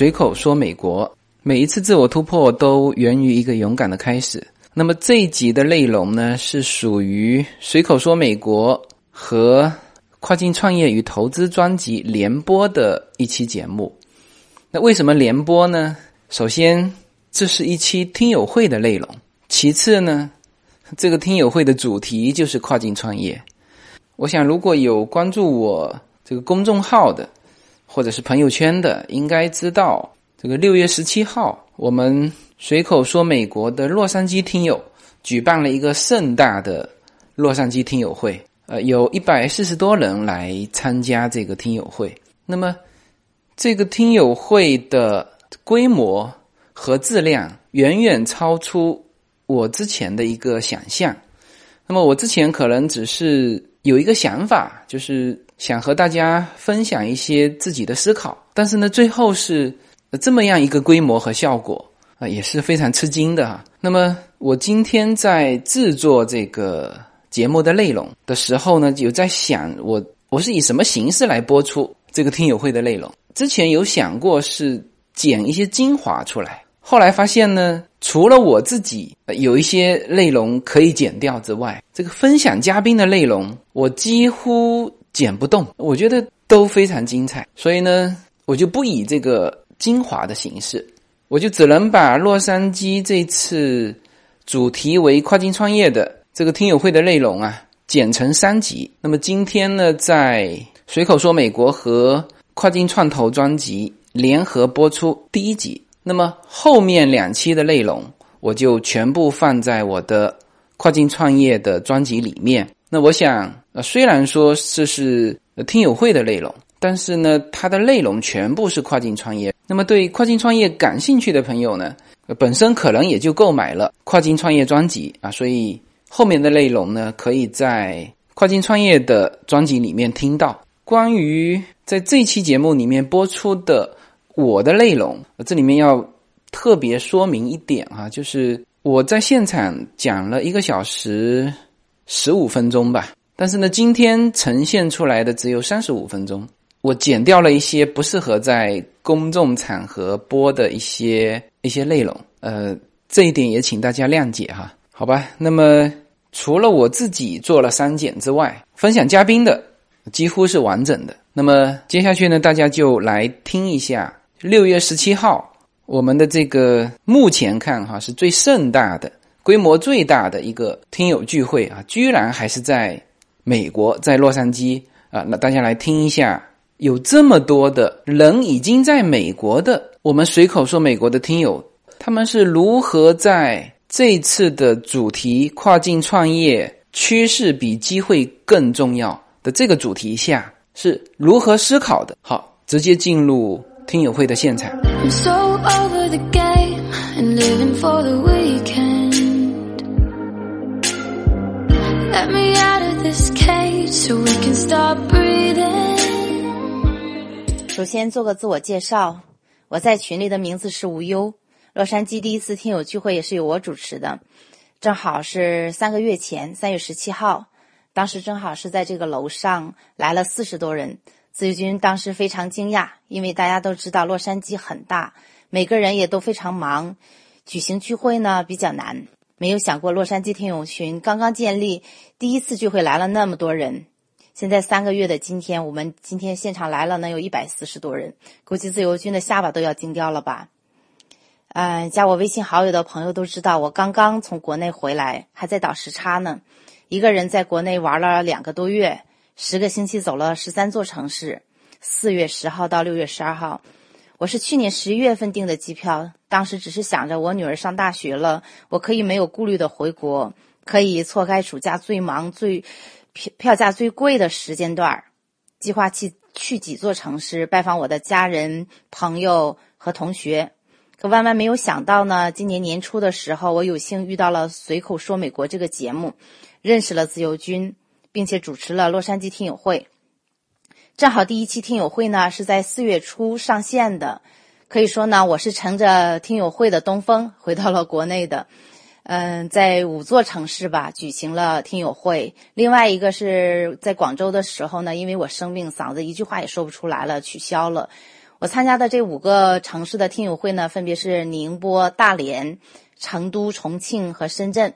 随口说美国，每一次自我突破都源于一个勇敢的开始。那么这一集的内容呢，是属于随口说美国和跨境创业与投资专辑联播的一期节目。那为什么联播呢？首先，这是一期听友会的内容；其次呢，这个听友会的主题就是跨境创业。我想，如果有关注我这个公众号的，或者是朋友圈的，应该知道，这个六月十七号，我们。随口说，美国的洛杉矶听友举办了一个盛大的洛杉矶听友会，呃，有一百四十多人来参加这个听友会。那么，这个听友会的规模和质量远远超出我之前的一个想象。那么，我之前可能只是有一个想法，就是想和大家分享一些自己的思考，但是呢，最后是这么样一个规模和效果。啊，也是非常吃惊的哈。那么，我今天在制作这个节目的内容的时候呢，有在想，我我是以什么形式来播出这个听友会的内容？之前有想过是剪一些精华出来，后来发现呢，除了我自己有一些内容可以剪掉之外，这个分享嘉宾的内容我几乎剪不动，我觉得都非常精彩，所以呢，我就不以这个精华的形式。我就只能把洛杉矶这次主题为跨境创业的这个听友会的内容啊，剪成三集。那么今天呢，在随口说美国和跨境创投专辑联合播出第一集。那么后面两期的内容，我就全部放在我的跨境创业的专辑里面。那我想，呃，虽然说这是听友会的内容。但是呢，它的内容全部是跨境创业。那么对跨境创业感兴趣的朋友呢，本身可能也就购买了跨境创业专辑啊。所以后面的内容呢，可以在跨境创业的专辑里面听到。关于在这期节目里面播出的我的内容，这里面要特别说明一点啊，就是我在现场讲了一个小时十五分钟吧，但是呢，今天呈现出来的只有三十五分钟。我剪掉了一些不适合在公众场合播的一些一些内容，呃，这一点也请大家谅解哈，好吧？那么除了我自己做了删减之外，分享嘉宾的几乎是完整的。那么接下去呢，大家就来听一下六月十七号我们的这个目前看哈是最盛大的、规模最大的一个听友聚会啊，居然还是在美国，在洛杉矶啊！那大家来听一下。有这么多的人已经在美国的，我们随口说美国的听友，他们是如何在这次的主题跨境创业趋势比机会更重要的这个主题下是如何思考的？好，直接进入听友会的现场。Let me out of this cage so we can stop breathing. 首先做个自我介绍，我在群里的名字是无忧。洛杉矶第一次听友聚会也是由我主持的，正好是三个月前，三月十七号，当时正好是在这个楼上来了四十多人。自由军当时非常惊讶，因为大家都知道洛杉矶很大，每个人也都非常忙，举行聚会呢比较难。没有想过洛杉矶听友群刚刚建立，第一次聚会来了那么多人。现在三个月的今天，我们今天现场来了能有一百四十多人，估计自由军的下巴都要惊掉了吧？嗯，加我微信好友的朋友都知道，我刚刚从国内回来，还在倒时差呢。一个人在国内玩了两个多月，十个星期走了十三座城市。四月十号到六月十二号，我是去年十一月份订的机票，当时只是想着我女儿上大学了，我可以没有顾虑的回国，可以错开暑假最忙最。票票价最贵的时间段儿，计划去去几座城市拜访我的家人、朋友和同学。可万万没有想到呢，今年年初的时候，我有幸遇到了《随口说美国》这个节目，认识了自由军，并且主持了洛杉矶听友会。正好第一期听友会呢是在四月初上线的，可以说呢，我是乘着听友会的东风回到了国内的。嗯，在五座城市吧举行了听友会。另外一个是在广州的时候呢，因为我生病，嗓子一句话也说不出来了，取消了。我参加的这五个城市的听友会呢，分别是宁波、大连、成都、重庆和深圳。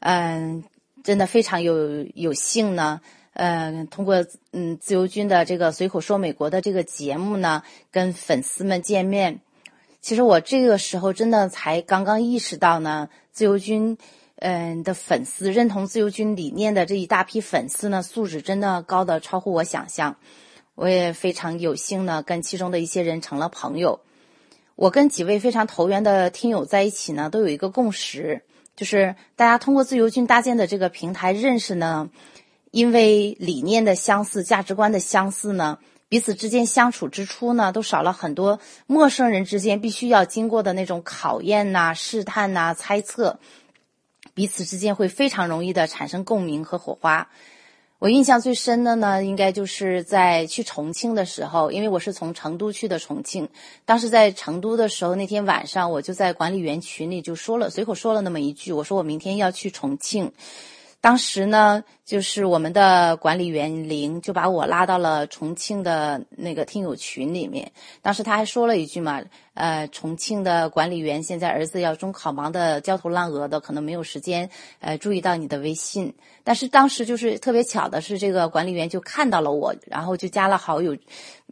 嗯，真的非常有有幸呢，嗯，通过嗯自由军的这个随口说美国的这个节目呢，跟粉丝们见面。其实我这个时候真的才刚刚意识到呢，自由军嗯的粉丝认同自由军理念的这一大批粉丝呢，素质真的高的超乎我想象。我也非常有幸呢，跟其中的一些人成了朋友。我跟几位非常投缘的听友在一起呢，都有一个共识，就是大家通过自由军搭建的这个平台认识呢，因为理念的相似、价值观的相似呢，彼此之间相处之初呢，都少了很多陌生人之间必须要经过的那种考验呐、试探呐、猜测，彼此之间会非常容易的产生共鸣和火花。我印象最深的呢，应该就是在去重庆的时候，因为我是从成都去的重庆。当时在成都的时候，那天晚上我就在管理员群里就说了，随口说了那么一句，我说我明天要去重庆。当时呢，就是我们的管理员林就把我拉到了重庆的那个听友群里面。当时他还说了一句嘛，呃，重庆的管理员现在儿子要中考，忙得焦头烂额的，可能没有时间呃注意到你的微信。但是当时就是特别巧的是，这个管理员就看到了我，然后就加了好友，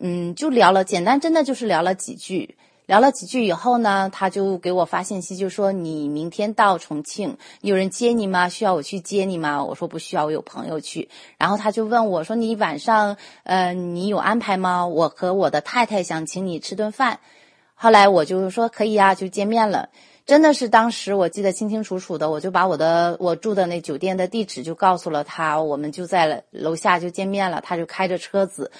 嗯，就聊了，简单真的就是聊了几句。聊了几句以后呢，他就给我发信息，就说你明天到重庆，有人接你吗？需要我去接你吗？我说不需要，我有朋友去。然后他就问我说：“你晚上呃，你有安排吗？我和我的太太想请你吃顿饭。”后来我就说可以啊，就见面了。真的是当时我记得清清楚楚的，我就把我的我住的那酒店的地址就告诉了他，我们就在楼下就见面了。他就开着车子。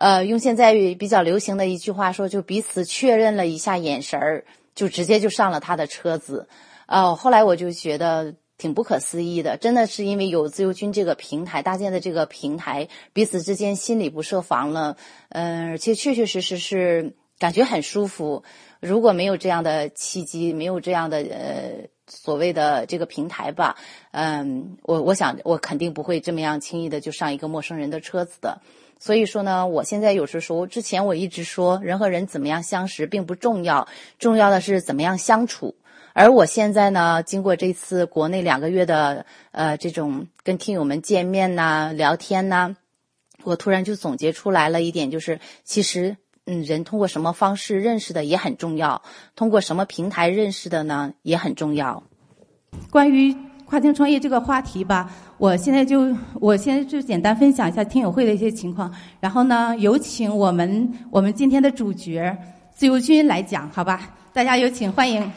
呃，用现在比较流行的一句话说，就彼此确认了一下眼神儿，就直接就上了他的车子。呃，后来我就觉得挺不可思议的，真的是因为有自由军这个平台搭建的这个平台，彼此之间心里不设防了。嗯，而且确确实实是感觉很舒服。如果没有这样的契机，没有这样的呃所谓的这个平台吧，嗯，我我想我肯定不会这么样轻易的就上一个陌生人的车子的。所以说呢，我现在有时说，之前我一直说，人和人怎么样相识并不重要，重要的是怎么样相处。而我现在呢，经过这次国内两个月的呃这种跟听友们见面呐、聊天呐，我突然就总结出来了一点，就是其实嗯，人通过什么方式认识的也很重要，通过什么平台认识的呢也很重要。关于。跨境创业这个话题吧，我现在就我现在就简单分享一下听友会的一些情况，然后呢，有请我们我们今天的主角自由军来讲，好吧？大家有请，欢迎。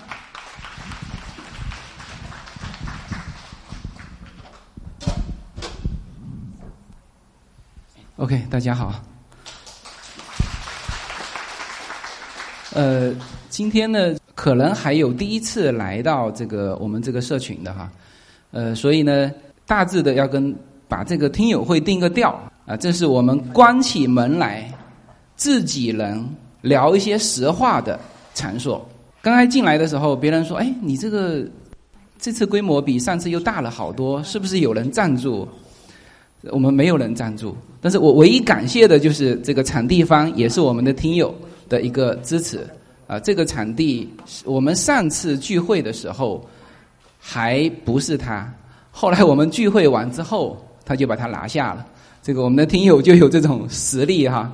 OK，大家好。呃，今天呢，可能还有第一次来到这个我们这个社群的哈。呃，所以呢，大致的要跟把这个听友会定个调啊，这是我们关起门来自己人聊一些实话的场所。刚才进来的时候，别人说：“哎，你这个这次规模比上次又大了好多，是不是有人赞助？”我们没有人赞助，但是我唯一感谢的就是这个场地方也是我们的听友的一个支持啊。这个场地我们上次聚会的时候。还不是他，后来我们聚会完之后，他就把它拿下了。这个我们的听友就有这种实力哈。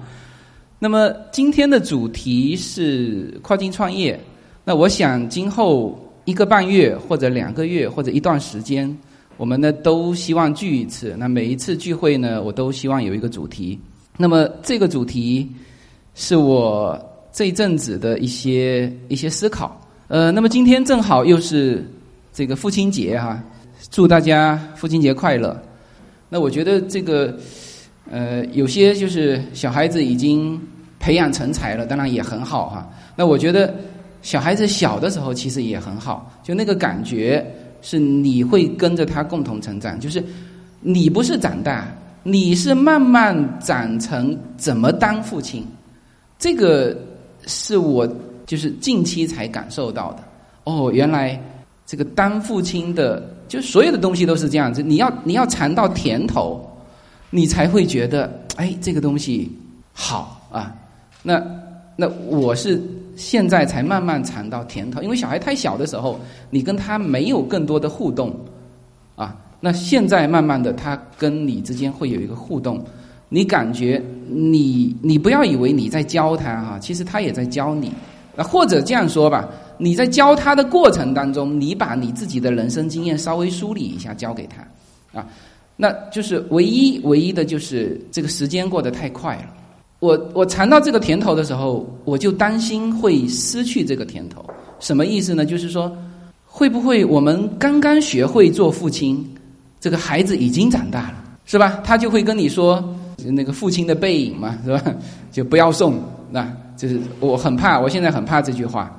那么今天的主题是跨境创业，那我想今后一个半月或者两个月或者一段时间，我们呢都希望聚一次。那每一次聚会呢，我都希望有一个主题。那么这个主题是我这一阵子的一些一些思考。呃，那么今天正好又是。这个父亲节哈，祝大家父亲节快乐。那我觉得这个，呃，有些就是小孩子已经培养成才了，当然也很好哈。那我觉得小孩子小的时候其实也很好，就那个感觉是你会跟着他共同成长，就是你不是长大，你是慢慢长成怎么当父亲。这个是我就是近期才感受到的。哦，原来。这个当父亲的，就所有的东西都是这样子。你要你要尝到甜头，你才会觉得，哎，这个东西好啊。那那我是现在才慢慢尝到甜头，因为小孩太小的时候，你跟他没有更多的互动，啊，那现在慢慢的他跟你之间会有一个互动，你感觉你你不要以为你在教他哈，其实他也在教你，那或者这样说吧，你在教他的过程当中，你把你自己的人生经验稍微梳理一下教给他，啊，那就是唯一唯一的就是这个时间过得太快了。我我尝到这个甜头的时候，我就担心会失去这个甜头。什么意思呢？就是说，会不会我们刚刚学会做父亲，这个孩子已经长大了，是吧？他就会跟你说那个父亲的背影嘛，是吧？就不要送，那就是我很怕，我现在很怕这句话。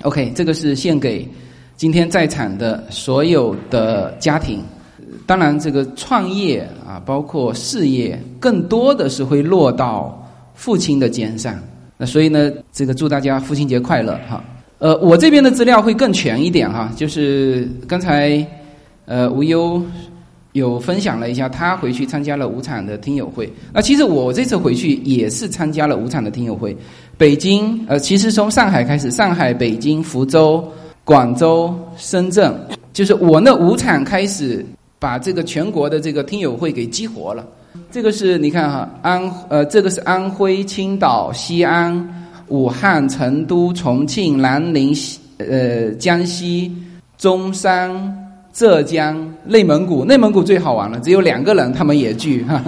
OK，这个是献给今天在场的所有的家庭。当然，这个创业啊，包括事业，更多的是会落到父亲的肩上。那所以呢，这个祝大家父亲节快乐哈。呃，我这边的资料会更全一点哈，就是刚才呃无忧有分享了一下，他回去参加了五场的听友会。那其实我这次回去也是参加了五场的听友会。北京呃，其实从上海开始，上海、北京、福州、广州、深圳，就是我那五场开始。把这个全国的这个听友会给激活了。这个是你看哈，安呃，这个是安徽青岛、西安、武汉、成都、重庆、南宁、呃江西、中山、浙江、内蒙古。内蒙古最好玩了，只有两个人，他们也聚哈。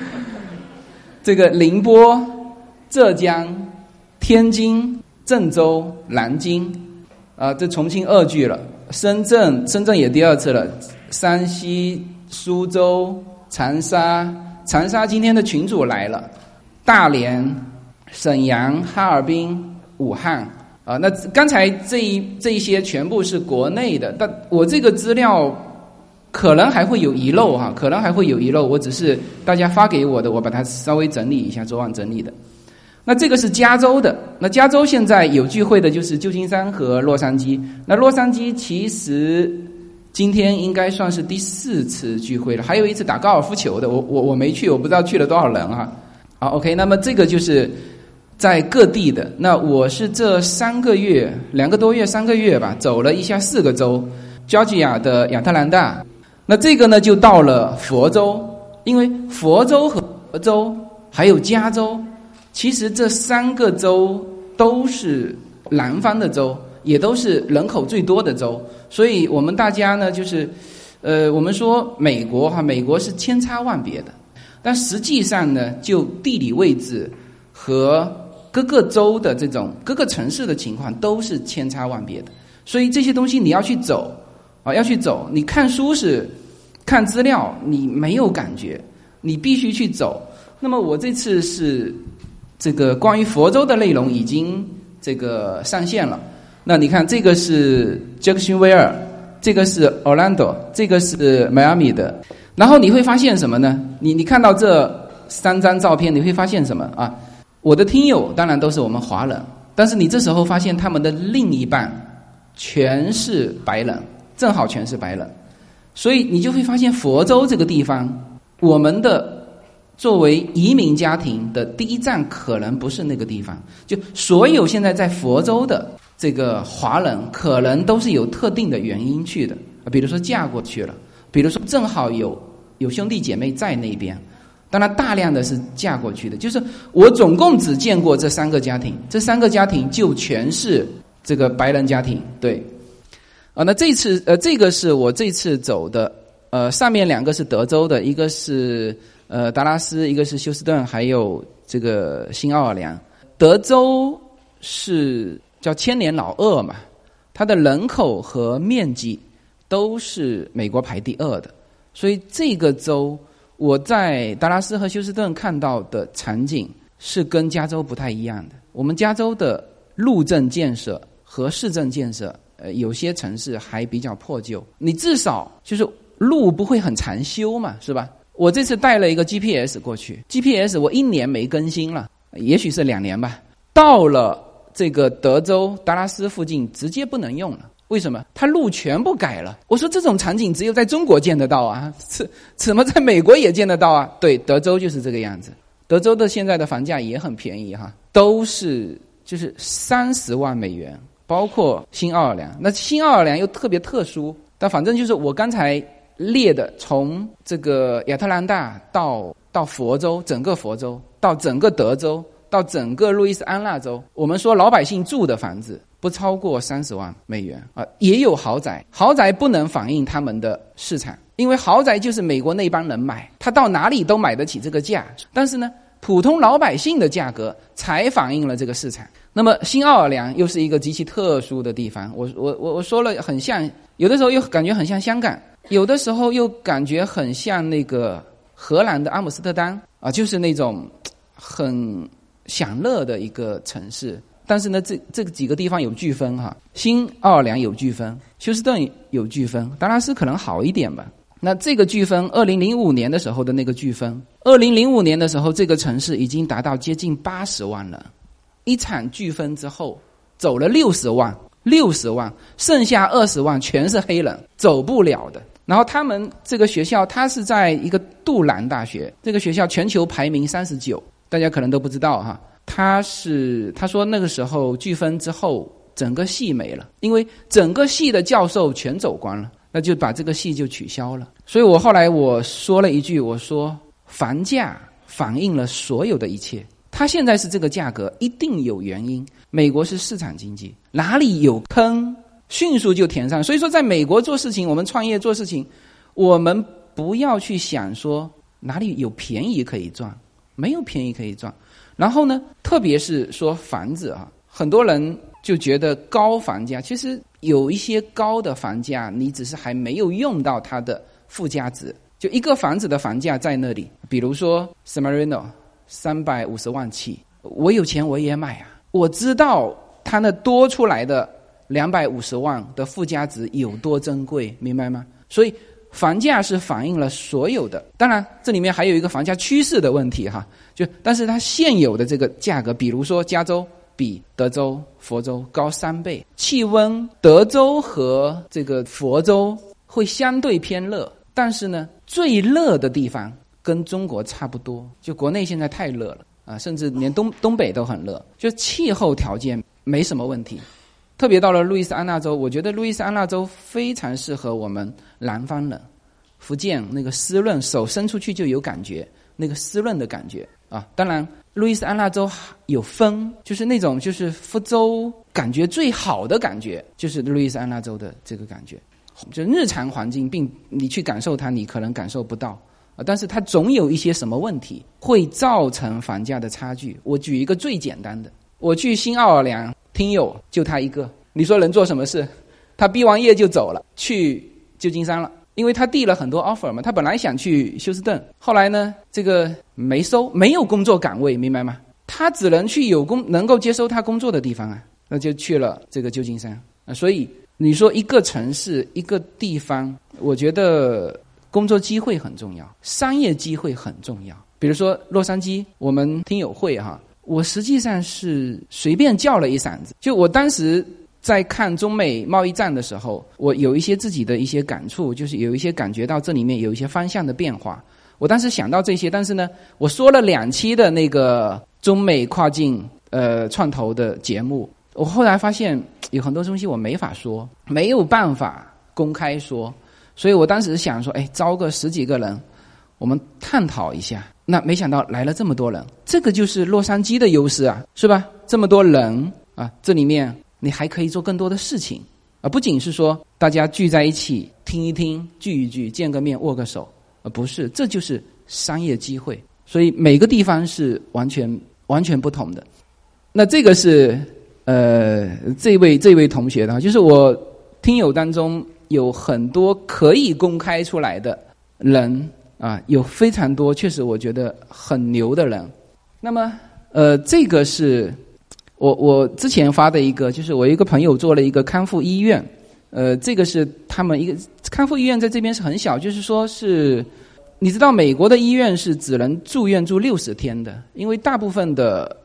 这个宁波、浙江、天津、郑州、南京，啊，这重庆二聚了。深圳，深圳也第二次了。山西、苏州、长沙，长沙今天的群主来了，大连、沈阳、哈尔滨、武汉啊，那刚才这一这一些全部是国内的，但我这个资料可能还会有遗漏哈，可能还会有遗漏，我只是大家发给我的，我把它稍微整理一下，昨晚整理的。那这个是加州的，那加州现在有聚会的就是旧金山和洛杉矶，那洛杉矶其实。今天应该算是第四次聚会了，还有一次打高尔夫球的，我我我没去，我不知道去了多少人啊。好，OK，那么这个就是在各地的。那我是这三个月，两个多月，三个月吧，走了一下四个州，乔治亚的亚特兰大。那这个呢，就到了佛州，因为佛州和佛州还有加州，其实这三个州都是南方的州。也都是人口最多的州，所以我们大家呢，就是，呃，我们说美国哈，美国是千差万别的，但实际上呢，就地理位置和各个州的这种各个城市的情况都是千差万别的，所以这些东西你要去走啊，要去走。你看书是看资料，你没有感觉，你必须去走。那么我这次是这个关于佛州的内容已经这个上线了。那你看，这个是杰克逊威尔，这个是 Orlando，这个是迈阿密的。然后你会发现什么呢？你你看到这三张照片，你会发现什么啊？我的听友当然都是我们华人，但是你这时候发现他们的另一半全是白人，正好全是白人，所以你就会发现佛州这个地方，我们的作为移民家庭的第一站可能不是那个地方。就所有现在在佛州的。这个华人可能都是有特定的原因去的，比如说嫁过去了，比如说正好有有兄弟姐妹在那边，当然大量的是嫁过去的。就是我总共只见过这三个家庭，这三个家庭就全是这个白人家庭。对，啊，那这次呃，这个是我这次走的，呃，上面两个是德州的，一个是呃达拉斯，一个是休斯顿，还有这个新奥尔良。德州是。叫千年老二嘛，它的人口和面积都是美国排第二的，所以这个州我在达拉斯和休斯顿看到的场景是跟加州不太一样的。我们加州的路政建设和市政建设，呃，有些城市还比较破旧，你至少就是路不会很长修嘛，是吧？我这次带了一个 GPS 过去，GPS 我一年没更新了，也许是两年吧，到了。这个德州达拉斯附近直接不能用了，为什么？他路全部改了。我说这种场景只有在中国见得到啊，怎怎么在美国也见得到啊？对，德州就是这个样子。德州的现在的房价也很便宜哈，都是就是三十万美元，包括新奥尔良。那新奥尔良又特别特殊，但反正就是我刚才列的，从这个亚特兰大到到佛州，整个佛州到整个德州到整个路易斯安那州，我们说老百姓住的房子不超过三十万美元啊，也有豪宅，豪宅不能反映他们的市场。因为豪宅就是美国那帮人买，他到哪里都买得起这个价。但是呢，普通老百姓的价格才反映了这个市场。那么新奥尔良又是一个极其特殊的地方。我我我我说了，很像，有的时候又感觉很像香港，有的时候又感觉很像那个荷兰的阿姆斯特丹啊，就是那种很享乐的一个城市。但是呢，这这几个地方有飓风哈，新奥尔良有飓风，休斯顿有飓风，达拉斯可能好一点吧。那这个飓风，二零零五年的时候的那个飓风，二零零五年的时候，这个城市已经达到接近八十万人。一场飓风之后，走了六十万，六十万，剩下二十万全是黑人，走不了的。然后他们这个学校，它是在一个杜兰大学，这个学校全球排名三十九，大家可能都不知道哈。他是他说那个时候飓风之后，整个系没了，因为整个系的教授全走光了。那就把这个戏就取消了。所以我后来我说了一句，我说房价反映了所有的一切。它现在是这个价格，一定有原因。美国是市场经济，哪里有坑，迅速就填上。所以说，在美国做事情，我们创业做事情，我们不要去想说哪里有便宜可以赚，没有便宜可以赚。然后呢，特别是说房子啊，很多人就觉得高房价，其实。有一些高的房价，你只是还没有用到它的附加值。就一个房子的房价在那里，比如说 Samarino 三百五十万起，我有钱我也买啊。我知道它那多出来的两百五十万的附加值有多珍贵，明白吗？所以房价是反映了所有的。当然，这里面还有一个房价趋势的问题哈。就但是它现有的这个价格，比如说加州。比德州、佛州高三倍，气温德州和这个佛州会相对偏热，但是呢，最热的地方跟中国差不多，就国内现在太热了啊，甚至连东东北都很热，就气候条件没什么问题。特别到了路易斯安那州，我觉得路易斯安那州非常适合我们南方人，福建那个湿润，手伸出去就有感觉，那个湿润的感觉啊，当然。路易斯安那州有风，就是那种就是福州感觉最好的感觉，就是路易斯安那州的这个感觉。就日常环境，并你去感受它，你可能感受不到啊。但是它总有一些什么问题会造成房价的差距。我举一个最简单的，我去新奥尔良，听友就他一个，你说能做什么事？他毕完业就走了，去旧金山了。因为他递了很多 offer 嘛，他本来想去休斯顿，后来呢，这个没收，没有工作岗位，明白吗？他只能去有工能够接收他工作的地方啊，那就去了这个旧金山啊。所以你说一个城市一个地方，我觉得工作机会很重要，商业机会很重要。比如说洛杉矶，我们听友会哈，我实际上是随便叫了一嗓子，就我当时。在看中美贸易战的时候，我有一些自己的一些感触，就是有一些感觉到这里面有一些方向的变化。我当时想到这些，但是呢，我说了两期的那个中美跨境呃创投的节目，我后来发现有很多东西我没法说，没有办法公开说，所以我当时想说，哎，招个十几个人，我们探讨一下。那没想到来了这么多人，这个就是洛杉矶的优势啊，是吧？这么多人啊，这里面。你还可以做更多的事情，啊不仅是说大家聚在一起听一听、聚一聚、见个面、握个手，而不是，这就是商业机会。所以每个地方是完全完全不同的。那这个是呃，这位这位同学的，就是我听友当中有很多可以公开出来的人啊，有非常多确实我觉得很牛的人。那么呃，这个是。我我之前发的一个，就是我一个朋友做了一个康复医院，呃，这个是他们一个康复医院在这边是很小，就是说是，你知道美国的医院是只能住院住六十天的，因为大部分的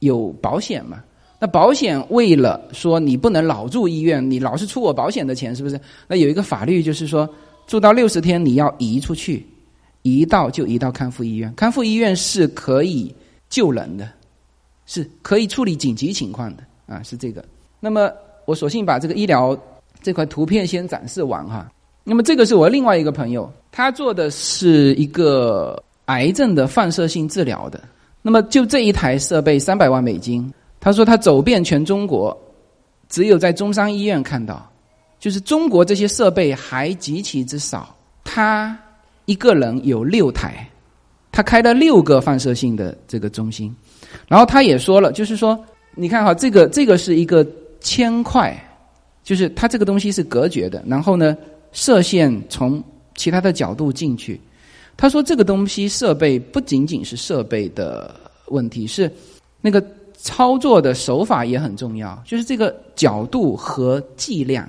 有保险嘛，那保险为了说你不能老住医院，你老是出我保险的钱，是不是？那有一个法律就是说，住到六十天你要移出去，移到就移到康复医院，康复医院是可以救人的，是可以处理紧急情况的啊，是这个。那么我索性把这个医疗这块图片先展示完哈。那么这个是我另外一个朋友，他做的是一个癌症的放射性治疗的。那么就这一台设备三百万美金，他说他走遍全中国，只有在中山医院看到，就是中国这些设备还极其之少。他一个人有六台，他开了六个放射性的这个中心，然后他也说了，就是说你看哈，这个这个是一个铅块，就是它这个东西是隔绝的，然后呢。射线从其他的角度进去，他说这个东西设备不仅仅是设备的问题，是那个操作的手法也很重要，就是这个角度和剂量。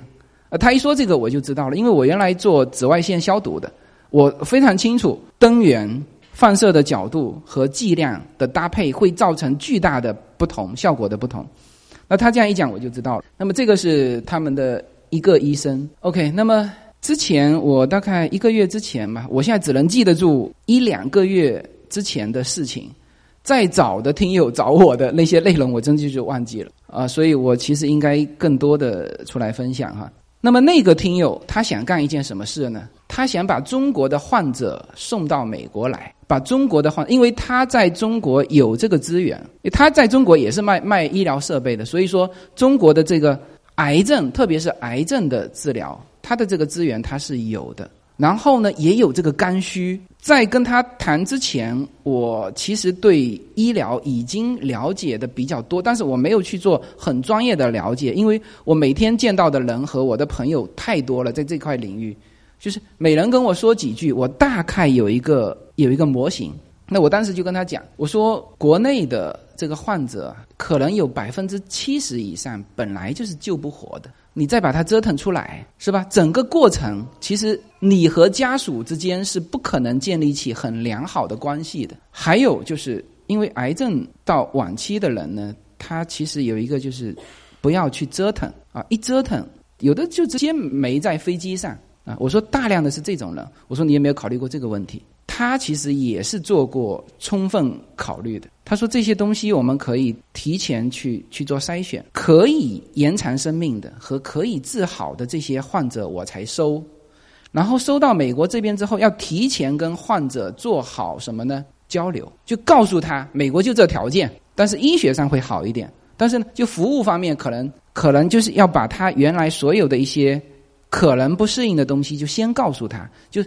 呃，他一说这个我就知道了，因为我原来做紫外线消毒的，我非常清楚灯源放射的角度和剂量的搭配会造成巨大的不同效果的不同。那他这样一讲我就知道了。那么这个是他们的一个医生，OK，那么。之前我大概一个月之前吧，我现在只能记得住一两个月之前的事情，再早的听友找我的那些内容，我真的就忘记了啊，所以我其实应该更多的出来分享哈。那么那个听友他想干一件什么事呢？他想把中国的患者送到美国来，把中国的患，因为他在中国有这个资源，他在中国也是卖卖医疗设备的，所以说中国的这个癌症，特别是癌症的治疗。他的这个资源他是有的，然后呢也有这个刚需。在跟他谈之前，我其实对医疗已经了解的比较多，但是我没有去做很专业的了解，因为我每天见到的人和我的朋友太多了，在这块领域，就是每人跟我说几句，我大概有一个有一个模型。那我当时就跟他讲，我说国内的这个患者可能有百分之七十以上本来就是救不活的。你再把它折腾出来，是吧？整个过程其实你和家属之间是不可能建立起很良好的关系的。还有就是因为癌症到晚期的人呢，他其实有一个就是不要去折腾啊，一折腾有的就直接没在飞机上啊。我说大量的是这种人，我说你有没有考虑过这个问题？他其实也是做过充分考虑的。他说这些东西我们可以提前去去做筛选，可以延长生命的和可以治好的这些患者我才收。然后收到美国这边之后，要提前跟患者做好什么呢？交流，就告诉他美国就这条件，但是医学上会好一点。但是呢，就服务方面可能可能就是要把他原来所有的一些可能不适应的东西就先告诉他，就。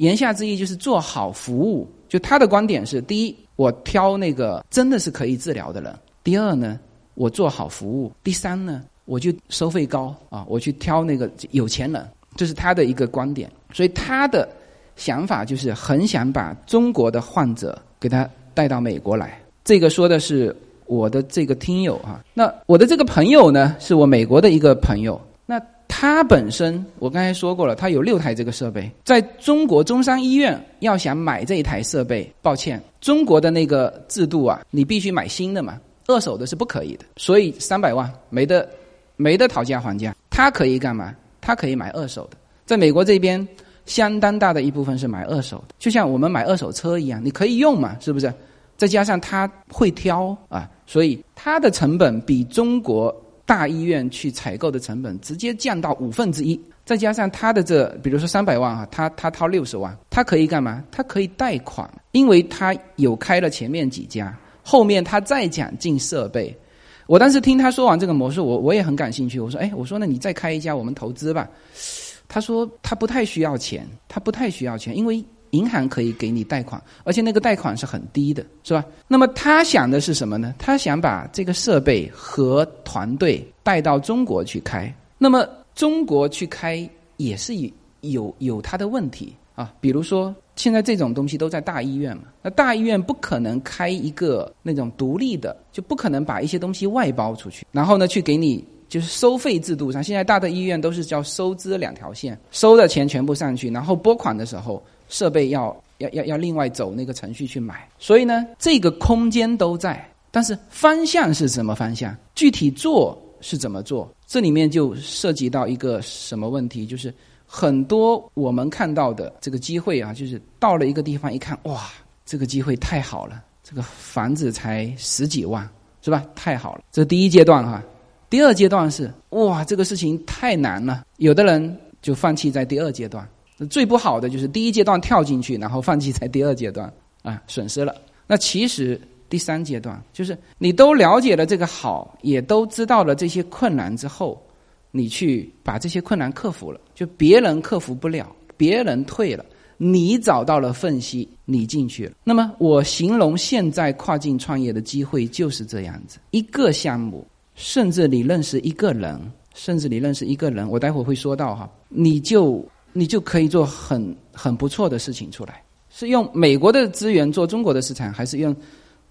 言下之意就是做好服务。就他的观点是：第一，我挑那个真的是可以治疗的人；第二呢，我做好服务；第三呢，我就收费高啊，我去挑那个有钱人。这是他的一个观点。所以他的想法就是很想把中国的患者给他带到美国来。这个说的是我的这个听友啊。那我的这个朋友呢，是我美国的一个朋友。那。他本身，我刚才说过了，他有六台这个设备，在中国中山医院要想买这一台设备，抱歉，中国的那个制度啊，你必须买新的嘛，二手的是不可以的，所以三百万没得没得讨价还价。他可以干嘛？他可以买二手的，在美国这边，相当大的一部分是买二手的，就像我们买二手车一样，你可以用嘛，是不是？再加上他会挑啊，所以它的成本比中国。大医院去采购的成本直接降到五分之一，再加上他的这，比如说三百万啊，他他掏六十万，他可以干嘛？他可以贷款，因为他有开了前面几家，后面他再讲进设备。我当时听他说完这个模式，我我也很感兴趣。我说，哎，我说那你再开一家，我们投资吧。他说他不太需要钱，他不太需要钱，因为。银行可以给你贷款，而且那个贷款是很低的，是吧？那么他想的是什么呢？他想把这个设备和团队带到中国去开。那么中国去开也是有有他的问题啊，比如说现在这种东西都在大医院嘛，那大医院不可能开一个那种独立的，就不可能把一些东西外包出去，然后呢去给你就是收费制度上，现在大的医院都是叫收支两条线，收的钱全部上去，然后拨款的时候。设备要要要要另外走那个程序去买，所以呢，这个空间都在，但是方向是什么方向？具体做是怎么做？这里面就涉及到一个什么问题？就是很多我们看到的这个机会啊，就是到了一个地方一看，哇，这个机会太好了，这个房子才十几万，是吧？太好了，这第一阶段哈。第二阶段是哇，这个事情太难了，有的人就放弃在第二阶段。最不好的就是第一阶段跳进去，然后放弃在第二阶段啊，损失了。那其实第三阶段就是你都了解了这个好，也都知道了这些困难之后，你去把这些困难克服了，就别人克服不了，别人退了，你找到了缝隙，你进去了。那么我形容现在跨境创业的机会就是这样子，一个项目。甚至你认识一个人，甚至你认识一个人，我待会儿会说到哈，你就你就可以做很很不错的事情出来。是用美国的资源做中国的市场，还是用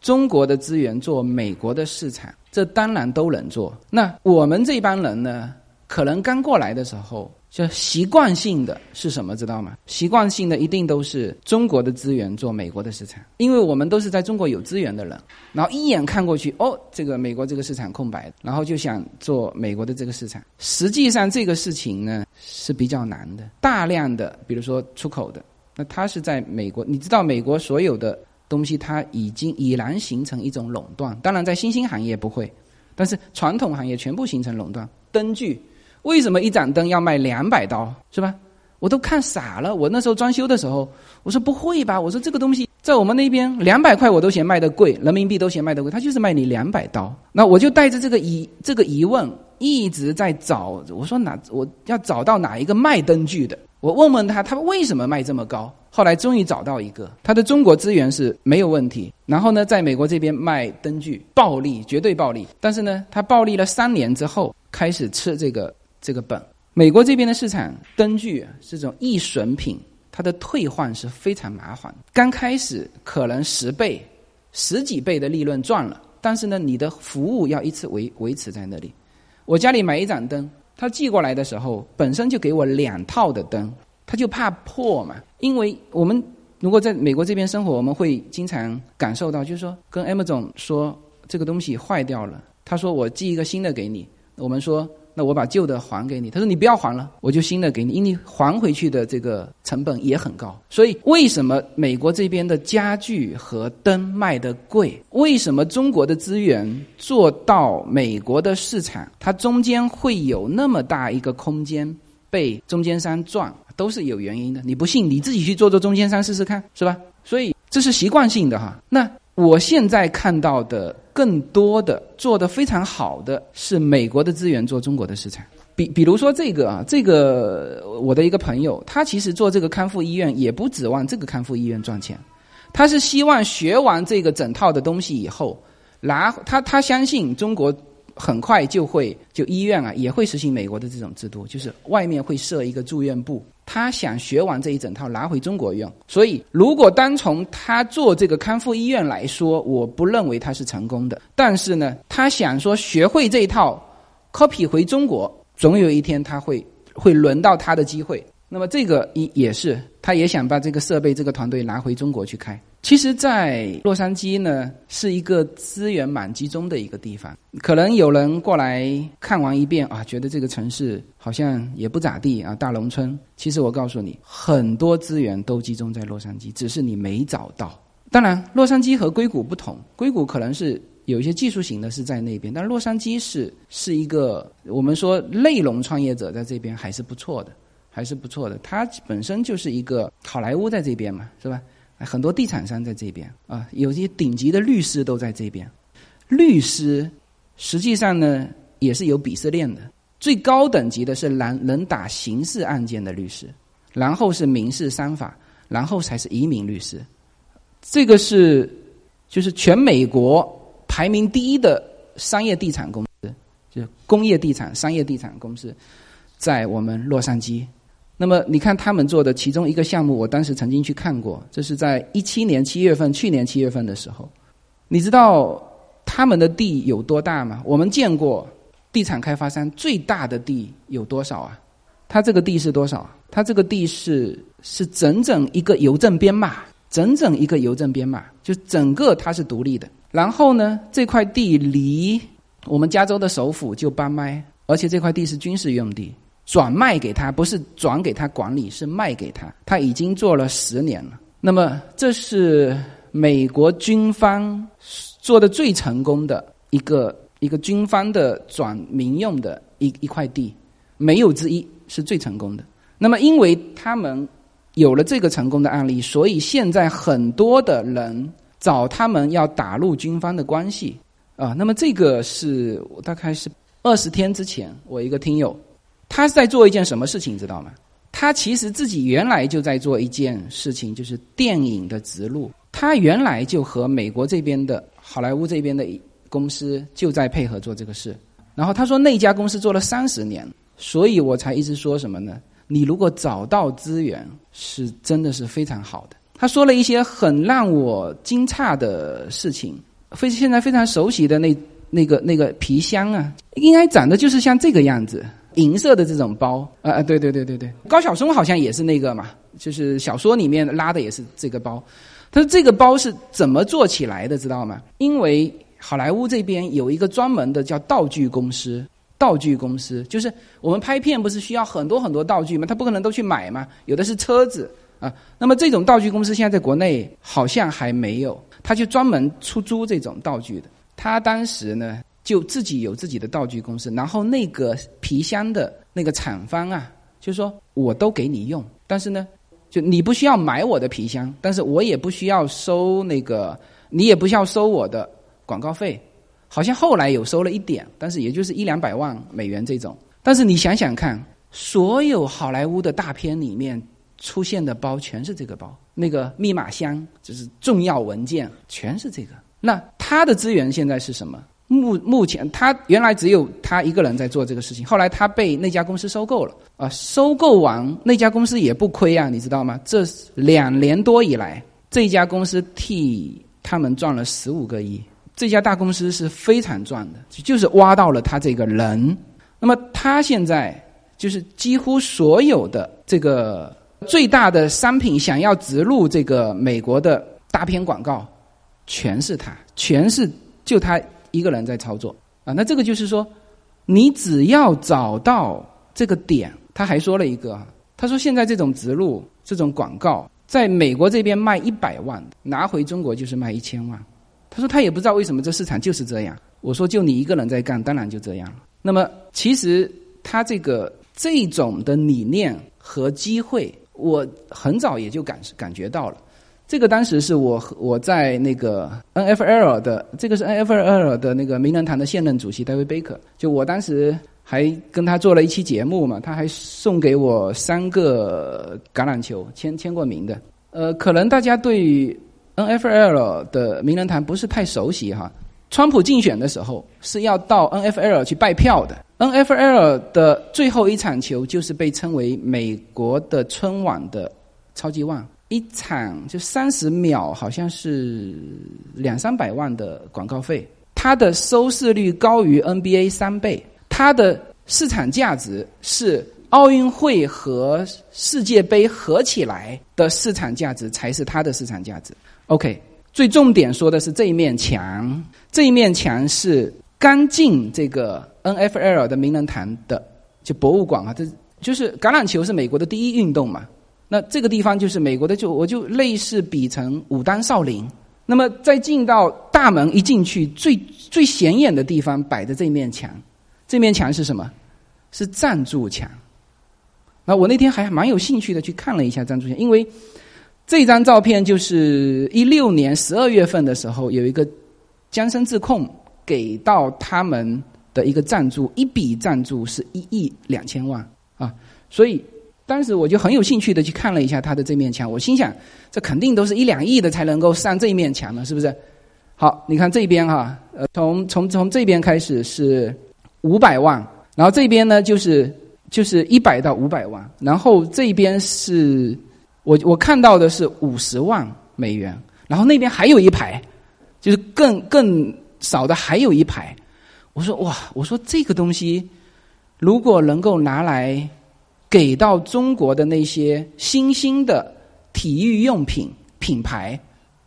中国的资源做美国的市场？这当然都能做。那我们这帮人呢，可能刚过来的时候。就习惯性的是什么，知道吗？习惯性的一定都是中国的资源做美国的市场，因为我们都是在中国有资源的人，然后一眼看过去，哦，这个美国这个市场空白，然后就想做美国的这个市场。实际上这个事情呢是比较难的，大量的，比如说出口的，那它是在美国，你知道美国所有的东西，它已经已然形成一种垄断。当然，在新兴行业不会，但是传统行业全部形成垄断。灯具。为什么一盏灯要卖两百刀，是吧？我都看傻了。我那时候装修的时候，我说不会吧？我说这个东西在我们那边两百块我都嫌卖的贵，人民币都嫌卖的贵，他就是卖你两百刀。那我就带着这个疑这个疑问一直在找，我说哪我要找到哪一个卖灯具的，我问问他，他为什么卖这么高？后来终于找到一个，他的中国资源是没有问题。然后呢，在美国这边卖灯具暴利，绝对暴利。但是呢，他暴利了三年之后，开始吃这个。这个本，美国这边的市场灯具这种易损品，它的退换是非常麻烦。刚开始可能十倍、十几倍的利润赚了，但是呢，你的服务要一直维维持在那里。我家里买一盏灯，他寄过来的时候，本身就给我两套的灯，他就怕破嘛。因为我们如果在美国这边生活，我们会经常感受到，就是说跟 M 总说这个东西坏掉了，他说我寄一个新的给你，我们说。那我把旧的还给你，他说你不要还了，我就新的给你，因为还回去的这个成本也很高。所以为什么美国这边的家具和灯卖的贵？为什么中国的资源做到美国的市场，它中间会有那么大一个空间被中间商赚，都是有原因的。你不信，你自己去做做中间商试试看，是吧？所以这是习惯性的哈。那。我现在看到的更多的做得非常好的是美国的资源做中国的市场，比比如说这个啊，这个我的一个朋友，他其实做这个康复医院也不指望这个康复医院赚钱，他是希望学完这个整套的东西以后，拿他他相信中国。很快就会，就医院啊也会实行美国的这种制度，就是外面会设一个住院部。他想学完这一整套拿回中国用，所以如果单从他做这个康复医院来说，我不认为他是成功的。但是呢，他想说学会这一套，copy 回中国，总有一天他会会轮到他的机会。那么这个也也是，他也想把这个设备、这个团队拿回中国去开。其实，在洛杉矶呢，是一个资源蛮集中的一个地方。可能有人过来看完一遍啊，觉得这个城市好像也不咋地啊，大农村。其实我告诉你，很多资源都集中在洛杉矶，只是你没找到。当然，洛杉矶和硅谷不同，硅谷可能是有一些技术型的是在那边，但洛杉矶是是一个我们说内容创业者在这边还是不错的。还是不错的，它本身就是一个好莱坞在这边嘛，是吧？很多地产商在这边啊，有些顶级的律师都在这边。律师实际上呢也是有鄙视链的，最高等级的是能能打刑事案件的律师，然后是民事商法，然后才是移民律师。这个是就是全美国排名第一的商业地产公司，就是工业地产、商业地产公司，在我们洛杉矶。那么你看他们做的其中一个项目，我当时曾经去看过，这是在一七年七月份，去年七月份的时候，你知道他们的地有多大吗？我们见过地产开发商最大的地有多少啊？他这个地是多少？他这个地是是整整一个邮政编码，整整一个邮政编码，就整个它是独立的。然后呢，这块地离我们加州的首府就八迈，而且这块地是军事用地。转卖给他，不是转给他管理，是卖给他。他已经做了十年了。那么这是美国军方做的最成功的一个一个军方的转民用的一一块地，没有之一，是最成功的。那么因为他们有了这个成功的案例，所以现在很多的人找他们要打入军方的关系啊。那么这个是大概是二十天之前，我一个听友。他是在做一件什么事情，知道吗？他其实自己原来就在做一件事情，就是电影的植入。他原来就和美国这边的好莱坞这边的公司就在配合做这个事。然后他说那家公司做了三十年，所以我才一直说什么呢？你如果找到资源，是真的是非常好的。他说了一些很让我惊诧的事情，非现在非常熟悉的那那个那个皮箱啊，应该长得就是像这个样子。银色的这种包，啊啊，对对对对对，高晓松好像也是那个嘛，就是小说里面拉的也是这个包。他说这个包是怎么做起来的，知道吗？因为好莱坞这边有一个专门的叫道具公司，道具公司就是我们拍片不是需要很多很多道具吗？他不可能都去买嘛，有的是车子啊。那么这种道具公司现在在国内好像还没有，他就专门出租这种道具的。他当时呢。就自己有自己的道具公司，然后那个皮箱的那个厂方啊，就说我都给你用，但是呢，就你不需要买我的皮箱，但是我也不需要收那个，你也不需要收我的广告费，好像后来有收了一点，但是也就是一两百万美元这种。但是你想想看，所有好莱坞的大片里面出现的包全是这个包，那个密码箱就是重要文件全是这个。那他的资源现在是什么？目目前，他原来只有他一个人在做这个事情，后来他被那家公司收购了啊！收购完那家公司也不亏啊，你知道吗？这两年多以来，这家公司替他们赚了十五个亿。这家大公司是非常赚的，就是挖到了他这个人。那么他现在就是几乎所有的这个最大的商品想要植入这个美国的大片广告，全是他，全是就他。一个人在操作啊，那这个就是说，你只要找到这个点，他还说了一个，他说现在这种植入这种广告，在美国这边卖一百万，拿回中国就是卖一千万。他说他也不知道为什么这市场就是这样。我说就你一个人在干，当然就这样了。那么其实他这个这种的理念和机会，我很早也就感感觉到了。这个当时是我和我在那个 N F L 的，这个是 N F L 的那个名人堂的现任主席戴维贝克，就我当时还跟他做了一期节目嘛，他还送给我三个橄榄球，签签过名的。呃，可能大家对 N F L 的名人堂不是太熟悉哈。川普竞选的时候是要到 N F L 去拜票的，N F L 的最后一场球就是被称为美国的春晚的超级碗。一场就三十秒，好像是两三百万的广告费，它的收视率高于 NBA 三倍，它的市场价值是奥运会和世界杯合起来的市场价值才是它的市场价值。OK，最重点说的是这一面墙，这一面墙是刚进这个 NFL 的名人堂的，就博物馆啊，这就是橄榄球是美国的第一运动嘛。那这个地方就是美国的，就我就类似比成武当少林。那么再进到大门一进去，最最显眼的地方摆着这面墙，这面墙是什么？是赞助墙。那我那天还蛮有兴趣的去看了一下赞助墙，因为这张照片就是一六年十二月份的时候，有一个江生智控给到他们的一个赞助，一笔赞助是一亿两千万啊，所以。当时我就很有兴趣的去看了一下他的这面墙，我心想，这肯定都是一两亿的才能够上这面墙的，是不是？好，你看这边哈，呃，从从从这边开始是五百万，然后这边呢就是就是一百到五百万，然后这边是我我看到的是五十万美元，然后那边还有一排，就是更更少的还有一排，我说哇，我说这个东西如果能够拿来。给到中国的那些新兴的体育用品品牌，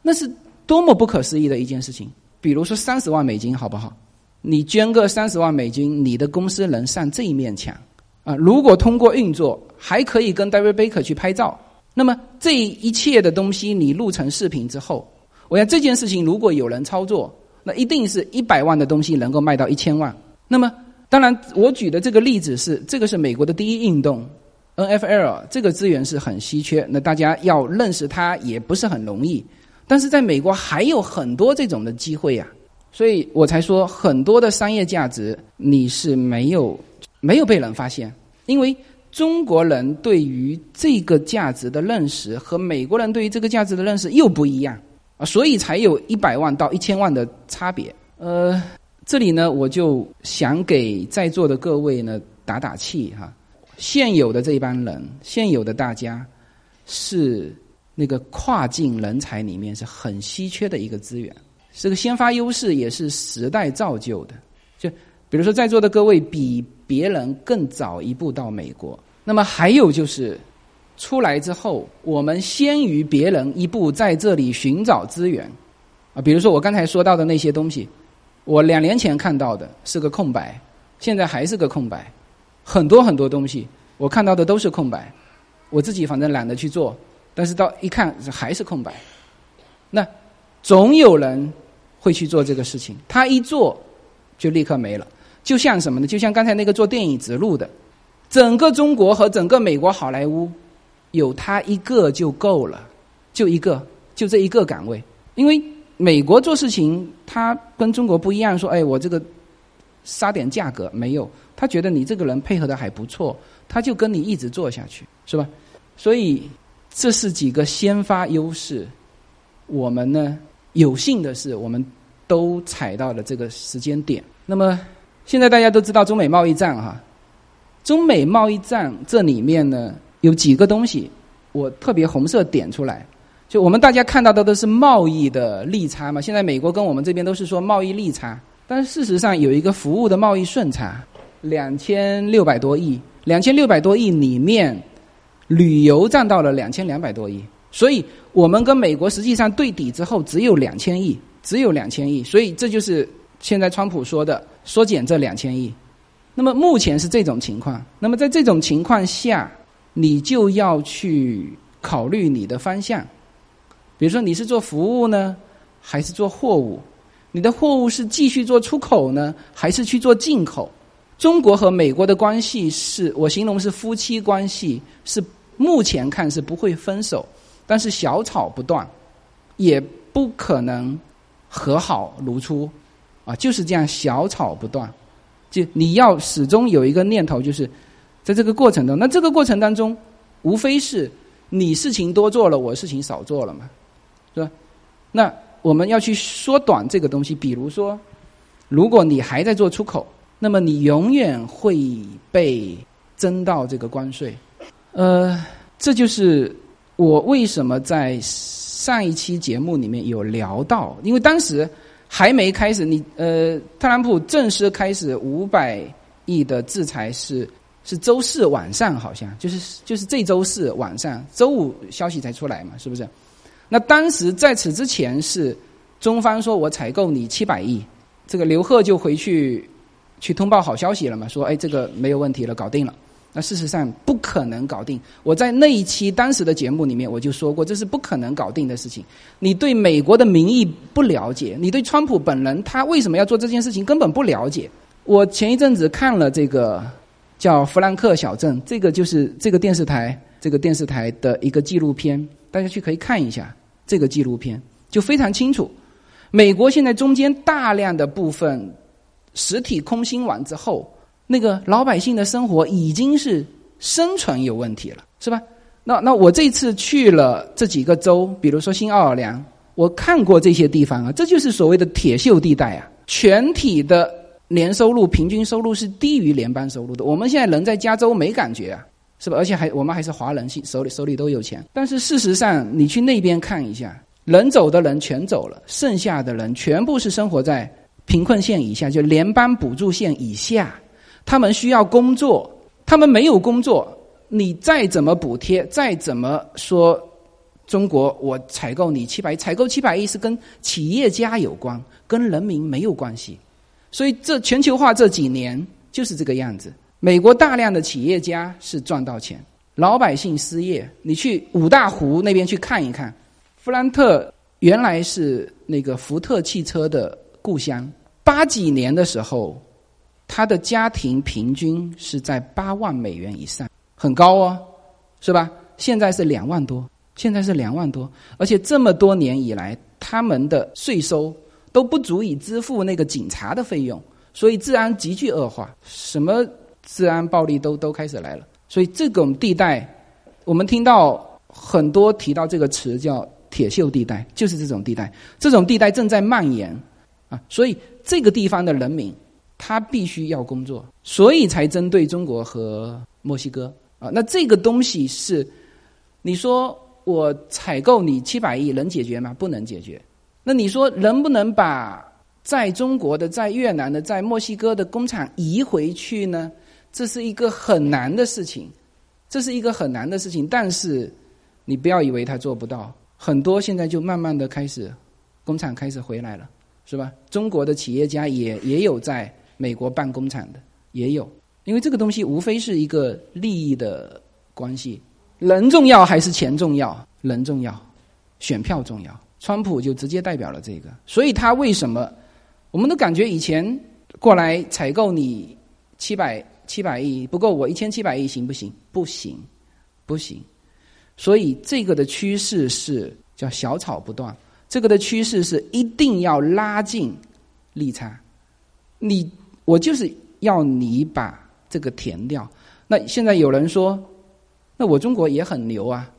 那是多么不可思议的一件事情。比如说三十万美金，好不好？你捐个三十万美金，你的公司能上这一面墙，啊，如果通过运作，还可以跟 David Baker 去拍照。那么这一切的东西你录成视频之后，我想这件事情如果有人操作，那一定是一百万的东西能够卖到一千万。那么当然，我举的这个例子是这个是美国的第一运动，NFL 这个资源是很稀缺，那大家要认识它也不是很容易。但是在美国还有很多这种的机会呀，所以我才说很多的商业价值你是没有没有被人发现，因为。中国人对于这个价值的认识和美国人对于这个价值的认识又不一样啊，所以才有一百万到一千万的差别。呃，这里呢，我就想给在座的各位呢打打气哈。现有的这一帮人，现有的大家，是那个跨境人才里面是很稀缺的一个资源，是个先发优势，也是时代造就的。就比如说，在座的各位比。别人更早一步到美国，那么还有就是出来之后，我们先于别人一步在这里寻找资源啊。比如说我刚才说到的那些东西，我两年前看到的是个空白，现在还是个空白。很多很多东西我看到的都是空白，我自己反正懒得去做，但是到一看还是空白。那总有人会去做这个事情，他一做就立刻没了。就像什么呢？就像刚才那个做电影植入的，整个中国和整个美国好莱坞，有他一个就够了，就一个，就这一个岗位。因为美国做事情，他跟中国不一样，说哎，我这个杀点价格没有，他觉得你这个人配合的还不错，他就跟你一直做下去，是吧？所以这是几个先发优势。我们呢，有幸的是，我们都踩到了这个时间点。那么。现在大家都知道中美贸易战哈，中美贸易战这里面呢有几个东西，我特别红色点出来，就我们大家看到的都是贸易的利差嘛。现在美国跟我们这边都是说贸易利差，但是事实上有一个服务的贸易顺差，两千六百多亿，两千六百多亿里面，旅游占到了两千两百多亿，所以我们跟美国实际上对抵之后只有两千亿，只有两千亿，所以这就是现在川普说的。缩减这两千亿，那么目前是这种情况。那么在这种情况下，你就要去考虑你的方向。比如说，你是做服务呢，还是做货物？你的货物是继续做出口呢，还是去做进口？中国和美国的关系是我形容是夫妻关系，是目前看是不会分手，但是小吵不断，也不可能和好如初。啊，就是这样，小吵不断。就你要始终有一个念头，就是在这个过程中，那这个过程当中，无非是你事情多做了，我事情少做了嘛，是吧？那我们要去缩短这个东西。比如说，如果你还在做出口，那么你永远会被征到这个关税。呃，这就是我为什么在上一期节目里面有聊到，因为当时。还没开始，你呃，特朗普正式开始五百亿的制裁是是周四晚上，好像就是就是这周四晚上，周五消息才出来嘛，是不是？那当时在此之前是中方说我采购你七百亿，这个刘贺就回去去通报好消息了嘛，说哎这个没有问题了，搞定了。那事实上不可能搞定。我在那一期当时的节目里面我就说过，这是不可能搞定的事情。你对美国的民意不了解，你对川普本人他为什么要做这件事情根本不了解。我前一阵子看了这个叫《弗兰克小镇》，这个就是这个电视台这个电视台的一个纪录片，大家去可以看一下这个纪录片，就非常清楚。美国现在中间大量的部分实体空心完之后。那个老百姓的生活已经是生存有问题了，是吧？那那我这次去了这几个州，比如说新奥尔良，我看过这些地方啊，这就是所谓的铁锈地带啊。全体的年收入平均收入是低于联邦收入的。我们现在人在加州没感觉啊，是吧？而且还我们还是华人，手里手里都有钱。但是事实上，你去那边看一下，能走的人全走了，剩下的人全部是生活在贫困线以下，就联邦补助线以下。他们需要工作，他们没有工作，你再怎么补贴，再怎么说，中国我采购你七百，采购七百亿是跟企业家有关，跟人民没有关系。所以这全球化这几年就是这个样子。美国大量的企业家是赚到钱，老百姓失业。你去五大湖那边去看一看，弗兰特原来是那个福特汽车的故乡。八几年的时候，他的家庭平均是在八万美元以上，很高哦，是吧？现在是两万多，现在是两万多，而且这么多年以来，他们的税收都不足以支付那个警察的费用，所以治安急剧恶化，什么治安暴力都都开始来了。所以这种地带，我们听到很多提到这个词叫“铁锈地带”，就是这种地带，这种地带正在蔓延啊。所以这个地方的人民，他必须要工作，所以才针对中国和墨西哥啊。那这个东西是。你说我采购你七百亿能解决吗？不能解决。那你说能不能把在中国的、在越南的、在墨西哥的工厂移回去呢？这是一个很难的事情，这是一个很难的事情。但是你不要以为他做不到，很多现在就慢慢的开始工厂开始回来了，是吧？中国的企业家也也有在美国办工厂的，也有，因为这个东西无非是一个利益的关系。人重要还是钱重要？人重要，选票重要。川普就直接代表了这个，所以他为什么？我们都感觉以前过来采购你七百七百亿不够，我一千七百亿行不行？不行，不行。所以这个的趋势是叫小草不断，这个的趋势是一定要拉近利差。你我就是要你把这个填掉。那现在有人说。那我中国也很牛啊，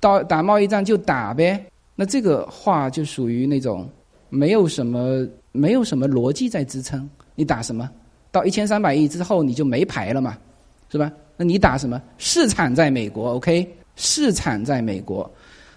到打贸易战就打呗。那这个话就属于那种没有什么没有什么逻辑在支撑。你打什么？到一千三百亿之后你就没牌了嘛，是吧？那你打什么？市场在美国，OK？市场在美国，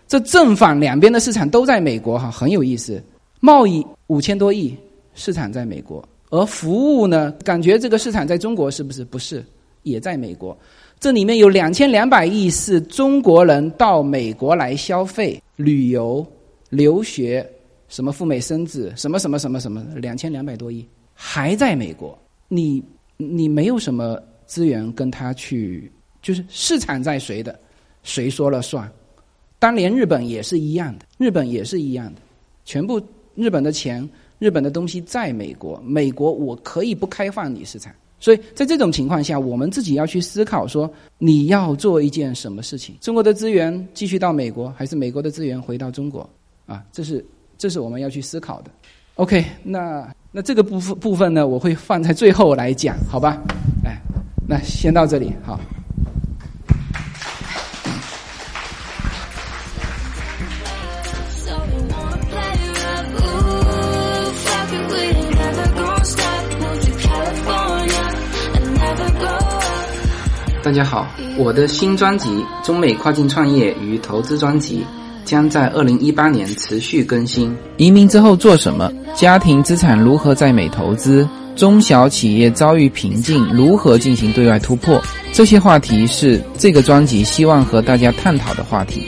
这正反两边的市场都在美国哈，很有意思。贸易五千多亿，市场在美国，而服务呢？感觉这个市场在中国是不是？不是，也在美国。这里面有两千两百亿是中国人到美国来消费、旅游、留学，什么赴美生子，什么什么什么什么，两千两百多亿还在美国。你你没有什么资源跟他去，就是市场在谁的，谁说了算。当年日本也是一样的，日本也是一样的，全部日本的钱、日本的东西在美国，美国我可以不开放你市场。所以在这种情况下，我们自己要去思考：说你要做一件什么事情？中国的资源继续到美国，还是美国的资源回到中国？啊，这是这是我们要去思考的。OK，那那这个部分部分呢，我会放在最后来讲，好吧？哎，那先到这里，好。大家好，我的新专辑《中美跨境创业与投资专辑》将在二零一八年持续更新。移民之后做什么？家庭资产如何在美投资？中小企业遭遇瓶颈，如何进行对外突破？这些话题是这个专辑希望和大家探讨的话题。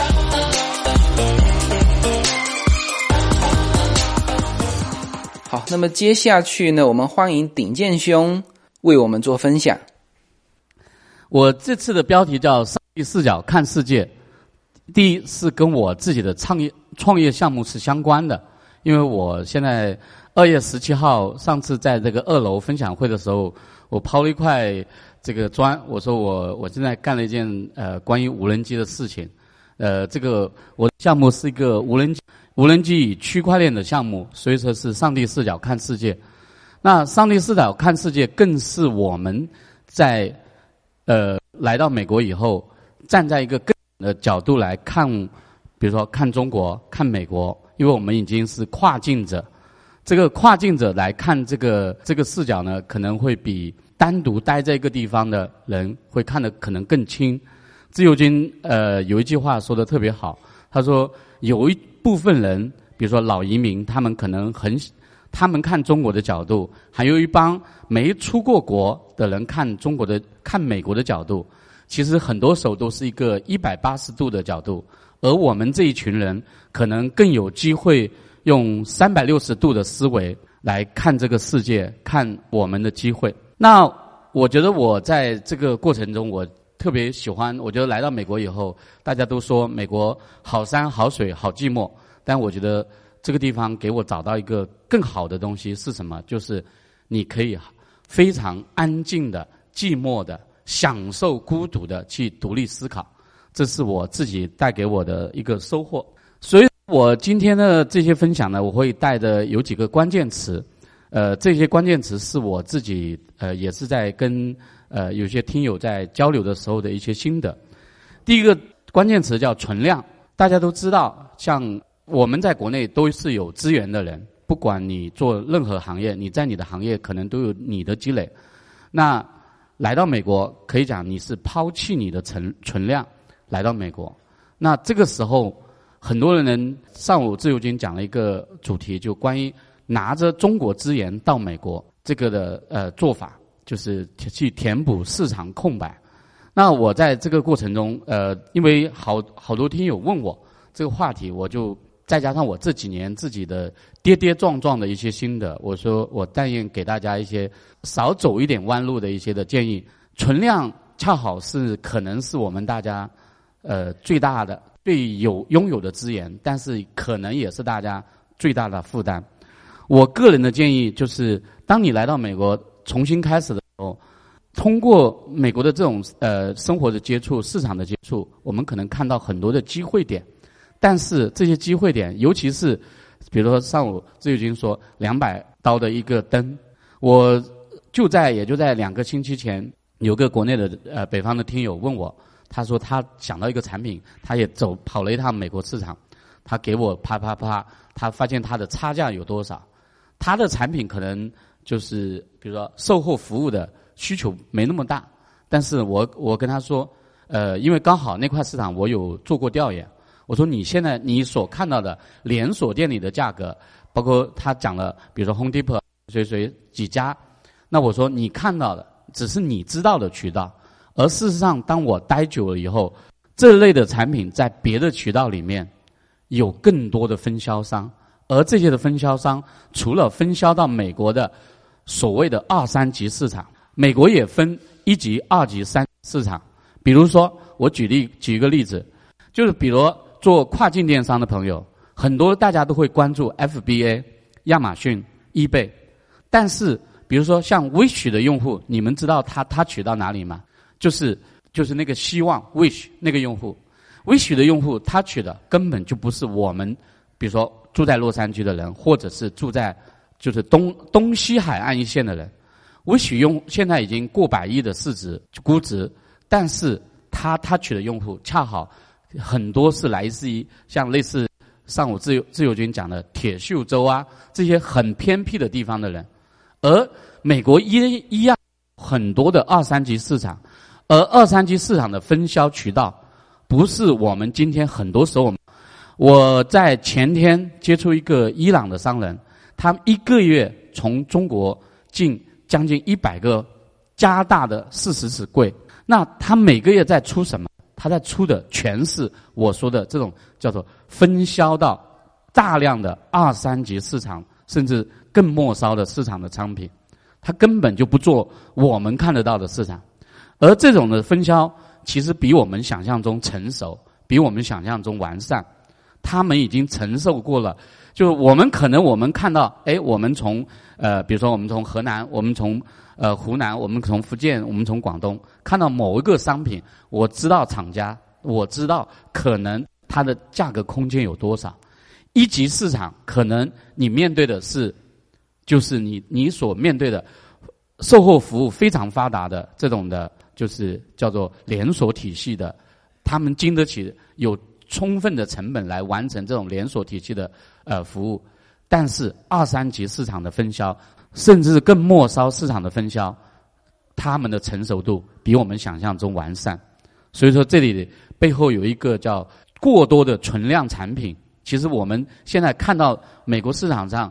那么接下去呢，我们欢迎鼎健兄为我们做分享。我这次的标题叫“上帝视角看世界”，第一是跟我自己的创业创业项目是相关的，因为我现在二月十七号上次在这个二楼分享会的时候，我抛了一块这个砖，我说我我现在干了一件呃关于无人机的事情，呃，这个我项目是一个无人机。无人机区块链的项目，所以说是上帝视角看世界。那上帝视角看世界，更是我们在呃来到美国以后，站在一个更的角度来看，比如说看中国、看美国，因为我们已经是跨境者。这个跨境者来看这个这个视角呢，可能会比单独待在一个地方的人会看得可能更清。自由军呃有一句话说的特别好，他说有一部分人，比如说老移民，他们可能很，他们看中国的角度，还有一帮没出过国的人看中国的看美国的角度，其实很多时候都是一个一百八十度的角度，而我们这一群人可能更有机会用三百六十度的思维来看这个世界，看我们的机会。那我觉得我在这个过程中，我特别喜欢。我觉得来到美国以后，大家都说美国好山好水好寂寞，但我觉得这个地方给我找到一个更好的东西是什么？就是你可以非常安静的、寂寞的、享受孤独的去独立思考。这是我自己带给我的一个收获。所以我今天的这些分享呢，我会带的有几个关键词。呃，这些关键词是我自己呃，也是在跟呃有些听友在交流的时候的一些心得。第一个关键词叫存量，大家都知道，像我们在国内都是有资源的人，不管你做任何行业，你在你的行业可能都有你的积累。那来到美国，可以讲你是抛弃你的存存量来到美国。那这个时候，很多人上午自由军讲了一个主题，就关于。拿着中国资源到美国，这个的呃做法就是去填补市场空白。那我在这个过程中，呃，因为好好多听友问我这个话题，我就再加上我这几年自己的跌跌撞撞的一些心得，我说我但愿给大家一些少走一点弯路的一些的建议。存量恰好是可能是我们大家呃最大的最有拥有的资源，但是可能也是大家最大的负担。我个人的建议就是，当你来到美国重新开始的候，通过美国的这种呃生活的接触、市场的接触，我们可能看到很多的机会点。但是这些机会点，尤其是比如说上午自由军说两百刀的一个灯，我就在也就在两个星期前，有个国内的呃北方的听友问我，他说他想到一个产品，他也走跑了一趟美国市场，他给我啪啪啪，他发现他的差价有多少。他的产品可能就是，比如说售后服务的需求没那么大，但是我我跟他说，呃，因为刚好那块市场我有做过调研，我说你现在你所看到的连锁店里的价格，包括他讲了，比如说 Home Depot 谁谁几家，那我说你看到的只是你知道的渠道，而事实上当我待久了以后，这类的产品在别的渠道里面有更多的分销商。而这些的分销商，除了分销到美国的所谓的二三级市场，美国也分一级、二级、三市场。比如说，我举例举一个例子，就是比如做跨境电商的朋友，很多大家都会关注 FBA、亚马逊、eBay，但是比如说像 Wish 的用户，你们知道他他取到哪里吗？就是就是那个希望 Wish 那个用户，Wish 的用户他取的根本就不是我们，比如说。住在洛杉矶的人，或者是住在就是东东西海岸一线的人，我许用现在已经过百亿的市值估值，但是他他取的用户恰好很多是来自于像类似上午自由自由军讲的铁锈州啊这些很偏僻的地方的人，而美国一一样很多的二三级市场，而二三级市场的分销渠道不是我们今天很多时候我。我在前天接触一个伊朗的商人，他一个月从中国进将近一百个加大的四十尺柜。那他每个月在出什么？他在出的全是我说的这种叫做分销到大量的二三级市场，甚至更末梢的市场的商品。他根本就不做我们看得到的市场，而这种的分销其实比我们想象中成熟，比我们想象中完善。他们已经承受过了，就是我们可能我们看到，哎，我们从呃，比如说我们从河南，我们从呃湖南，我们从福建，我们从广东看到某一个商品，我知道厂家，我知道可能它的价格空间有多少。一级市场可能你面对的是，就是你你所面对的售后服务非常发达的这种的，就是叫做连锁体系的，他们经得起有。充分的成本来完成这种连锁体系的呃服务，但是二三级市场的分销，甚至更末梢市场的分销，他们的成熟度比我们想象中完善。所以说，这里背后有一个叫过多的存量产品。其实我们现在看到美国市场上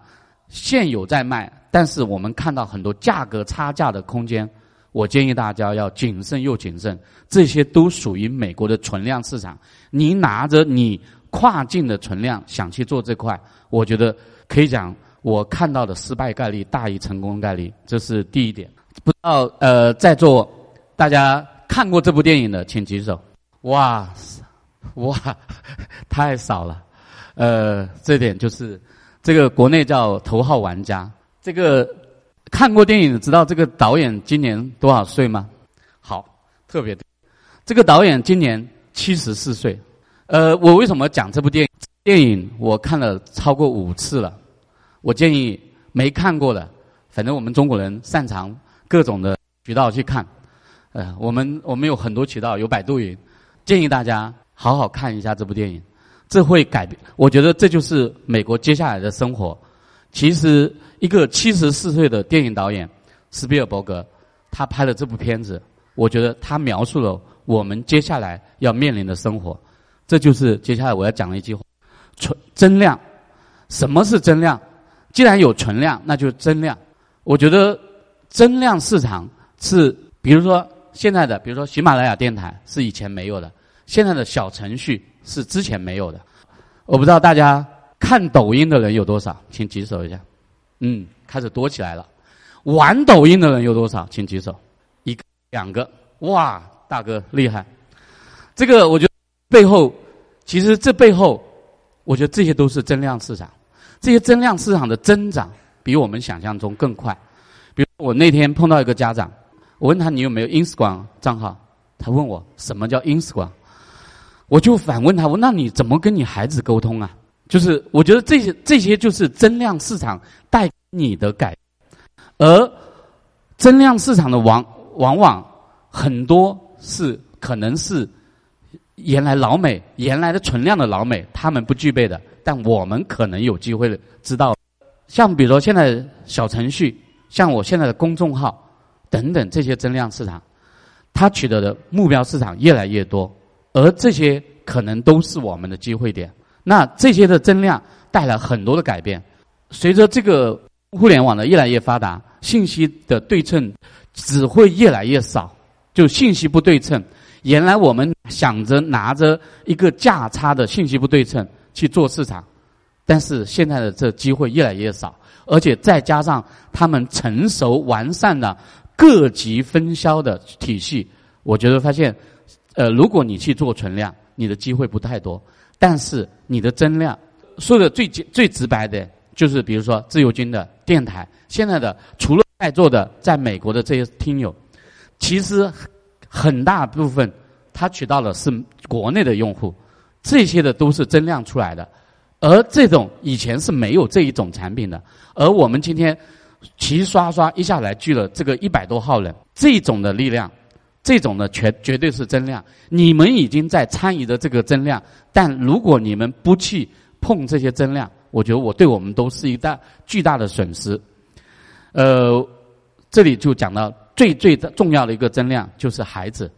现有在卖，但是我们看到很多价格差价的空间。我建议大家要谨慎又谨慎，这些都属于美国的存量市场。你拿着你跨境的存量想去做这块，我觉得可以讲，我看到的失败概率大于成功概率，这是第一点。不知道呃，在座大家看过这部电影的，请举手。哇，哇，太少了。呃，这点就是这个国内叫头号玩家。这个。看过电影知道这个导演今年多少岁吗？好，特别这个导演今年七十四岁。呃，我为什么讲这部电影？电影我看了超过五次了。我建议没看过的，反正我们中国人擅长各种的渠道去看。呃，我们我们有很多渠道，有百度云，建议大家好好看一下这部电影。这会改变，我觉得这就是美国接下来的生活。其实。一个七十四岁的电影导演斯皮尔伯格，他拍了这部片子，我觉得他描述了我们接下来要面临的生活。这就是接下来我要讲的一句话：存增量。什么是增量？既然有存量，那就增量。我觉得增量市场是，比如说现在的，比如说喜马拉雅电台是以前没有的，现在的小程序是之前没有的。我不知道大家看抖音的人有多少，请举手一下。嗯，开始多起来了。玩抖音的人有多少？请举手。一个、两个，哇，大哥厉害。这个我觉得背后，其实这背后，我觉得这些都是增量市场。这些增量市场的增长比我们想象中更快。比如我那天碰到一个家长，我问他你有没有 Instagram 账号？他问我什么叫 Instagram？我就反问他，我那你怎么跟你孩子沟通啊？就是我觉得这些这些就是增量市场带你的改，而增量市场的往往往很多是可能是原来老美原来的存量的老美他们不具备的，但我们可能有机会知道。像比如说现在小程序，像我现在的公众号等等这些增量市场，它取得的目标市场越来越多，而这些可能都是我们的机会点。那这些的增量带来很多的改变，随着这个互联网的越来越发达，信息的对称只会越来越少，就信息不对称。原来我们想着拿着一个价差的信息不对称去做市场，但是现在的这机会越来越少，而且再加上他们成熟完善的各级分销的体系，我觉得发现，呃，如果你去做存量，你的机会不太多。但是你的增量，说的最最直白的，就是比如说自由军的电台，现在的除了在座的在美国的这些听友，其实很大部分他取到的是国内的用户，这些的都是增量出来的，而这种以前是没有这一种产品的，而我们今天齐刷刷一下来聚了这个一百多号人，这种的力量。这种呢，绝绝对是增量。你们已经在参与的这个增量，但如果你们不去碰这些增量，我觉得我对我们都是一大巨大的损失。呃，这里就讲到最最重要的一个增量就是孩子。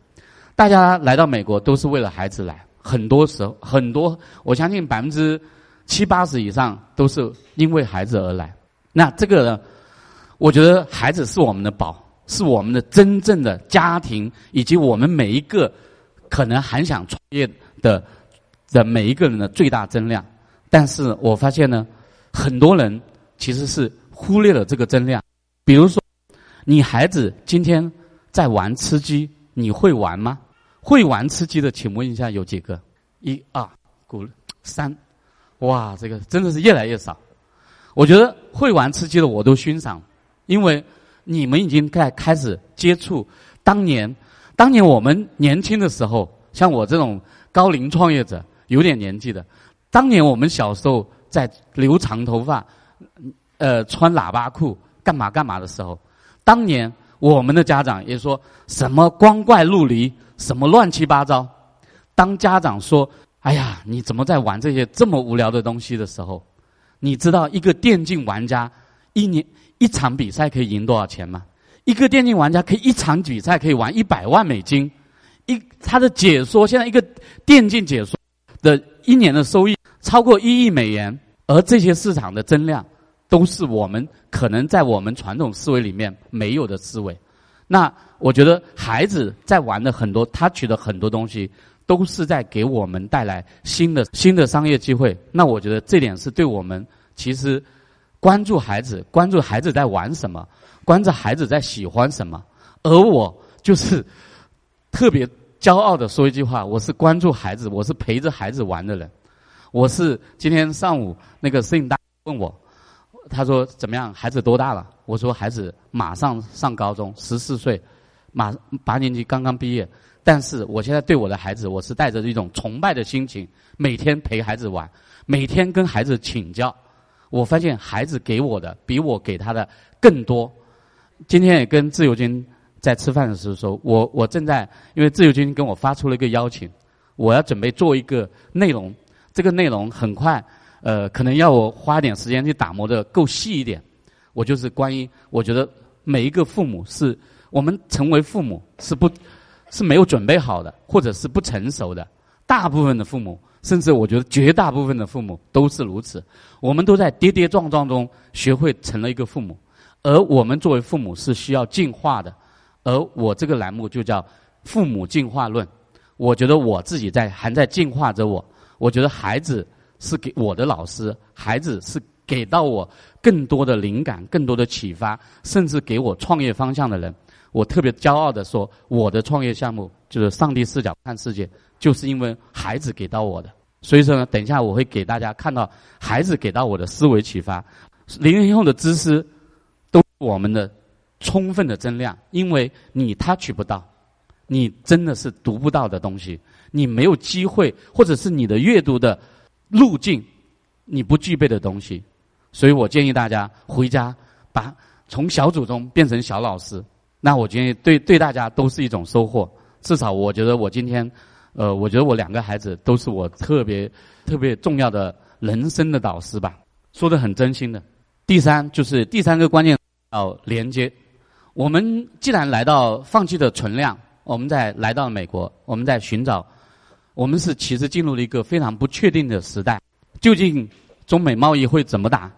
大家来到美国都是为了孩子来，很多时候很多，我相信百分之七八十以上都是因为孩子而来。那这个呢，我觉得孩子是我们的宝。是我们的真正的家庭，以及我们每一个可能还想创业的的每一个人的最大增量。但是我发现呢，很多人其实是忽略了这个增量。比如说，你孩子今天在玩吃鸡，你会玩吗？会玩吃鸡的，请问一下有几个？一二三，哇，这个真的是越来越少。我觉得会玩吃鸡的我都欣赏，因为。你们已经在开始接触当年，当年我们年轻的时候，像我这种高龄创业者，有点年纪的，当年我们小时候在留长头发，呃，穿喇叭裤，干嘛干嘛的时候，当年我们的家长也说什么光怪陆离，什么乱七八糟。当家长说：“哎呀，你怎么在玩这些这么无聊的东西？”的时候，你知道一个电竞玩家一年。一场比赛可以赢多少钱吗？一个电竞玩家可以一场比赛可以玩一百万美金，一他的解说现在一个电竞解说的一年的收益超过一亿美元，而这些市场的增量都是我们可能在我们传统思维里面没有的思维。那我觉得孩子在玩的很多，他取得很多东西，都是在给我们带来新的新的商业机会。那我觉得这点是对我们其实关注孩子，关注孩子在玩什么。关注孩子在喜欢什么，而我就是 特别骄傲的说一句话：我是关注孩子，我是陪着孩子玩的人。我是今天上午那个摄影大问我，他说怎么样？孩子多大了？我说孩子马上上高中，十四岁，马八年级刚刚毕业。但是我现在对我的孩子，我是带着一种崇拜的心情，每天陪孩子玩，每天跟孩子请教。我发现孩子给我的比我给他的更多。今天也跟自由军在吃饭的时候说，我我正在因为自由军跟我发出了一个邀请，我要准备做一个内容，这个内容很快，呃，可能要我花点时间去打磨的够细一点。我就是关于我觉得每一个父母是我们成为父母是不，是没有准备好的，或者是不成熟的。大部分的父母，甚至我觉得绝大部分的父母都是如此。我们都在跌跌撞撞中学会成了一个父母。而我们作为父母是需要进化的，而我这个栏目就叫“父母进化论”。我觉得我自己在还在进化着我。我觉得孩子是给我的老师，孩子是给到我更多的灵感、更多的启发，甚至给我创业方向的人。我特别骄傲的说，我的创业项目就是上帝视角看世界，就是因为孩子给到我的。所以说呢，等一下我会给大家看到孩子给到我的思维启发，零零后的知识。都我们的充分的增量，因为你他取不到，你真的是读不到的东西，你没有机会，或者是你的阅读的路径，你不具备的东西，所以我建议大家回家把从小组中变成小老师，那我建议对对大家都是一种收获。至少我觉得我今天，呃，我觉得我两个孩子都是我特别特别重要的人生的导师吧，说的很真心的。第三就是第三个关键。要连接，我们既然来到放弃的存量，我们在来到美国，我们在寻找，我们是其实进入了一个非常不确定的时代。究竟中美贸易会怎么打？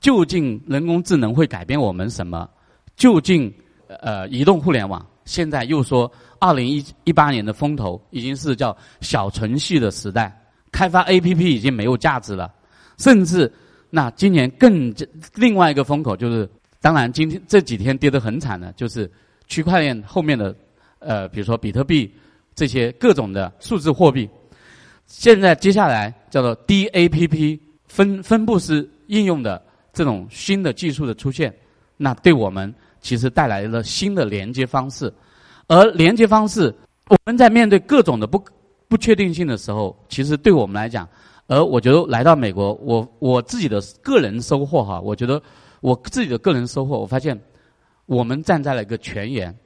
究竟人工智能会改变我们什么？究竟呃移动互联网现在又说二零一一八年的风头已经是叫小程序的时代，开发 A P P 已经没有价值了，甚至那今年更另外一个风口就是。当然，今天这几天跌得很惨的，就是区块链后面的，呃，比如说比特币这些各种的数字货币。现在接下来叫做 DAPP 分分布式应用的这种新的技术的出现，那对我们其实带来了新的连接方式。而连接方式，我们在面对各种的不不确定性的时候，其实对我们来讲，而我觉得来到美国，我我自己的个人收获哈，我觉得。我自己的个人收获，我发现我们站在了一个泉眼，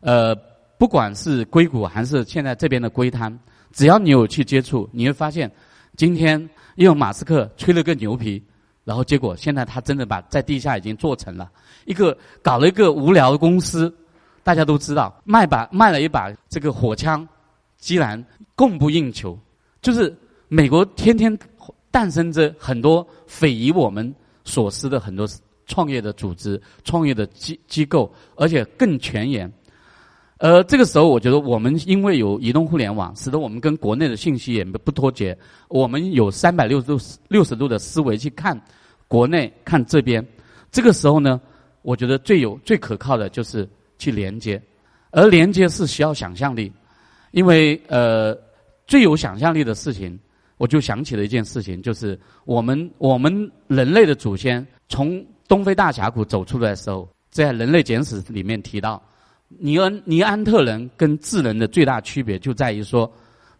呃，不管是硅谷还是现在这边的硅滩，只要你有去接触，你会发现，今天因为马斯克吹了个牛皮，然后结果现在他真的把在地下已经做成了一个搞了一个无聊的公司，大家都知道卖把卖了一把这个火枪，居然供不应求，就是美国天天诞生着很多匪夷我们所思的很多。创业的组织、创业的机机构，而且更前沿。呃，这个时候，我觉得我们因为有移动互联网，使得我们跟国内的信息也不脱节。我们有三百六十度、六十度的思维去看国内、看这边。这个时候呢，我觉得最有、最可靠的就是去连接，而连接是需要想象力，因为呃，最有想象力的事情，我就想起了一件事情，就是我们我们人类的祖先从东非大峡谷走出来的时候，在《人类简史》里面提到，尼恩尼安特人跟智人的最大区别就在于说，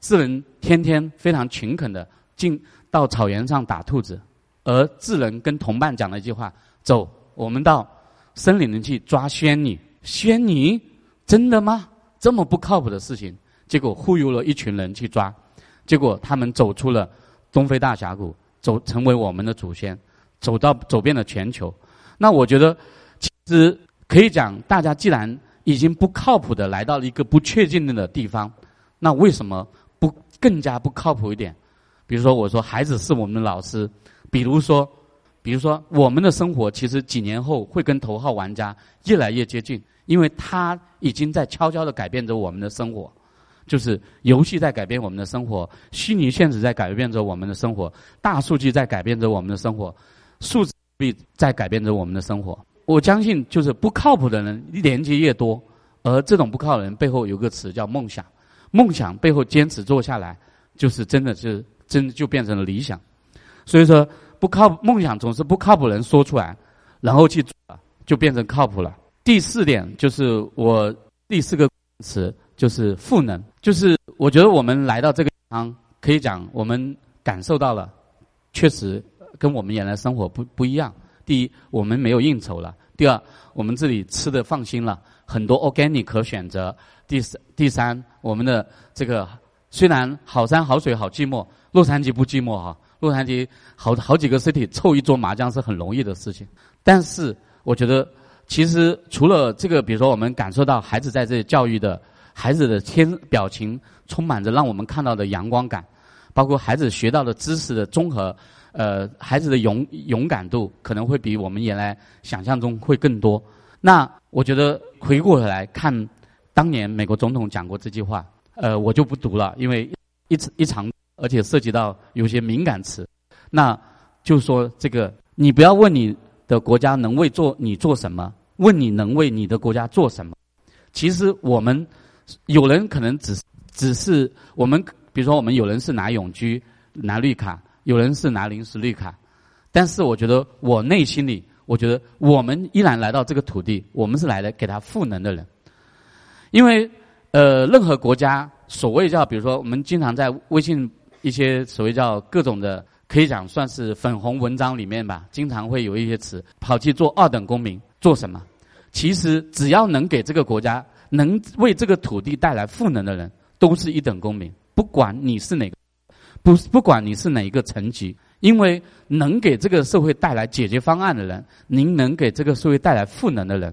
智人天天非常勤恳的进到草原上打兔子，而智人跟同伴讲了一句话：“走，我们到森林里去抓仙女。”仙女真的吗？这么不靠谱的事情，结果忽悠了一群人去抓，结果他们走出了东非大峡谷，走成为我们的祖先。走到走遍了全球，那我觉得，其实可以讲，大家既然已经不靠谱的来到了一个不确定的地方，那为什么不更加不靠谱一点？比如说，我说孩子是我们的老师，比如说，比如说我们的生活其实几年后会跟头号玩家越来越接近，因为他已经在悄悄的改变着我们的生活，就是游戏在改变我们的生活，虚拟现实在改变着我们的生活，大数据在改变着我们的生活，数字币在改变着我们的生活。我相信，就是不靠谱的人连接越多，而这种不靠的人背后有个词叫梦想，梦想背后坚持做下来，就是真的是真就变成了理想。所以说，不靠梦想总是不靠谱人说出来，然后去做，就变成靠谱了。第四点就是我第四个词就是赋能，就是我觉得我们来到这个地方，可以讲我们感受到了，确实跟我们原来生活不不一样。第一，我们没有应酬了；第二，我们这里吃的放心了，很多 organic 可选择；第三，第三，我们的这个虽然好山好水好寂寞，洛杉矶不寂寞哈，洛杉矶好好几个 city 凑一桌麻将是很容易的事情。但是，我觉得其实除了这个，比如说我们感受到孩子在这里教育的孩子的天表情充满着让我们看到的阳光感，包括孩子学到的知识的综合。呃，孩子的勇勇敢度可能会比我们原来想象中会更多。那我觉得回过头来看，当年美国总统讲过这句话，呃，我就不读了，因为一一长，而且涉及到有些敏感词。那就说这个，你不要问你的国家能为做你做什么，问你能为你的国家做什么。其实我们有人可能只只是我们，比如说我们有人是拿永居拿绿卡。有人是拿临时绿卡，但是我觉得我内心里，我觉得我们依然来到这个土地，我们是来的给他赋能的人。因为呃，任何国家所谓叫，比如说我们经常在微信一些所谓叫各种的，可以讲算是粉红文章里面吧，经常会有一些词跑去做二等公民，做什么？其实只要能给这个国家、能为这个土地带来赋能的人，都是一等公民，不管你是哪个。不不管你是哪一个层级，因为能给这个社会带来解决方案的人，您能给这个社会带来赋能的人，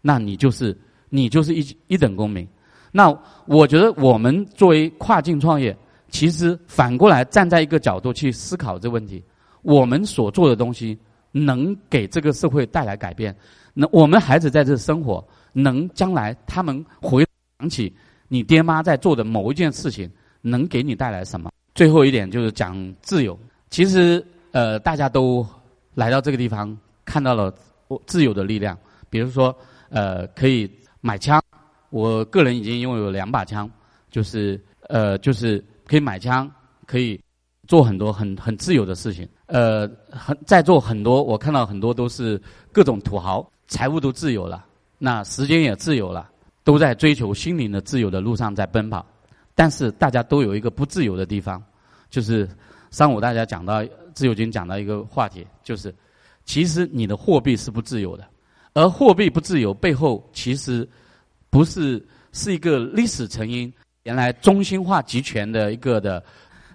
那你就是你就是一一等公民。那我觉得我们作为跨境创业，其实反过来站在一个角度去思考这问题：我们所做的东西能给这个社会带来改变，那我们孩子在这生活，能将来他们回想起你爹妈在做的某一件事情，能给你带来什么？最后一点就是讲自由。其实，呃，大家都来到这个地方，看到了自由的力量。比如说，呃，可以买枪。我个人已经拥有两把枪，就是呃，就是可以买枪，可以做很多很很自由的事情。呃，很在做很多，我看到很多都是各种土豪，财务都自由了，那时间也自由了，都在追求心灵的自由的路上在奔跑。但是大家都有一个不自由的地方，就是上午大家讲到自由军讲到一个话题，就是其实你的货币是不自由的，而货币不自由背后其实不是是一个历史成因，原来中心化集权的一个的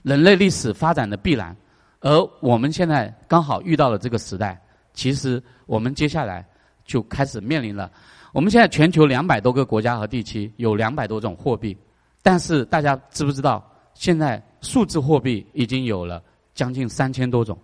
人类历史发展的必然，而我们现在刚好遇到了这个时代，其实我们接下来就开始面临了，我们现在全球两百多个国家和地区有两百多种货币。但是大家知不知道，现在数字货币已经有了将近三千多种。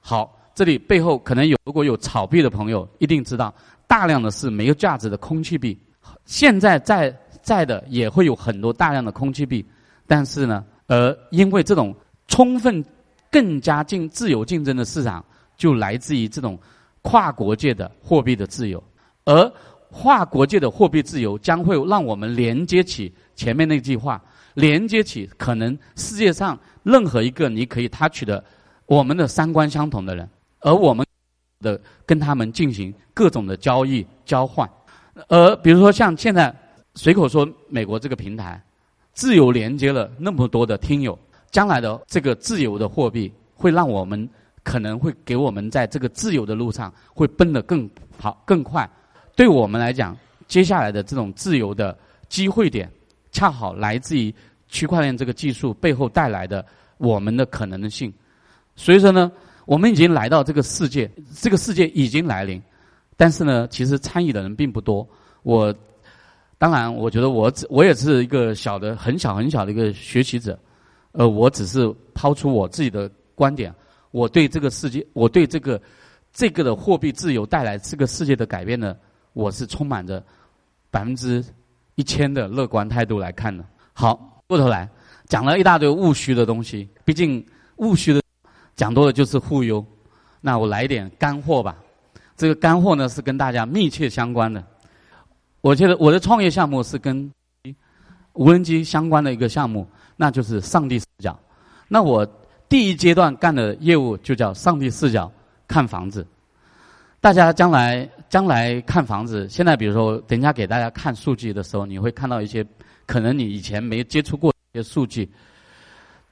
好，这里背后可能有如果有炒币的朋友一定知道，大量的是没有价值的空气币。现在在在的也会有很多大量的空气币，但是呢，呃，因为这种充分更加竞自由竞争的市场，就来自于这种跨国界的货币的自由，而跨国界的货币自由将会让我们连接起。前面那句话，连接起可能世界上任何一个你可以 touch 的，我们的三观相同的人，而我们的跟他们进行各种的交易交换，而比如说像现在随口说美国这个平台，自由连接了那么多的听友，将来的这个自由的货币会让我们可能会给我们在这个自由的路上会奔得更好更快，对我们来讲，接下来的这种自由的机会点。恰好来自于区块链这个技术背后带来的我们的可能性，所以说呢，我们已经来到这个世界，这个世界已经来临，但是呢，其实参与的人并不多。我当然，我觉得我只我也是一个小的、很小很小的一个学习者。呃，我只是抛出我自己的观点，我对这个世界，我对这个这个的货币自由带来这个世界的改变呢，我是充满着百分之一千的乐观态度来看呢。好，过头来讲了一大堆务虚的东西，毕竟务虚的讲多了就是忽悠。那我来一点干货吧。这个干货呢是跟大家密切相关的。我觉得我的创业项目是跟无人机相关的一个项目。那就是上帝视角。那我第一阶段干的业务就叫上帝视角看房子。大家将来将来看房子，现在比如说等一下给大家看数据的时候，你会看到一些可能你以前没接触过一些数据。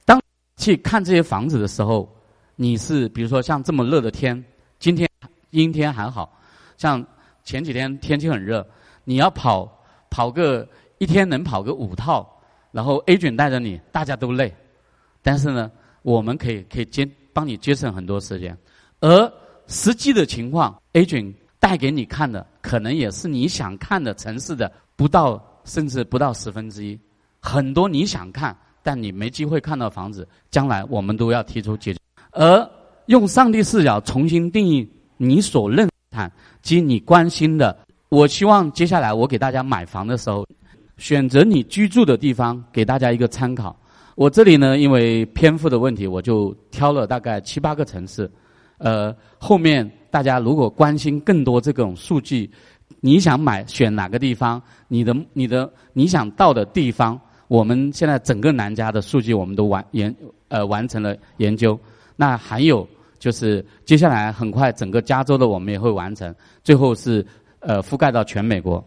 当去看这些房子的时候，你是比如说像这么热的天，今天阴天还好，像前几天天气很热，你要跑跑个一天能跑个五套。然后 A 卷带着你，大家都累，但是呢，我们可以可以节帮你节省很多时间，而实际的情况，A 卷带给你看的，可能也是你想看的城市的不到甚至不到十分之一，很多你想看但你没机会看到房子，将来我们都要提出解决，而用上帝视角重新定义你所认谈及你关心的，我希望接下来我给大家买房的时候。选择你居住的地方，给大家一个参考。我这里呢，因为篇幅的问题，我就挑了大概七八个城市。呃，后面大家如果关心更多这种数据，你想买选哪个地方？你的你的你想到的地方，我们现在整个南加的数据我们都完研呃完成了研究。那还有就是接下来很快整个加州的我们也会完成，最后是呃覆盖到全美国，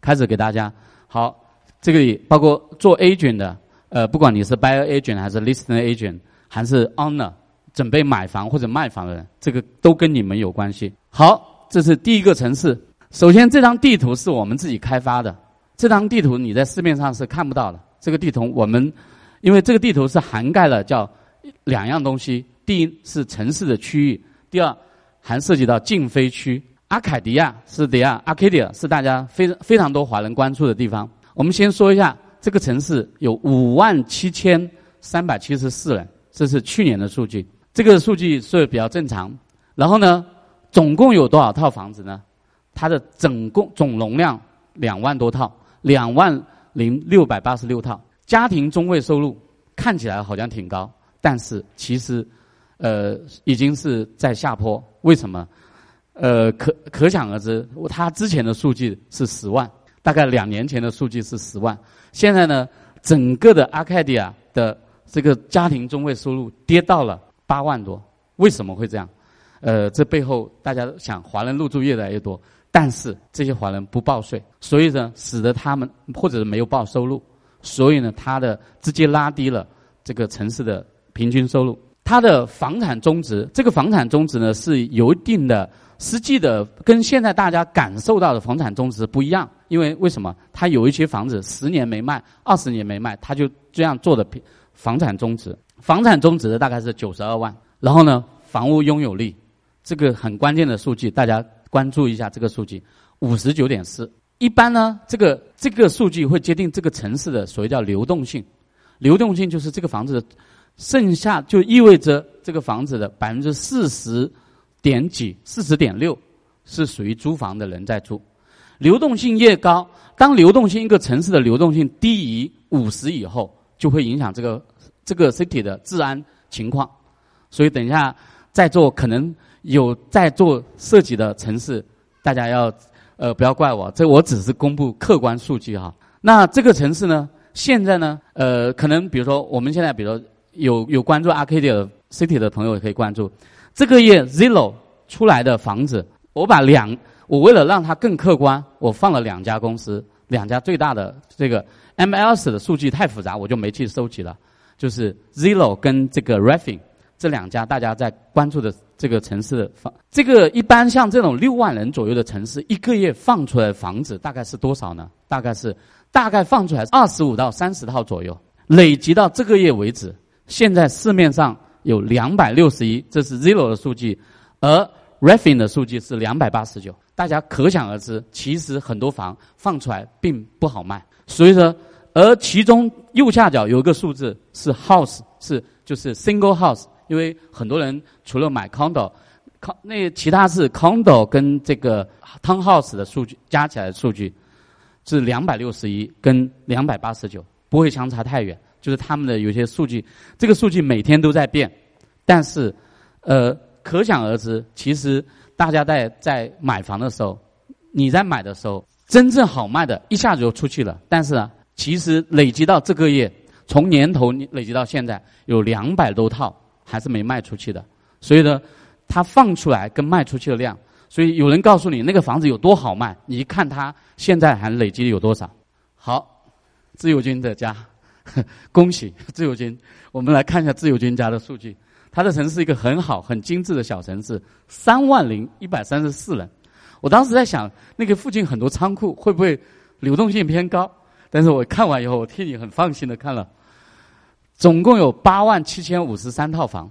开始给大家好。这个里包括做 agent 的，呃，不管你是 buyer agent 还是 listener agent，还是 owner，准备买房或者卖房的人，这个都跟你们有关系。好，这是第一个城市。首先，这张地图是我们自己开发的。这张地图你在市面上是看不到的。这个地图我们，因为这个地图是涵盖了叫两样东西：第一是城市的区域，第二还涉及到禁飞区。阿凯迪亚是迪亚，Arcadia 是大家非常非常多华人关注的地方。我们先说一下这个城市有五万七千三百七十四人，这是去年的数据。这个数据是比较正常。然后呢，总共有多少套房子呢？它的总共总容量两万多套，两万零六百八十六套。家庭中位收入看起来好像挺高，但是其实，呃，已经是在下坡。为什么？呃，可可想而知，它之前的数据是十万。大概两年前的数据是十万，现在呢，整个的阿凯迪亚的这个家庭中位收入跌到了八万多。为什么会这样？呃，这背后大家想，华人入住越来越多，但是这些华人不报税，所以呢，使得他们或者是没有报收入，所以呢，他的直接拉低了这个城市的平均收入。它的房产中值，这个房产中值呢是有一定的。实际的跟现在大家感受到的房产中值不一样，因为为什么？他有一些房子十年没卖，二十年没卖，他就这样做的房产中值。房产中值的大概是九十二万。然后呢，房屋拥有率，这个很关键的数据，大家关注一下这个数据，五十九点四。一般呢，这个这个数据会决定这个城市的所谓叫流动性。流动性就是这个房子的剩下，就意味着这个房子的百分之四十。点几四十点六是属于租房的人在住，流动性越高，当流动性一个城市的流动性低于五十以后，就会影响这个这个 city 的治安情况。所以等一下在座可能有在做设计的城市，大家要呃不要怪我，这我只是公布客观数据哈。那这个城市呢，现在呢呃可能比如说我们现在比如有有关注 Arcadia City 的朋友也可以关注。这个月 Zillow 出来的房子，我把两，我为了让它更客观，我放了两家公司，两家最大的这个 MLS 的数据太复杂，我就没去收集了。就是 Zillow 跟这个 Refin 这两家大家在关注的这个城市的房，这个一般像这种六万人左右的城市，一个月放出来房子大概是多少呢？大概是大概放出来二十五到三十套左右，累积到这个月为止，现在市面上。有两百六十一，这是 Zillow 的数据，而 Refin 的数据是两百八十九，大家可想而知，其实很多房放出来并不好卖。所以说，而其中右下角有一个数字是 House，是就是 Single House，因为很多人除了买 Condo，那其他是 Condo 跟这个 Townhouse 的数据加起来的数据是两百六十一跟两百八十九，不会相差太远。就是他们的有些数据，这个数据每天都在变，但是，呃。可想而知，其实大家在在买房的时候，你在买的时候，真正好卖的，一下子就出去了。但是呢，其实累积到这个月，从年头累积到现在，有两百多套还是没卖出去的。所以呢，它放出来跟卖出去的量，所以有人告诉你那个房子有多好卖，你一看它现在还累积有多少。好，自由军的家，恭喜自由军。我们来看一下自由军家的数据。它的城市一个很好、很精致的小城市，三万零一百三十四人。我当时在想，那个附近很多仓库会不会流动性偏高？但是我看完以后，我替你很放心的看了，总共有八万七千五十三套房。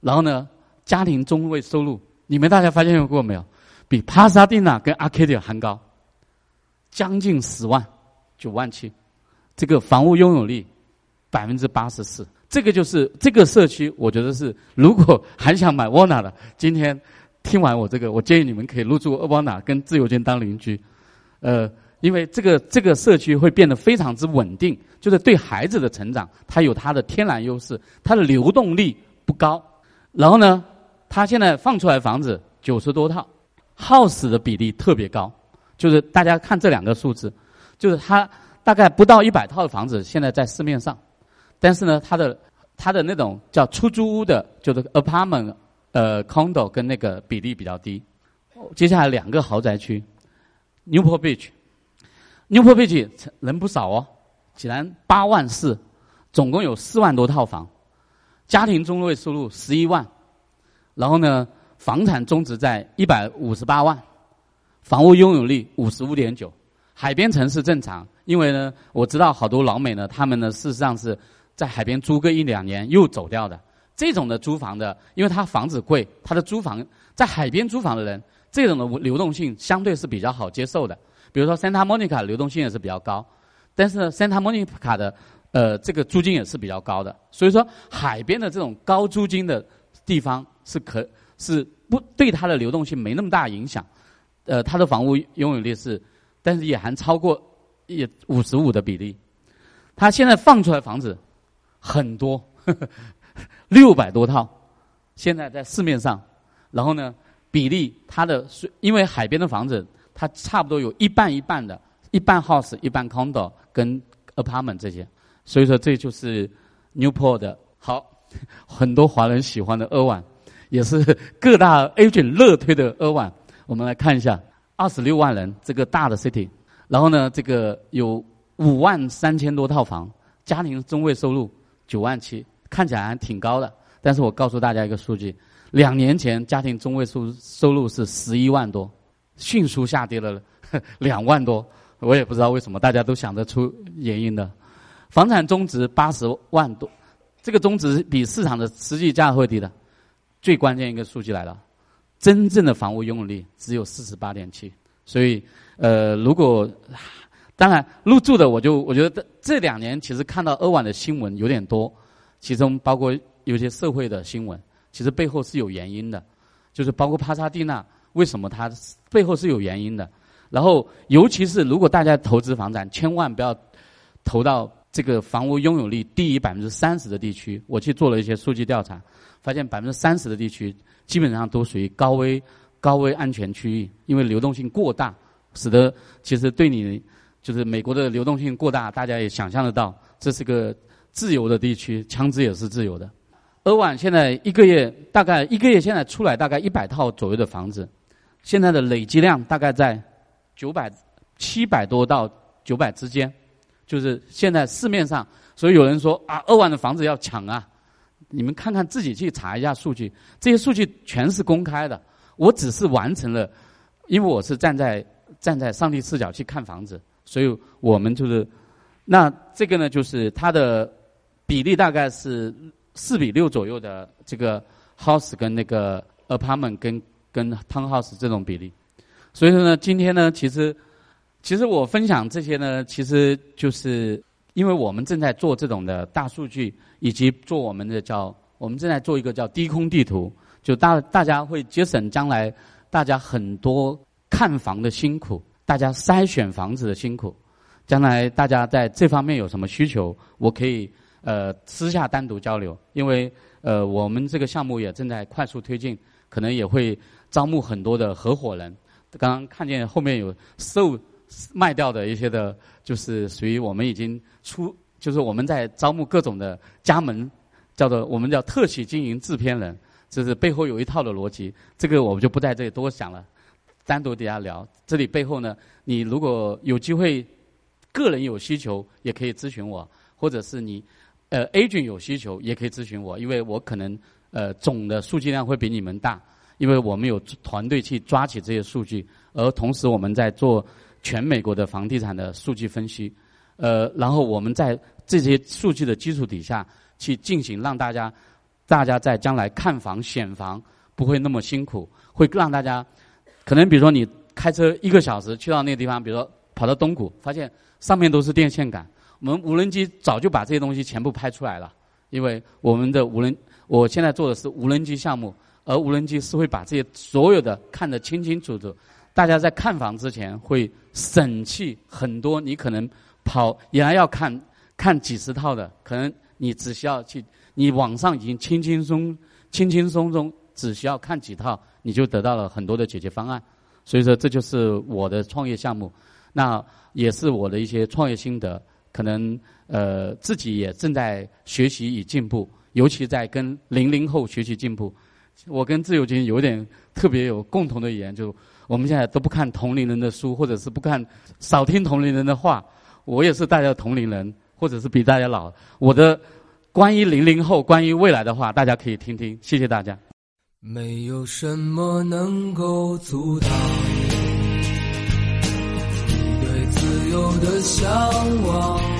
然后呢，家庭中位收入，你们大家发现过没有？比帕萨蒂娜跟阿卡迪还高，将近十万，九万七。这个房屋拥有率百分之八十四。这个就是这个社区，我觉得是如果还想买沃纳的，今天听完我这个，我建议你们可以入住沃纳，跟自由军当邻居。呃，因为这个这个社区会变得非常之稳定，就是对孩子的成长，它有它的天然优势，它的流动力不高。然后呢，它现在放出来房子九十多套，house 的比例特别高，就是大家看这两个数字，就是它大概不到一百套的房子现在在市面上。但是呢，它的它的那种叫出租屋的，就是 apartment，呃，condo 跟那个比例比较低。接下来两个豪宅区，Newport Beach Newport Beach 人不少哦，济南八万四，总共有四万多套房，家庭中位收入十一万，然后呢，房产中值在一百五十八万，房屋拥有率五十五点九，海边城市正常，因为呢，我知道好多老美呢，他们呢事实上是。在海边租个一两年又走掉的这种的租房的，因为他房子贵，他的租房在海边租房的人，这种的流动性相对是比较好接受的。比如说 Santa Monica 流动性也是比较高，但是呢 Santa Monica 的呃这个租金也是比较高的。所以说海边的这种高租金的地方是可是不对它的流动性没那么大影响。呃，它的房屋拥有率是，但是也还超过也五十五的比例。他现在放出来房子。很多，六百多套，现在在市面上。然后呢，比例它的，因为海边的房子，它差不多有一半一半的，一半 house，一半 condo 跟 apartment 这些。所以说，这就是 Newport 的好，很多华人喜欢的二万，也是 各大 agent 热推的二万。我们来看一下，二十六万人这个大的 city，然后呢，这个有五万三千多套房，家庭中位收入。九万七看起来还挺高的，但是我告诉大家一个数据：两年前家庭中位数收入是十一万多，迅速下跌了两万多。我也不知道为什么，大家都想得出原因的。房产中值八十万多，这个中值比市场的实际价会低的。最关键一个数据来了，真正的房屋拥有率只有四十八点七。所以，呃，如果当然，入住的我就我觉得这两年其实看到二万的新闻有点多，其中包括有些社会的新闻，其实背后是有原因的，就是包括帕萨蒂娜为什么它背后是有原因的。然后，尤其是如果大家投资房产，千万不要投到这个房屋拥有率低于百分之三十的地区。我去做了一些数据调查，发现百分之三十的地区基本上都属于高危高危安全区域，因为流动性过大，使得其实对你。就是美国的流动性过大，大家也想象得到，这是个自由的地区，枪支也是自由的。俄万现在一个月大概一个月现在出来大概一百套左右的房子，现在的累积量大概在九百七百多到九百之间，就是现在市面上，所以有人说啊，二万的房子要抢啊，你们看看自己去查一下数据，这些数据全是公开的，我只是完成了，因为我是站在站在上帝视角去看房子。所以我们就是，那这个呢，就是它的比例大概是四比六左右的这个 house 跟那个 apartment 跟跟 townhouse 这种比例。所以说呢，今天呢，其实其实我分享这些呢，其实就是因为我们正在做这种的大数据，以及做我们的叫我们正在做一个叫低空地图，就大大家会节省将来大家很多看房的辛苦，大家筛选房子的辛苦。将来大家在这方面有什么需求，我可以呃私下单独交流，因为呃我们这个项目也正在快速推进，可能也会招募很多的合伙人。刚刚看见后面有售卖掉的一些的，就是属于我们已经出，就是我们在招募各种的加盟，叫做我们叫特许经营制片人，就是背后有一套的逻辑。这个我们就不在这里多想了，单独底下聊。这里背后呢，你如果有机会。个人有需求也可以咨询我，或者是你，呃，agent 有需求也可以咨询我，因为我可能呃总的数据量会比你们大，因为我们有团队去抓起这些数据，而同时我们在做全美国的房地产的数据分析，呃，然后我们在这些数据的基础底下去进行，让大家大家在将来看房选房不会那么辛苦，会让大家可能比如说你开车一个小时去到那个地方，比如说跑到东谷，发现。上面都是电线杆，我们无人机早就把这些东西全部拍出来了。因为我们的无人，我现在做的是无人机项目，而无人机是会把这些所有的看得清清楚楚。大家在看房之前会省去很多，你可能跑原来要看看几十套的，可能你只需要去，你网上已经轻轻松轻轻松松只需要看几套，你就得到了很多的解决方案。所以说，这就是我的创业项目。那也是我的一些创业心得，可能呃自己也正在学习与进步，尤其在跟零零后学习进步。我跟自由军有点特别有共同的语言，就我们现在都不看同龄人的书，或者是不看少听同龄人的话。我也是大家同龄人，或者是比大家老。我的关于零零后、关于未来的话，大家可以听听。谢谢大家。没有什么能够阻挡。你对自由的向往。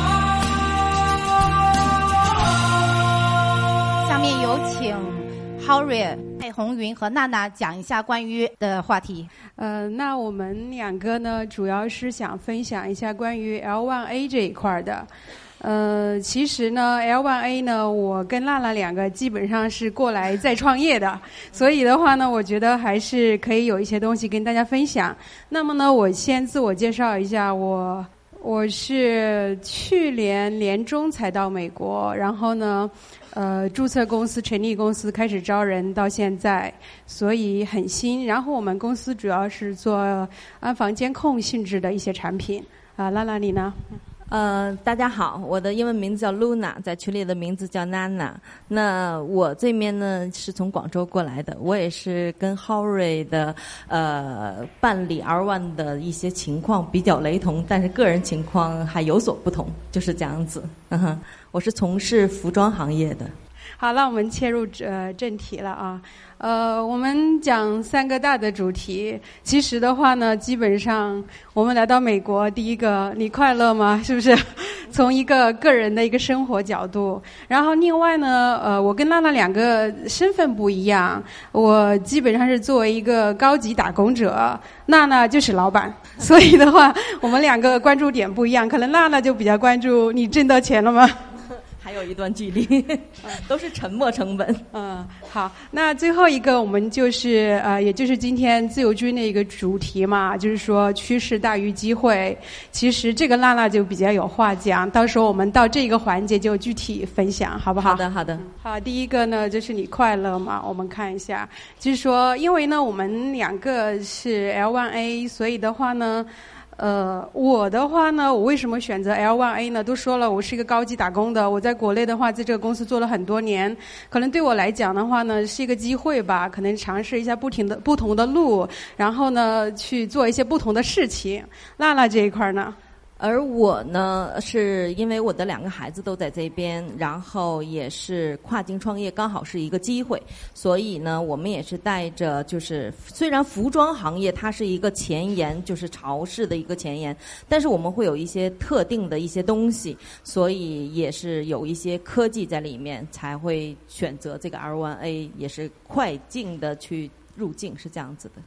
面有请 Harry、蔡红云和娜娜讲一下关于的话题。呃，那我们两个呢，主要是想分享一下关于 L1A 这一块的。呃，其实呢，L1A 呢，我跟娜娜两个基本上是过来再创业的，所以的话呢，我觉得还是可以有一些东西跟大家分享。那么呢，我先自我介绍一下，我我是去年年中才到美国，然后呢。呃，注册公司、成立公司、开始招人，到现在，所以很新。然后我们公司主要是做安防监控性质的一些产品。啊，娜娜你呢？呃，大家好，我的英文名字叫 Luna，在群里的名字叫娜娜。那我这边呢是从广州过来的，我也是跟 Harry 的呃办理 R1 的一些情况比较雷同，但是个人情况还有所不同，就是这样子。嗯我是从事服装行业的。好，那我们切入呃正题了啊。呃，我们讲三个大的主题。其实的话呢，基本上我们来到美国，第一个，你快乐吗？是不是？从一个个人的一个生活角度。然后另外呢，呃，我跟娜娜两个身份不一样。我基本上是作为一个高级打工者，娜娜就是老板。所以的话，我们两个关注点不一样。可能娜娜就比较关注你挣到钱了吗？还有有一段距离，都是沉没成本。嗯，好，那最后一个我们就是呃，也就是今天自由军的一个主题嘛，就是说趋势大于机会。其实这个娜娜就比较有话讲，到时候我们到这个环节就具体分享，好不好？好的，好的。好，第一个呢就是你快乐嘛，我们看一下，就是说，因为呢我们两个是 L1A，所以的话呢。呃，我的话呢，我为什么选择 L1A 呢？都说了，我是一个高级打工的。我在国内的话，在这个公司做了很多年，可能对我来讲的话呢，是一个机会吧。可能尝试一下不停的不同的路，然后呢，去做一些不同的事情。娜娜这一块呢？而我呢，是因为我的两个孩子都在这边，然后也是跨境创业，刚好是一个机会，所以呢，我们也是带着，就是虽然服装行业它是一个前沿，就是潮式的一个前沿，但是我们会有一些特定的一些东西，所以也是有一些科技在里面，才会选择这个 R1A，也是快进的去入境，是这样子的。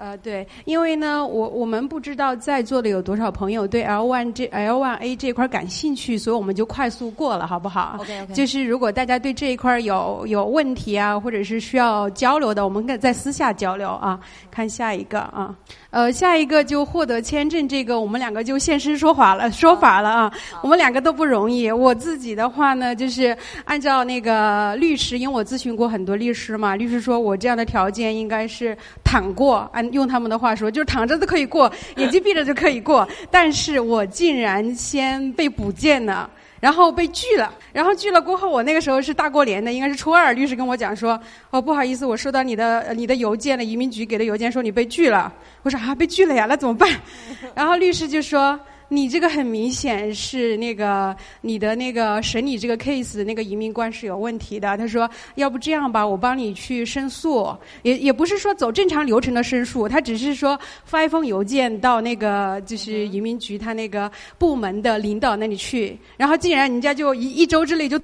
呃，对，因为呢，我我们不知道在座的有多少朋友对 L one 这 L one A 这块感兴趣，所以我们就快速过了，好不好？OK OK。就是如果大家对这一块有有问题啊，或者是需要交流的，我们可以在私下交流啊。看下一个啊。呃，下一个就获得签证，这个我们两个就现身说法了，说法了啊。我们两个都不容易。我自己的话呢，就是按照那个律师，因为我咨询过很多律师嘛，律师说我这样的条件应该是躺过，按用他们的话说，就是躺着都可以过，眼睛闭着就可以过。但是我竟然先被补件了。然后被拒了，然后拒了过后，我那个时候是大过年的，应该是初二，律师跟我讲说，哦，不好意思，我收到你的你的邮件了，移民局给的邮件说你被拒了。我说啊，被拒了呀，那怎么办？然后律师就说。你这个很明显是那个你的那个审理这个 case 那个移民官是有问题的。他说，要不这样吧，我帮你去申诉，也也不是说走正常流程的申诉，他只是说发一封邮件到那个就是移民局他那个部门的领导那里去。然后竟然人家就一一周之内就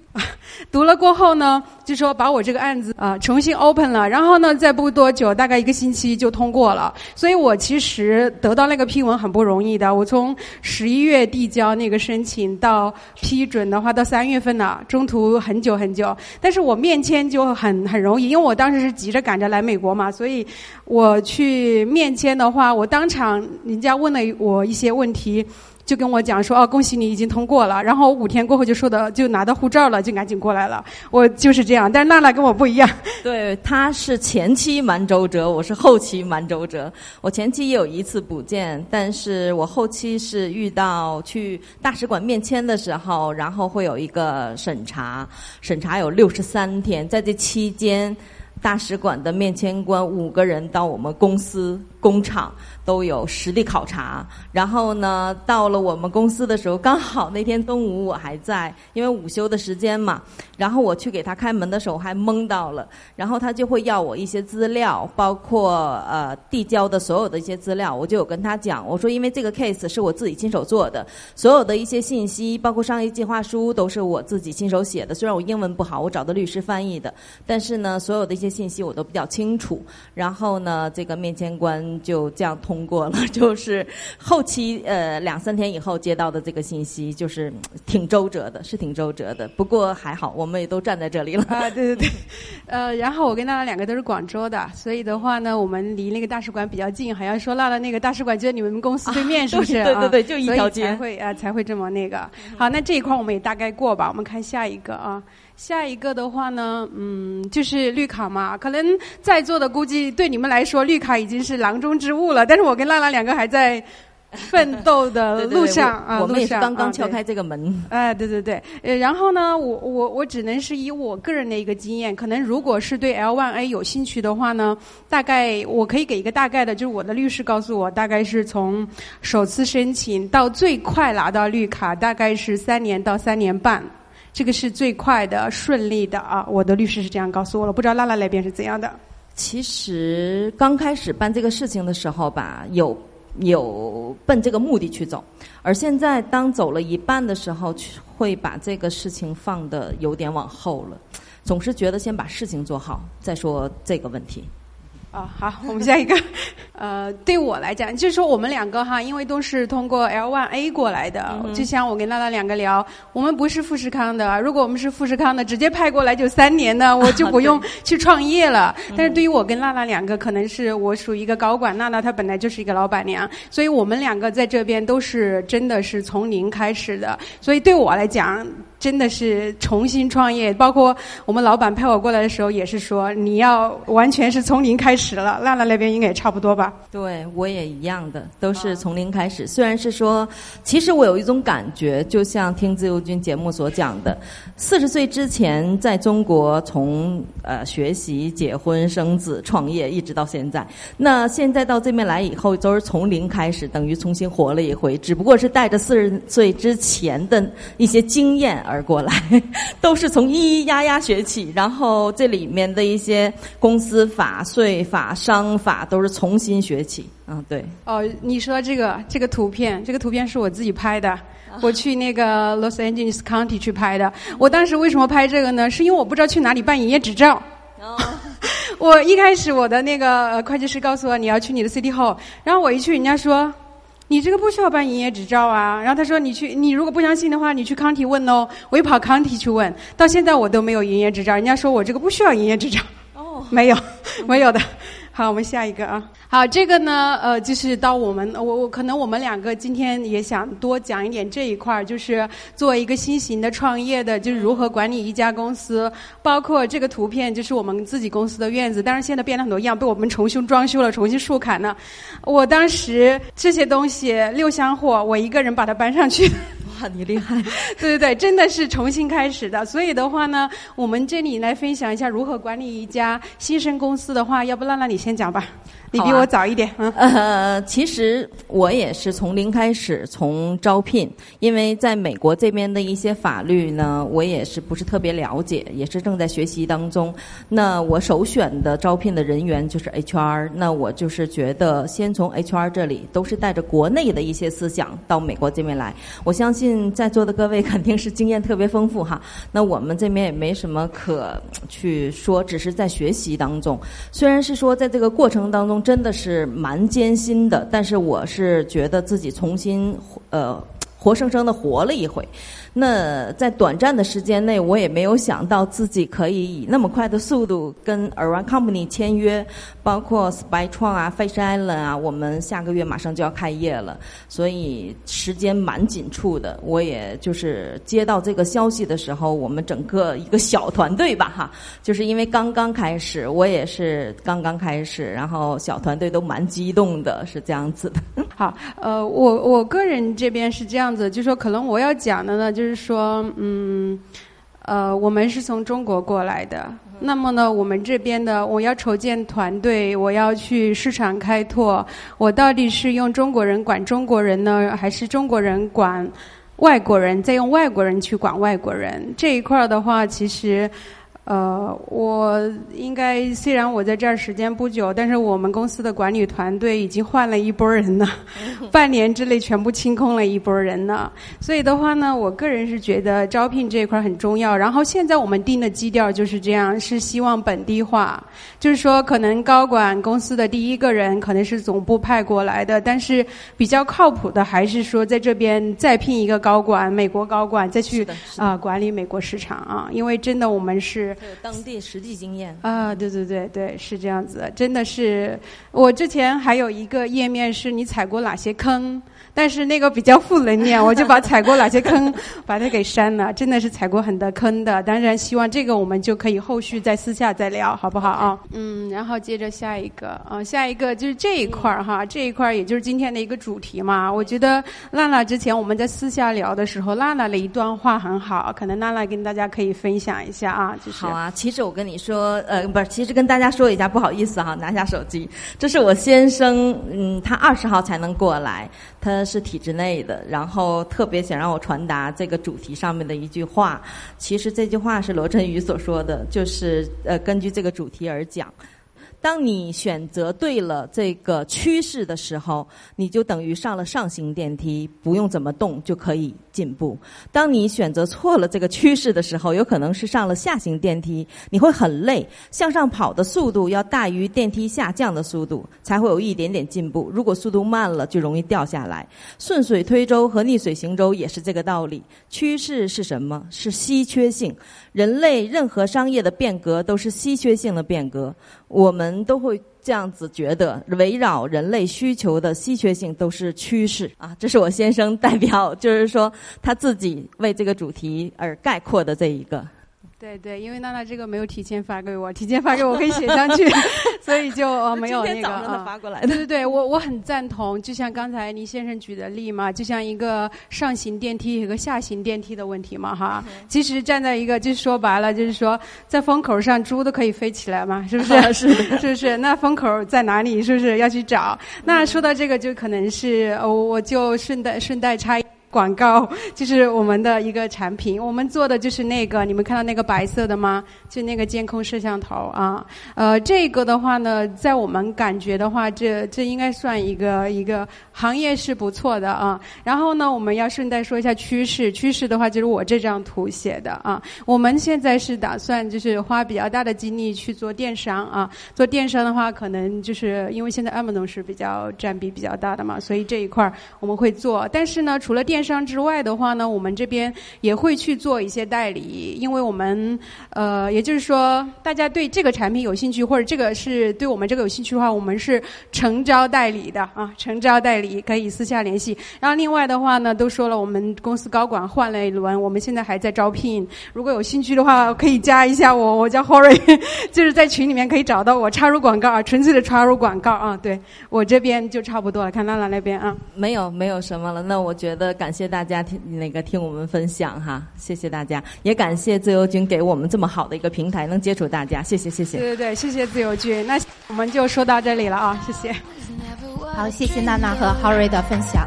读了过后呢，就说把我这个案子啊重新 open 了，然后呢再不多久，大概一个星期就通过了。所以我其实得到那个批文很不容易的，我从。十一月递交那个申请，到批准的话，到三月份了，中途很久很久。但是我面签就很很容易，因为我当时是急着赶着来美国嘛，所以我去面签的话，我当场人家问了我一些问题。就跟我讲说哦，恭喜你已经通过了。然后五天过后就收到，就拿到护照了，就赶紧过来了。我就是这样，但是娜娜跟我不一样。对，她是前期蛮周折，我是后期蛮周折。我前期也有一次补件，但是我后期是遇到去大使馆面签的时候，然后会有一个审查，审查有六十三天，在这期间，大使馆的面签官五个人到我们公司工厂。都有实地考察，然后呢，到了我们公司的时候，刚好那天中午我还在，因为午休的时间嘛。然后我去给他开门的时候还懵到了，然后他就会要我一些资料，包括呃递交的所有的一些资料，我就有跟他讲，我说因为这个 case 是我自己亲手做的，所有的一些信息，包括商业计划书都是我自己亲手写的。虽然我英文不好，我找的律师翻译的，但是呢，所有的一些信息我都比较清楚。然后呢，这个面签官就这样通。通过了，就是后期呃两三天以后接到的这个信息，就是挺周折的，是挺周折的。不过还好，我们也都站在这里了。啊，对对对，呃，然后我跟娜娜两个都是广州的，所以的话呢，我们离那个大使馆比较近。好像说娜娜那个大使馆就在你们公司对面，是不是？对对对，就一条街。才会啊，才会这么那个。好，那这一块我们也大概过吧。我们看下一个啊。下一个的话呢，嗯，就是绿卡嘛。可能在座的估计对你们来说，绿卡已经是囊中之物了。但是我跟娜娜两个还在奋斗的 路上啊，我们也是刚刚敲开这个门。哎，对对对。呃，然后呢，我我我只能是以我个人的一个经验，可能如果是对 L1A 有兴趣的话呢，大概我可以给一个大概的，就是我的律师告诉我，大概是从首次申请到最快拿到绿卡，大概是三年到三年半。这个是最快的、顺利的啊！我的律师是这样告诉我了，不知道拉拉那边是怎样的。其实刚开始办这个事情的时候吧，有有奔这个目的去走，而现在当走了一半的时候，会把这个事情放的有点往后了。总是觉得先把事情做好，再说这个问题。啊，好，我们下一个。呃，对我来讲，就是说我们两个哈，因为都是通过 L one A 过来的。就像我跟娜娜两个聊，我们不是富士康的。如果我们是富士康的，直接派过来就三年呢，我就不 用去创业了。但是对于我跟娜娜两个，可能是我属于一个高管，娜娜她本来就是一个老板娘，所以我们两个在这边都是真的是从零开始的。所以对我来讲。真的是重新创业，包括我们老板派我过来的时候，也是说你要完全是从零开始了。娜娜那边应该也差不多吧？对，我也一样的，都是从零开始。虽然是说，其实我有一种感觉，就像听自由军节目所讲的，四十岁之前在中国从呃学习、结婚、生子、创业，一直到现在。那现在到这边来以后，都是从零开始，等于重新活了一回，只不过是带着四十岁之前的一些经验。而过来，都是从咿咿呀呀学起，然后这里面的一些公司法、税法、商法都是重新学起。嗯，对。哦，你说这个这个图片，这个图片是我自己拍的，我去那个 Los Angeles County 去拍的。我当时为什么拍这个呢？是因为我不知道去哪里办营业执照。哦。我一开始我的那个会计师告诉我你要去你的 City Hall，然后我一去，人家说。你这个不需要办营业执照啊，然后他说你去，你如果不相信的话，你去康体问哦。我一跑康体去问，到现在我都没有营业执照，人家说我这个不需要营业执照。哦，没有，没有的。好，我们下一个啊。好，这个呢，呃，就是到我们，我我可能我们两个今天也想多讲一点这一块儿，就是作为一个新型的创业的，就是如何管理一家公司，包括这个图片就是我们自己公司的院子，当然现在变了很多样，被我们重新装修了，重新树砍了。我当时这些东西六箱货，我一个人把它搬上去。哇，你厉害！对对对，真的是重新开始的。所以的话呢，我们这里来分享一下如何管理一家新生公司的话，要不娜娜你先讲吧。你比我早一点，嗯。呃，其实我也是从零开始，从招聘，因为在美国这边的一些法律呢，我也是不是特别了解，也是正在学习当中。那我首选的招聘的人员就是 HR，那我就是觉得先从 HR 这里，都是带着国内的一些思想到美国这边来。我相信在座的各位肯定是经验特别丰富哈。那我们这边也没什么可去说，只是在学习当中。虽然是说在这这个过程当中。真的是蛮艰辛的，但是我是觉得自己重新呃活生生的活了一回。那在短暂的时间内，我也没有想到自己可以以那么快的速度跟 Around Company 签约，包括 Spy 创啊、Fish Island 啊，我们下个月马上就要开业了，所以时间蛮紧促的。我也就是接到这个消息的时候，我们整个一个小团队吧，哈，就是因为刚刚开始，我也是刚刚开始，然后小团队都蛮激动的，是这样子的。好，呃，我我个人这边是这样子，就说可能我要讲的呢，就。是说，嗯，呃，我们是从中国过来的。那么呢，我们这边的，我要筹建团队，我要去市场开拓，我到底是用中国人管中国人呢，还是中国人管外国人，再用外国人去管外国人？这一块儿的话，其实。呃，我应该虽然我在这儿时间不久，但是我们公司的管理团队已经换了一波人了，半年之内全部清空了一波人呢。所以的话呢，我个人是觉得招聘这一块很重要。然后现在我们定的基调就是这样，是希望本地化，就是说可能高管公司的第一个人可能是总部派过来的，但是比较靠谱的还是说在这边再聘一个高管，美国高管再去啊管理美国市场啊，因为真的我们是。有当地实际经验啊，对对对对，是这样子，真的是。我之前还有一个页面是你踩过哪些坑。但是那个比较负能量，我就把踩过哪些坑，把它给删了。真的是踩过很多坑的。当然，希望这个我们就可以后续再私下再聊，好不好啊？嗯，然后接着下一个啊，下一个就是这一块儿哈，这一块儿也就是今天的一个主题嘛。我觉得娜娜之前我们在私下聊的时候，娜娜的一段话很好，可能娜娜跟大家可以分享一下啊。就是好啊，其实我跟你说，呃，不是，其实跟大家说一下，不好意思哈，拿下手机，这是我先生，嗯，他二十号才能过来。他是体制内的，然后特别想让我传达这个主题上面的一句话。其实这句话是罗振宇所说的，就是呃根据这个主题而讲。当你选择对了这个趋势的时候，你就等于上了上行电梯，不用怎么动就可以进步。当你选择错了这个趋势的时候，有可能是上了下行电梯，你会很累，向上跑的速度要大于电梯下降的速度，才会有一点点进步。如果速度慢了，就容易掉下来。顺水推舟和逆水行舟也是这个道理。趋势是什么？是稀缺性。人类任何商业的变革都是稀缺性的变革，我们都会这样子觉得，围绕人类需求的稀缺性都是趋势啊。这是我先生代表，就是说他自己为这个主题而概括的这一个。对对，因为娜娜这个没有提前发给我，提前发给我可以写上去，所以就呃没有那个啊。发过来的。对对对，我我很赞同，就像刚才倪先生举的例嘛，就像一个上行电梯和下行电梯的问题嘛哈。其实站在一个，就是说白了，就是说在风口上猪都可以飞起来嘛，是不是？是 是不是？那风口在哪里？是不是要去找？那说到这个，就可能是我，我就顺带顺带插。广告就是我们的一个产品，我们做的就是那个，你们看到那个白色的吗？就那个监控摄像头啊。呃，这个的话呢，在我们感觉的话，这这应该算一个一个行业是不错的啊。然后呢，我们要顺带说一下趋势，趋势的话就是我这张图写的啊。我们现在是打算就是花比较大的精力去做电商啊。做电商的话，可能就是因为现在 Amazon 是比较占比比较大的嘛，所以这一块我们会做。但是呢，除了电商之外的话呢，我们这边也会去做一些代理，因为我们呃，也就是说，大家对这个产品有兴趣，或者这个是对我们这个有兴趣的话，我们是诚招代理的啊，诚招代理可以私下联系。然后另外的话呢，都说了，我们公司高管换了一轮，我们现在还在招聘，如果有兴趣的话，可以加一下我，我叫 Horry，就是在群里面可以找到我，插入广告啊，纯粹的插入广告啊。对我这边就差不多了，看娜娜那边啊，没有没有什么了，那我觉得感。谢谢大家听那个听我们分享哈，谢谢大家，也感谢自由军给我们这么好的一个平台，能接触大家，谢谢谢谢。对对对，谢谢自由军，那我们就说到这里了啊，谢谢。好，谢谢娜娜和 Harry 的分享。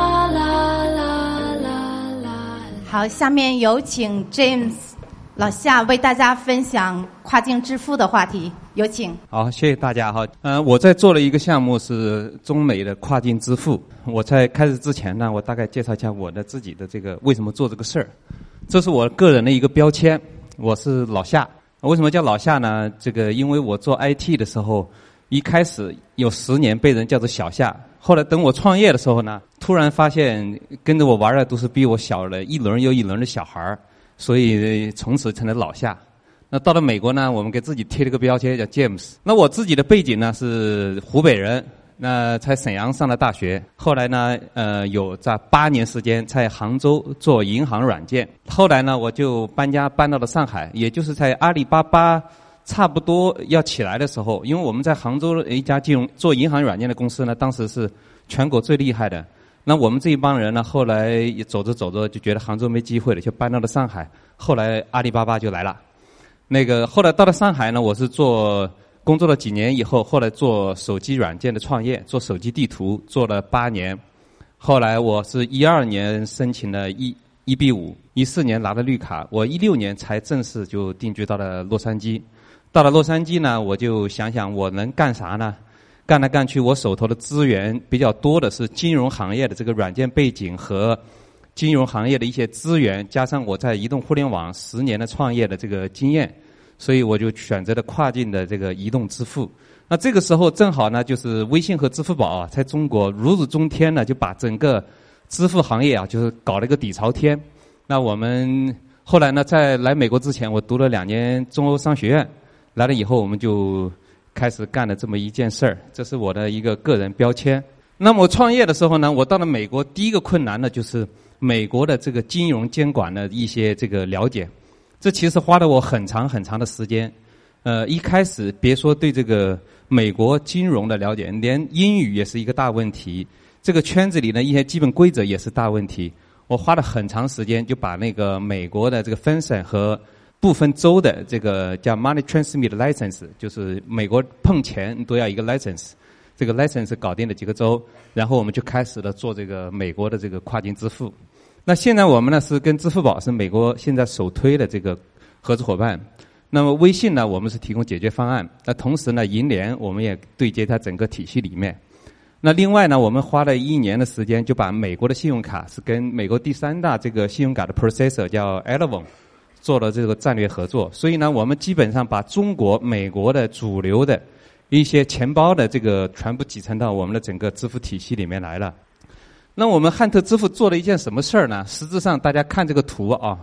好，下面有请 James 老夏为大家分享跨境支付的话题。有请。好，谢谢大家哈。嗯，我在做了一个项目是中美的跨境支付。我在开始之前呢，我大概介绍一下我的自己的这个为什么做这个事儿。这是我个人的一个标签，我是老夏。为什么叫老夏呢？这个因为我做 IT 的时候，一开始有十年被人叫做小夏，后来等我创业的时候呢，突然发现跟着我玩的都是比我小了一轮又一轮的小孩儿，所以从此成了老夏。那到了美国呢，我们给自己贴了个标签叫 James。那我自己的背景呢是湖北人，那在沈阳上了大学，后来呢，呃，有在八年时间在杭州做银行软件。后来呢，我就搬家搬到了上海，也就是在阿里巴巴差不多要起来的时候，因为我们在杭州一家金融做银行软件的公司呢，当时是全国最厉害的。那我们这一帮人呢，后来也走着走着就觉得杭州没机会了，就搬到了上海。后来阿里巴巴就来了。那个后来到了上海呢，我是做工作了几年以后，后来做手机软件的创业，做手机地图做了八年。后来我是一二年申请了 E E B 五，一四年拿了绿卡，我一六年才正式就定居到了洛杉矶。到了洛杉矶呢，我就想想我能干啥呢？干来干去，我手头的资源比较多的是金融行业的这个软件背景和。金融行业的一些资源，加上我在移动互联网十年的创业的这个经验，所以我就选择了跨境的这个移动支付。那这个时候正好呢，就是微信和支付宝啊，在中国如日中天呢，就把整个支付行业啊，就是搞了一个底朝天。那我们后来呢，在来美国之前，我读了两年中欧商学院，来了以后，我们就开始干了这么一件事儿。这是我的一个个人标签。那么创业的时候呢，我到了美国，第一个困难呢就是。美国的这个金融监管的一些这个了解，这其实花了我很长很长的时间。呃，一开始别说对这个美国金融的了解，连英语也是一个大问题。这个圈子里的一些基本规则也是大问题。我花了很长时间就把那个美国的这个分省和部分州的这个叫 money transmit license，就是美国碰钱都要一个 license，这个 license 搞定了几个州，然后我们就开始了做这个美国的这个跨境支付。那现在我们呢是跟支付宝是美国现在首推的这个合作伙伴。那么微信呢，我们是提供解决方案。那同时呢，银联我们也对接它整个体系里面。那另外呢，我们花了一年的时间，就把美国的信用卡是跟美国第三大这个信用卡的 processor 叫 Elavon 做了这个战略合作。所以呢，我们基本上把中国、美国的主流的一些钱包的这个全部集成到我们的整个支付体系里面来了。那我们汉特支付做了一件什么事儿呢？实质上，大家看这个图啊，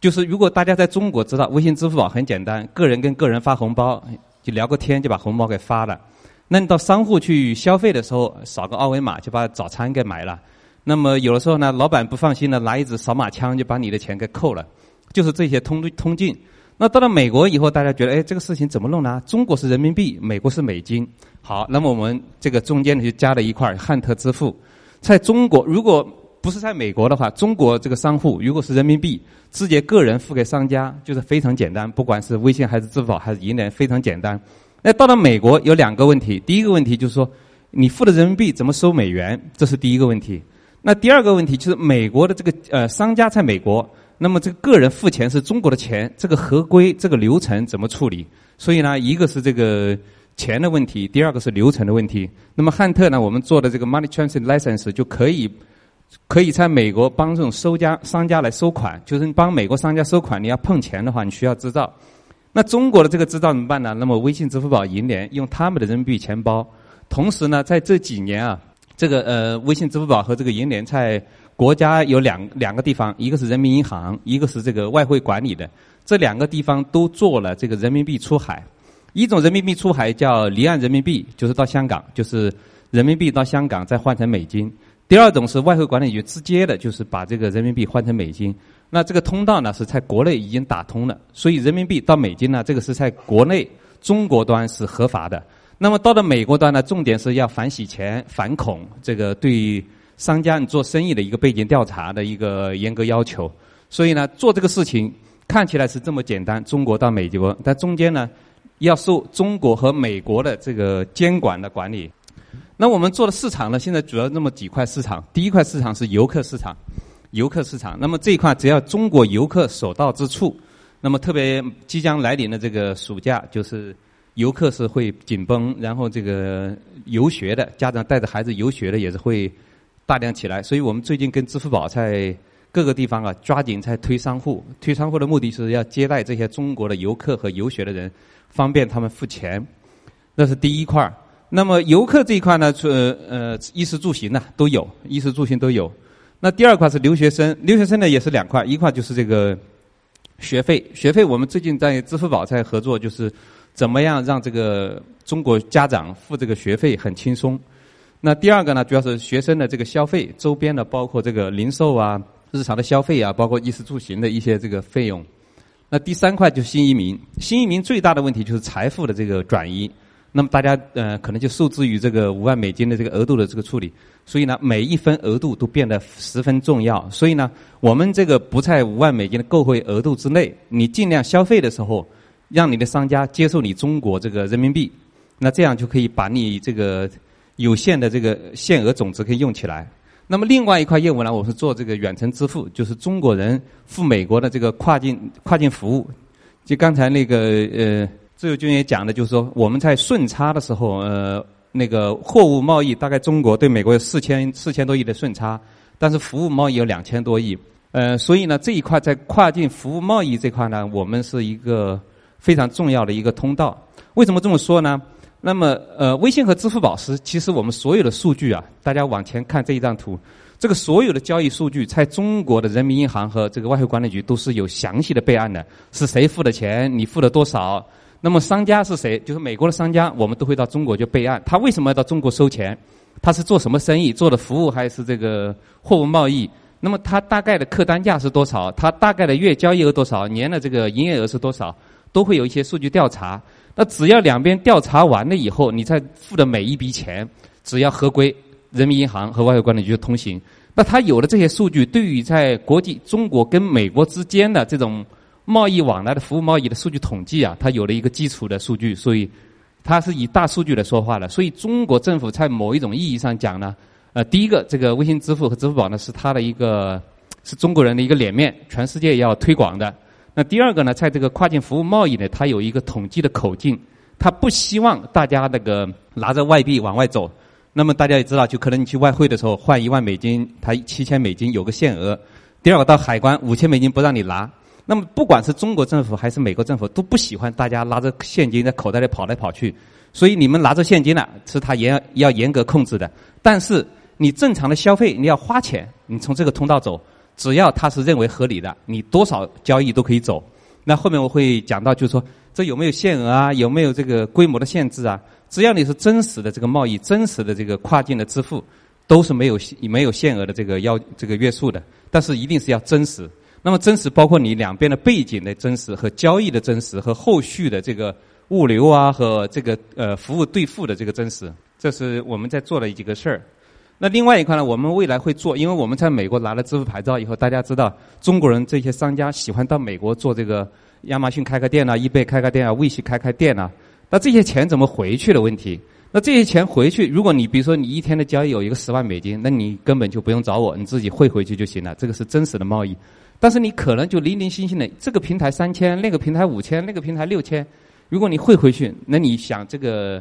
就是如果大家在中国知道微信支付宝很简单，个人跟个人发红包，就聊个天就把红包给发了。那你到商户去消费的时候，扫个二维码就把早餐给买了。那么有的时候呢，老板不放心呢，拿一支扫码枪就把你的钱给扣了。就是这些通通进。那到了美国以后，大家觉得，哎，这个事情怎么弄呢？中国是人民币，美国是美金。好，那么我们这个中间呢就加了一块汉特支付。在中国，如果不是在美国的话，中国这个商户如果是人民币，直接个人付给商家，就是非常简单。不管是微信还是支付宝还是银联，非常简单。那到了美国有两个问题，第一个问题就是说，你付的人民币怎么收美元？这是第一个问题。那第二个问题就是美国的这个呃商家在美国，那么这个个人付钱是中国的钱，这个合规这个流程怎么处理？所以呢，一个是这个钱的问题，第二个是流程的问题。那么汉特呢，我们做的这个 money transfer license 就可以可以在美国帮这种收家商家来收款，就是你帮美国商家收款，你要碰钱的话，你需要执照。那中国的这个执照怎么办呢？那么微信、支付宝、银联用他们的人民币钱包，同时呢，在这几年啊，这个呃，微信、支付宝和这个银联在国家有两两个地方，一个是人民银行，一个是这个外汇管理的，这两个地方都做了这个人民币出海。一种人民币出海叫离岸人民币，就是到香港，就是人民币到香港再换成美金；第二种是外汇管理局直接的，就是把这个人民币换成美金。那这个通道呢是在国内已经打通了，所以人民币到美金呢，这个是在国内中国端是合法的。那么到了美国端呢，重点是要反洗钱、反恐，这个对商家你做生意的一个背景调查的一个严格要求。所以呢，做这个事情看起来是这么简单，中国到美国，但中间呢要受中国和美国的这个监管的管理。那我们做的市场呢，现在主要那么几块市场，第一块市场是游客市场。游客市场，那么这一块只要中国游客所到之处，那么特别即将来临的这个暑假，就是游客是会紧绷，然后这个游学的家长带着孩子游学的也是会大量起来，所以我们最近跟支付宝在各个地方啊抓紧在推商户，推商户的目的是要接待这些中国的游客和游学的人，方便他们付钱，那是第一块儿那么游客这一块呢，是呃衣食住行呢都有，衣食住行都有。那第二块是留学生，留学生呢也是两块，一块就是这个学费，学费我们最近在支付宝在合作，就是怎么样让这个中国家长付这个学费很轻松。那第二个呢，主要是学生的这个消费周边的，包括这个零售啊、日常的消费啊，包括衣食住行的一些这个费用。那第三块就是新移民，新移民最大的问题就是财富的这个转移。那么大家呃可能就受制于这个五万美金的这个额度的这个处理，所以呢每一分额度都变得十分重要。所以呢我们这个不在五万美金的购汇额度之内，你尽量消费的时候，让你的商家接受你中国这个人民币，那这样就可以把你这个有限的这个限额总值可以用起来。那么另外一块业务呢，我是做这个远程支付，就是中国人赴美国的这个跨境跨境服务。就刚才那个呃。自由军也讲的，就是说我们在顺差的时候，呃，那个货物贸易大概中国对美国有四千四千多亿的顺差，但是服务贸易有两千多亿，呃，所以呢这一块在跨境服务贸易这块呢，我们是一个非常重要的一个通道。为什么这么说呢？那么呃，微信和支付宝是其实我们所有的数据啊，大家往前看这一张图，这个所有的交易数据在中国的人民银行和这个外汇管理局都是有详细的备案的，是谁付的钱，你付了多少。那么商家是谁？就是美国的商家，我们都会到中国去备案。他为什么要到中国收钱？他是做什么生意？做的服务还是这个货物贸易？那么他大概的客单价是多少？他大概的月交易额多少？年的这个营业额是多少？都会有一些数据调查。那只要两边调查完了以后，你再付的每一笔钱，只要合规，人民银行和外汇管理局就通行。那他有了这些数据，对于在国际中国跟美国之间的这种贸易往来的服务贸易的数据统计啊，它有了一个基础的数据，所以它是以大数据来说话的。所以中国政府在某一种意义上讲呢，呃，第一个，这个微信支付和支付宝呢，是它的一个是中国人的一个脸面，全世界要推广的。那第二个呢，在这个跨境服务贸易呢，它有一个统计的口径，它不希望大家那个拿着外币往外走。那么大家也知道，就可能你去外汇的时候换一万美金，它七千美金有个限额。第二个到海关五千美金不让你拿。那么不管是中国政府还是美国政府都不喜欢大家拿着现金在口袋里跑来跑去。所以你们拿着现金了，是他严要严格控制的。但是你正常的消费，你要花钱，你从这个通道走。只要他是认为合理的，你多少交易都可以走。那后面我会讲到，就是说这有没有限额啊？有没有这个规模的限制啊？只要你是真实的这个贸易，真实的这个跨境的支付，都是没有没有限额的这个要这个约束的。但是一定是要真实。那么真实包括你两边的背景的真实和交易的真实和后续的这个物流啊和这个呃服务兑付的这个真实，这是我们在做的几个事儿。那另外一块呢，我们未来会做，因为我们在美国拿了支付牌照以后，大家知道中国人这些商家喜欢到美国做这个亚马逊开个店啊，易贝开个店啊，微信开开店啊。那这些钱怎么回去的问题？那这些钱回去，如果你比如说你一天的交易有一个十万美金，那你根本就不用找我，你自己汇回去就行了。这个是真实的贸易。但是你可能就零零星星的，这个平台三千，那个平台五千，那个平台六千，如果你汇回去，那你想这个。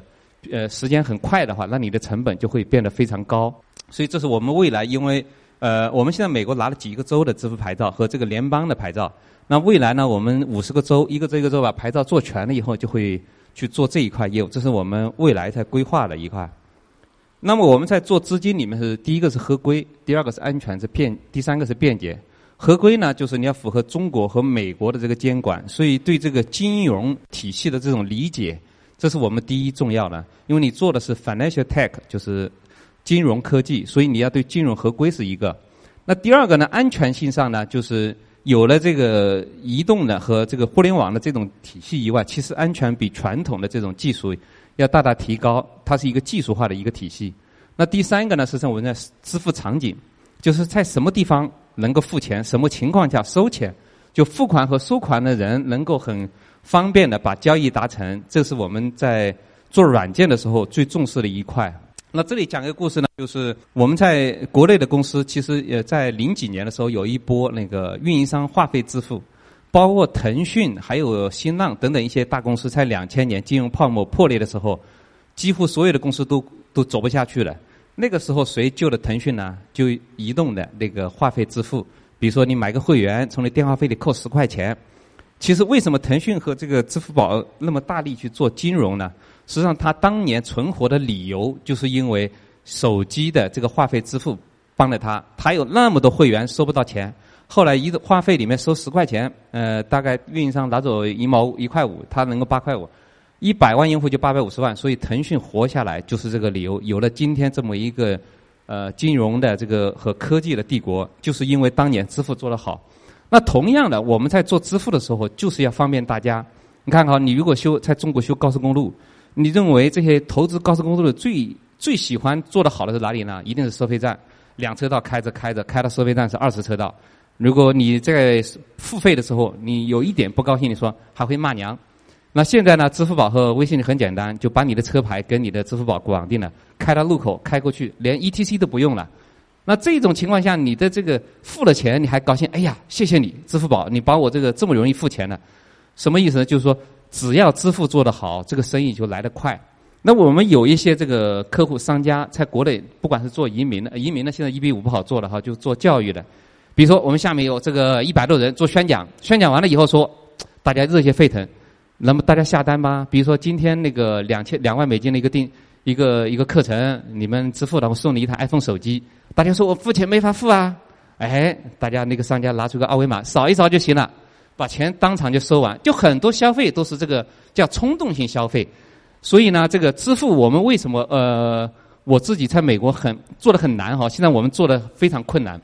呃，时间很快的话，那你的成本就会变得非常高。所以这是我们未来，因为呃，我们现在美国拿了几个州的支付牌照和这个联邦的牌照。那未来呢，我们五十个州，一个州一个州把牌照做全了以后，就会去做这一块业务。这是我们未来在规划的一块。那么我们在做资金里面是第一个是合规，第二个是安全是便，第三个是便捷。合规呢，就是你要符合中国和美国的这个监管，所以对这个金融体系的这种理解。这是我们第一重要的，因为你做的是 financial tech，就是金融科技，所以你要对金融合规是一个。那第二个呢，安全性上呢，就是有了这个移动的和这个互联网的这种体系以外，其实安全比传统的这种技术要大大提高，它是一个技术化的一个体系。那第三个呢，实际上我们在支付场景，就是在什么地方能够付钱，什么情况下收钱，就付款和收款的人能够很。方便的把交易达成，这是我们在做软件的时候最重视的一块。那这里讲个故事呢，就是我们在国内的公司，其实也在零几年的时候有一波那个运营商话费支付，包括腾讯、还有新浪等等一些大公司，在两千年金融泡沫破裂的时候，几乎所有的公司都都走不下去了。那个时候谁救了腾讯呢？就移动的那个话费支付，比如说你买个会员，从你电话费里扣十块钱。其实为什么腾讯和这个支付宝那么大力去做金融呢？实际上，它当年存活的理由就是因为手机的这个话费支付帮了它。它有那么多会员收不到钱，后来一个话费里面收十块钱，呃，大概运营商拿走一毛一块五，它能够八块五，一百万用户就八百五十万。所以腾讯活下来就是这个理由，有了今天这么一个呃金融的这个和科技的帝国，就是因为当年支付做得好。那同样的，我们在做支付的时候，就是要方便大家。你看哈，你如果修在中国修高速公路，你认为这些投资高速公路的最最喜欢做的好的是哪里呢？一定是收费站，两车道开着开着，开到收费站是二十车道。如果你在付费的时候，你有一点不高兴，你说还会骂娘。那现在呢，支付宝和微信很简单，就把你的车牌跟你的支付宝绑定了，开到路口开过去，连 ETC 都不用了。那这种情况下，你的这个付了钱，你还高兴？哎呀，谢谢你，支付宝，你把我这个这么容易付钱了，什么意思呢？就是说，只要支付做得好，这个生意就来得快。那我们有一些这个客户商家在国内，不管是做移民的，移民呢现在一比五不好做了哈，就做教育的。比如说，我们下面有这个一百多人做宣讲，宣讲完了以后说，大家热血沸腾，那么大家下单吧。比如说今天那个两千两万美金的一个定一个一个课程，你们支付了，我送你一台 iPhone 手机。大家说我付钱没法付啊，哎，大家那个商家拿出个二维码扫一扫就行了，把钱当场就收完。就很多消费都是这个叫冲动性消费，所以呢，这个支付我们为什么呃，我自己在美国很做的很难哈，现在我们做的非常困难。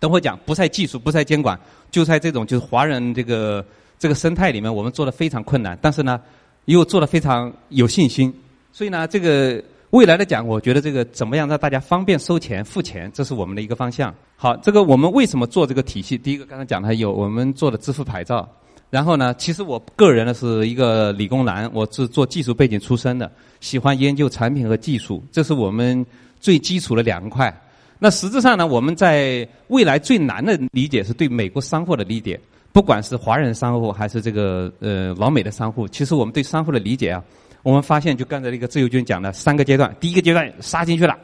等会讲不在技术不在监管，就在这种就是华人这个。这个生态里面，我们做的非常困难，但是呢，又做的非常有信心。所以呢，这个未来的讲，我觉得这个怎么样让大家方便收钱、付钱，这是我们的一个方向。好，这个我们为什么做这个体系？第一个刚才讲的有我们做的支付牌照，然后呢，其实我个人呢是一个理工男，我是做技术背景出身的，喜欢研究产品和技术，这是我们最基础的两块。那实质上呢，我们在未来最难的理解是对美国商户的理解，不管是华人商户还是这个呃老美的商户，其实我们对商户的理解啊，我们发现就刚才那个自由军讲的三个阶段，第一个阶段杀进去了，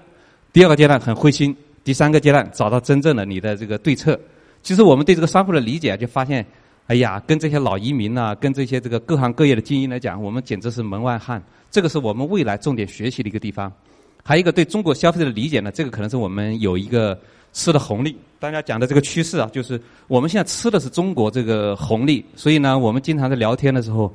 第二个阶段很灰心，第三个阶段找到真正的你的这个对策。其实我们对这个商户的理解，就发现，哎呀，跟这些老移民呐，跟这些这个各行各业的精英来讲，我们简直是门外汉。这个是我们未来重点学习的一个地方。还有一个对中国消费者的理解呢，这个可能是我们有一个吃的红利。大家讲的这个趋势啊，就是我们现在吃的是中国这个红利，所以呢，我们经常在聊天的时候，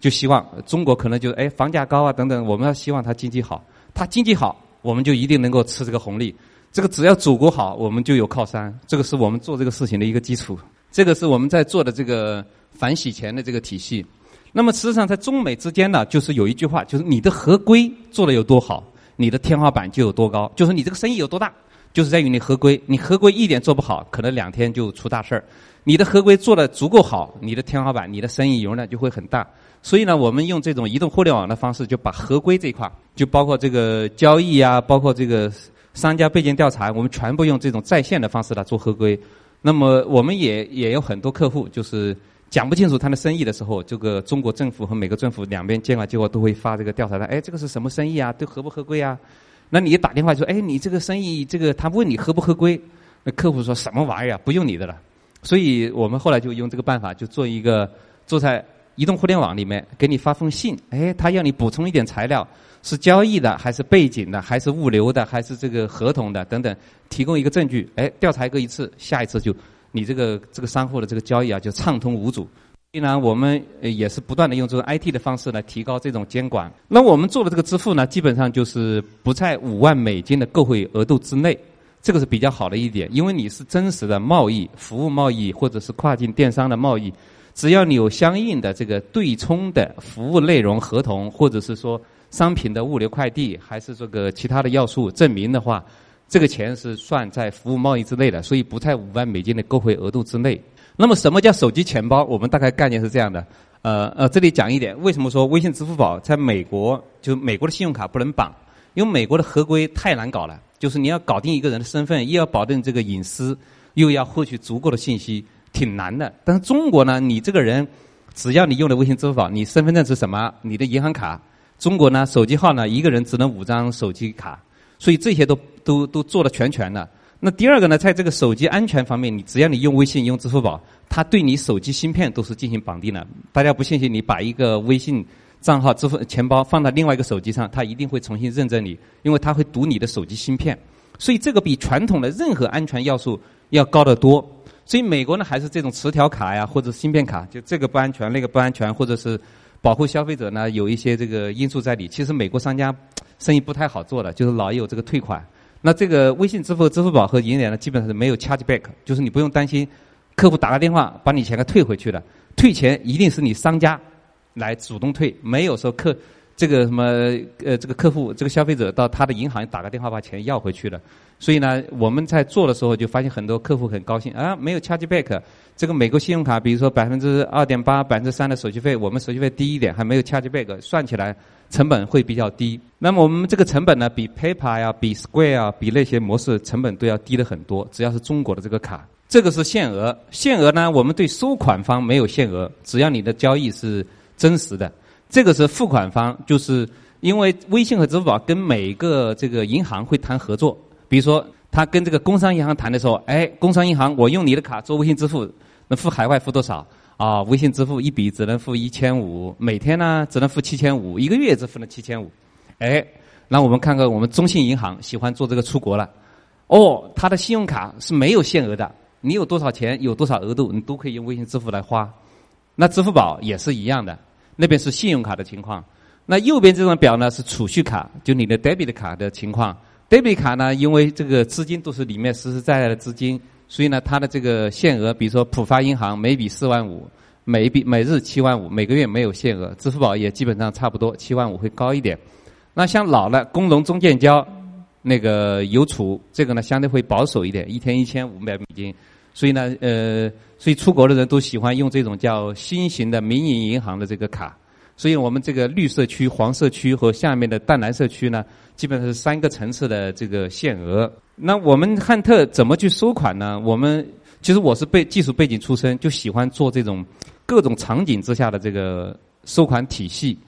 就希望中国可能就哎房价高啊等等，我们要希望它经济好，它经济好，我们就一定能够吃这个红利。这个只要祖国好，我们就有靠山。这个是我们做这个事情的一个基础。这个是我们在做的这个反洗钱的这个体系。那么实际上在中美之间呢，就是有一句话，就是你的合规做的有多好。你的天花板就有多高，就是你这个生意有多大，就是在于你合规。你合规一点做不好，可能两天就出大事儿。你的合规做的足够好，你的天花板、你的生意容量就会很大。所以呢，我们用这种移动互联网的方式，就把合规这一块，就包括这个交易啊，包括这个商家背景调查，我们全部用这种在线的方式来做合规。那么，我们也也有很多客户，就是。讲不清楚他的生意的时候，这个中国政府和美国政府两边监管机构都会发这个调查单。哎，这个是什么生意啊？都合不合规啊？那你打电话说，哎，你这个生意，这个他问你合不合规，那客户说什么玩意儿啊？不用你的了。所以我们后来就用这个办法，就做一个做在移动互联网里面，给你发封信。哎，他要你补充一点材料，是交易的，还是背景的，还是物流的，还是这个合同的等等，提供一个证据。哎，调查一个一次，下一次就。你这个这个商户的这个交易啊，就畅通无阻。虽然我们也是不断的用这种 IT 的方式来提高这种监管。那我们做的这个支付呢，基本上就是不在五万美金的购汇额度之内，这个是比较好的一点。因为你是真实的贸易、服务贸易或者是跨境电商的贸易，只要你有相应的这个对冲的服务内容合同，或者是说商品的物流快递，还是这个其他的要素证明的话。这个钱是算在服务贸易之内的，所以不在五万美金的购回额度之内。那么，什么叫手机钱包？我们大概概念是这样的。呃呃，这里讲一点，为什么说微信、支付宝在美国就美国的信用卡不能绑？因为美国的合规太难搞了，就是你要搞定一个人的身份，又要保证这个隐私，又要获取足够的信息，挺难的。但是中国呢，你这个人只要你用的微信、支付宝，你身份证是什么？你的银行卡？中国呢，手机号呢，一个人只能五张手机卡。所以这些都都都做的全全的。那第二个呢，在这个手机安全方面，你只要你用微信、用支付宝，它对你手机芯片都是进行绑定的。大家不信信，你把一个微信账号、支付钱包放到另外一个手机上，它一定会重新认证你，因为它会读你的手机芯片。所以这个比传统的任何安全要素要高得多。所以美国呢，还是这种磁条卡呀，或者芯片卡，就这个不安全，那个不安全，或者是保护消费者呢，有一些这个因素在里。其实美国商家。生意不太好做的，就是老有这个退款。那这个微信支付、支付宝和银联呢，基本上是没有 charge back，就是你不用担心客户打个电话把你钱给退回去的。退钱一定是你商家来主动退，没有说客这个什么呃这个客户这个消费者到他的银行打个电话把钱要回去的。所以呢，我们在做的时候就发现很多客户很高兴啊，没有 charge back。这个美国信用卡，比如说百分之二点八、百分之三的手续费，我们手续费低一点，还没有 charge back，算起来成本会比较低。那么我们这个成本呢，比 PayPal 呀、比 Square 啊、比那些模式成本都要低的很多。只要是中国的这个卡，这个是限额。限额呢，我们对收款方没有限额，只要你的交易是真实的。这个是付款方，就是因为微信和支付宝跟每个这个银行会谈合作，比如说他跟这个工商银行谈的时候，哎，工商银行我用你的卡做微信支付。那付海外付多少啊？微信支付一笔只能付一千五，每天呢只能付七千五，一个月只付了七千五。哎，那我们看看我们中信银行喜欢做这个出国了。哦，他的信用卡是没有限额的，你有多少钱有多少额度，你都可以用微信支付来花。那支付宝也是一样的，那边是信用卡的情况。那右边这张表呢是储蓄卡，就你的 debit 卡的情况。debit 卡呢，因为这个资金都是里面实实在在的资金。所以呢，它的这个限额，比如说浦发银行每笔四万五，每笔每日七万五，每个月没有限额，支付宝也基本上差不多七万五会高一点。那像老了工农中建交那个邮储，这个呢相对会保守一点，一天一千五百美金。所以呢，呃，所以出国的人都喜欢用这种叫新型的民营银行的这个卡。所以我们这个绿色区、黄色区和下面的淡蓝色区呢，基本上是三个层次的这个限额。那我们汉特怎么去收款呢？我们其实我是背技术背景出身，就喜欢做这种各种场景之下的这个收款体系。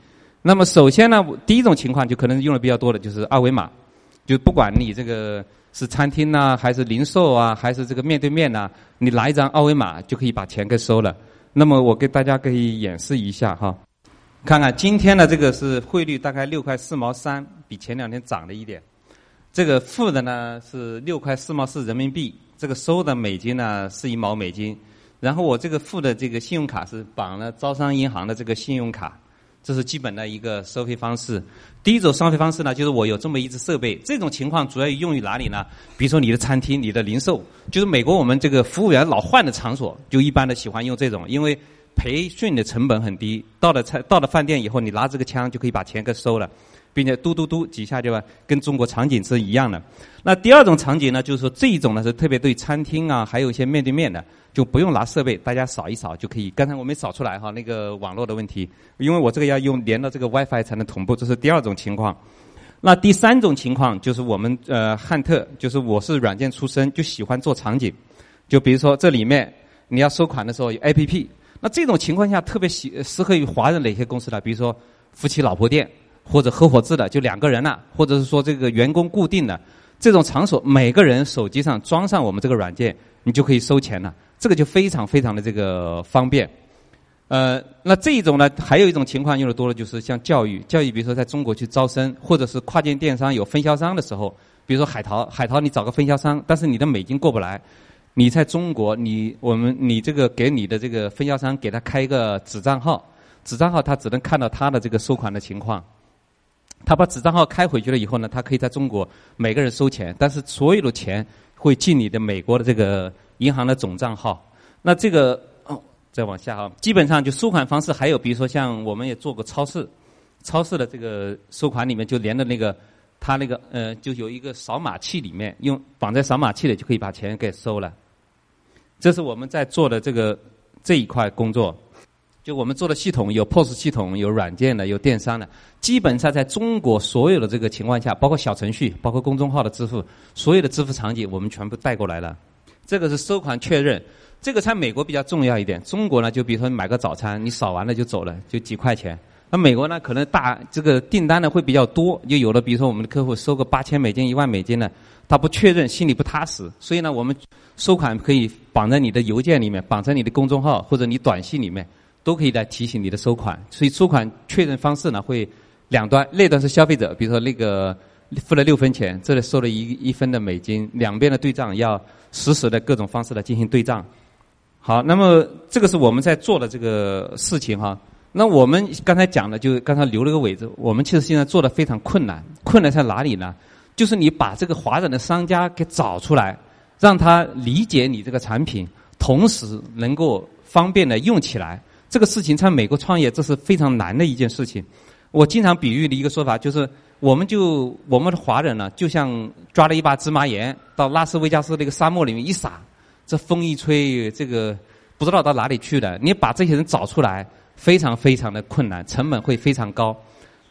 那么首先呢，第一种情况就可能用的比较多的就是二维码，就不管你这个是餐厅呐，还是零售啊，还是这个面对面呐，你拿一张二维码就可以把钱给收了。那么我给大家可以演示一下哈。看看今天的这个是汇率大概六块四毛三，比前两天涨了一点。这个付的呢是六块四毛四人民币，这个收的美金呢是一毛美金。然后我这个付的这个信用卡是绑了招商银行的这个信用卡，这是基本的一个收费方式。第一种收费方式呢，就是我有这么一只设备，这种情况主要用于哪里呢？比如说你的餐厅、你的零售，就是美国我们这个服务员老换的场所，就一般的喜欢用这种，因为。培训的成本很低，到了餐到了饭店以后，你拿这个枪就可以把钱给收了，并且嘟嘟嘟几下就吧，跟中国场景是一样的。那第二种场景呢，就是说这一种呢是特别对餐厅啊，还有一些面对面的，就不用拿设备，大家扫一扫就可以。刚才我没扫出来哈，那个网络的问题，因为我这个要用连到这个 WiFi 才能同步，这是第二种情况。那第三种情况就是我们呃汉特，就是我是软件出身，就喜欢做场景，就比如说这里面你要收款的时候有 APP。那这种情况下特别适适合于华人哪些公司呢？比如说夫妻老婆店，或者合伙制的，就两个人了，或者是说这个员工固定的这种场所，每个人手机上装上我们这个软件，你就可以收钱了。这个就非常非常的这个方便。呃，那这一种呢，还有一种情况用的多了，就是像教育，教育，比如说在中国去招生，或者是跨境电商有分销商的时候，比如说海淘，海淘你找个分销商，但是你的美金过不来。你在中国，你我们你这个给你的这个分销商给他开一个子账号，子账号他只能看到他的这个收款的情况。他把子账号开回去了以后呢，他可以在中国每个人收钱，但是所有的钱会进你的美国的这个银行的总账号。那这个哦，再往下哈，基本上就收款方式还有，比如说像我们也做过超市，超市的这个收款里面就连的那个。他那个呃，就有一个扫码器，里面用绑在扫码器里就可以把钱给收了。这是我们在做的这个这一块工作。就我们做的系统有 POS 系统，有软件的，有电商的。基本上在中国所有的这个情况下，包括小程序，包括公众号的支付，所有的支付场景我们全部带过来了。这个是收款确认，这个在美国比较重要一点。中国呢，就比如说你买个早餐，你扫完了就走了，就几块钱。那美国呢，可能大这个订单呢会比较多，就有的比如说我们的客户收个八千美金、一万美金呢，他不确认，心里不踏实，所以呢，我们收款可以绑在你的邮件里面，绑在你的公众号或者你短信里面，都可以来提醒你的收款。所以收款确认方式呢会两端，那端是消费者，比如说那个付了六分钱，这里收了一一分的美金，两边的对账要实时的各种方式来进行对账。好，那么这个是我们在做的这个事情哈。那我们刚才讲的，就刚才留了个尾子。我们其实现在做的非常困难，困难在哪里呢？就是你把这个华人的商家给找出来，让他理解你这个产品，同时能够方便的用起来。这个事情在美国创业，这是非常难的一件事情。我经常比喻的一个说法就是，我们就我们的华人呢，就像抓了一把芝麻盐到拉斯维加斯那个沙漠里面一撒，这风一吹，这个不知道到哪里去了。你把这些人找出来。非常非常的困难，成本会非常高，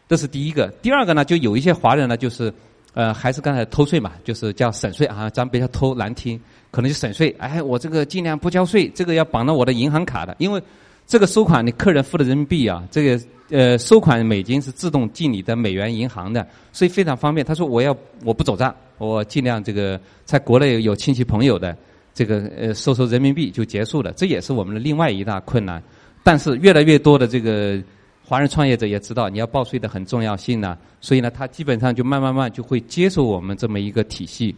这是第一个。第二个呢，就有一些华人呢，就是呃，还是刚才偷税嘛，就是叫省税啊，咱别叫偷难听，可能就省税。哎，我这个尽量不交税，这个要绑到我的银行卡的，因为这个收款你客人付的人民币啊，这个呃收款美金是自动进你的美元银行的，所以非常方便。他说我要我不走账，我尽量这个在国内有亲戚朋友的这个呃收收人民币就结束了，这也是我们的另外一大困难。但是越来越多的这个华人创业者也知道你要报税的很重要性呢，所以呢，他基本上就慢慢慢就会接受我们这么一个体系。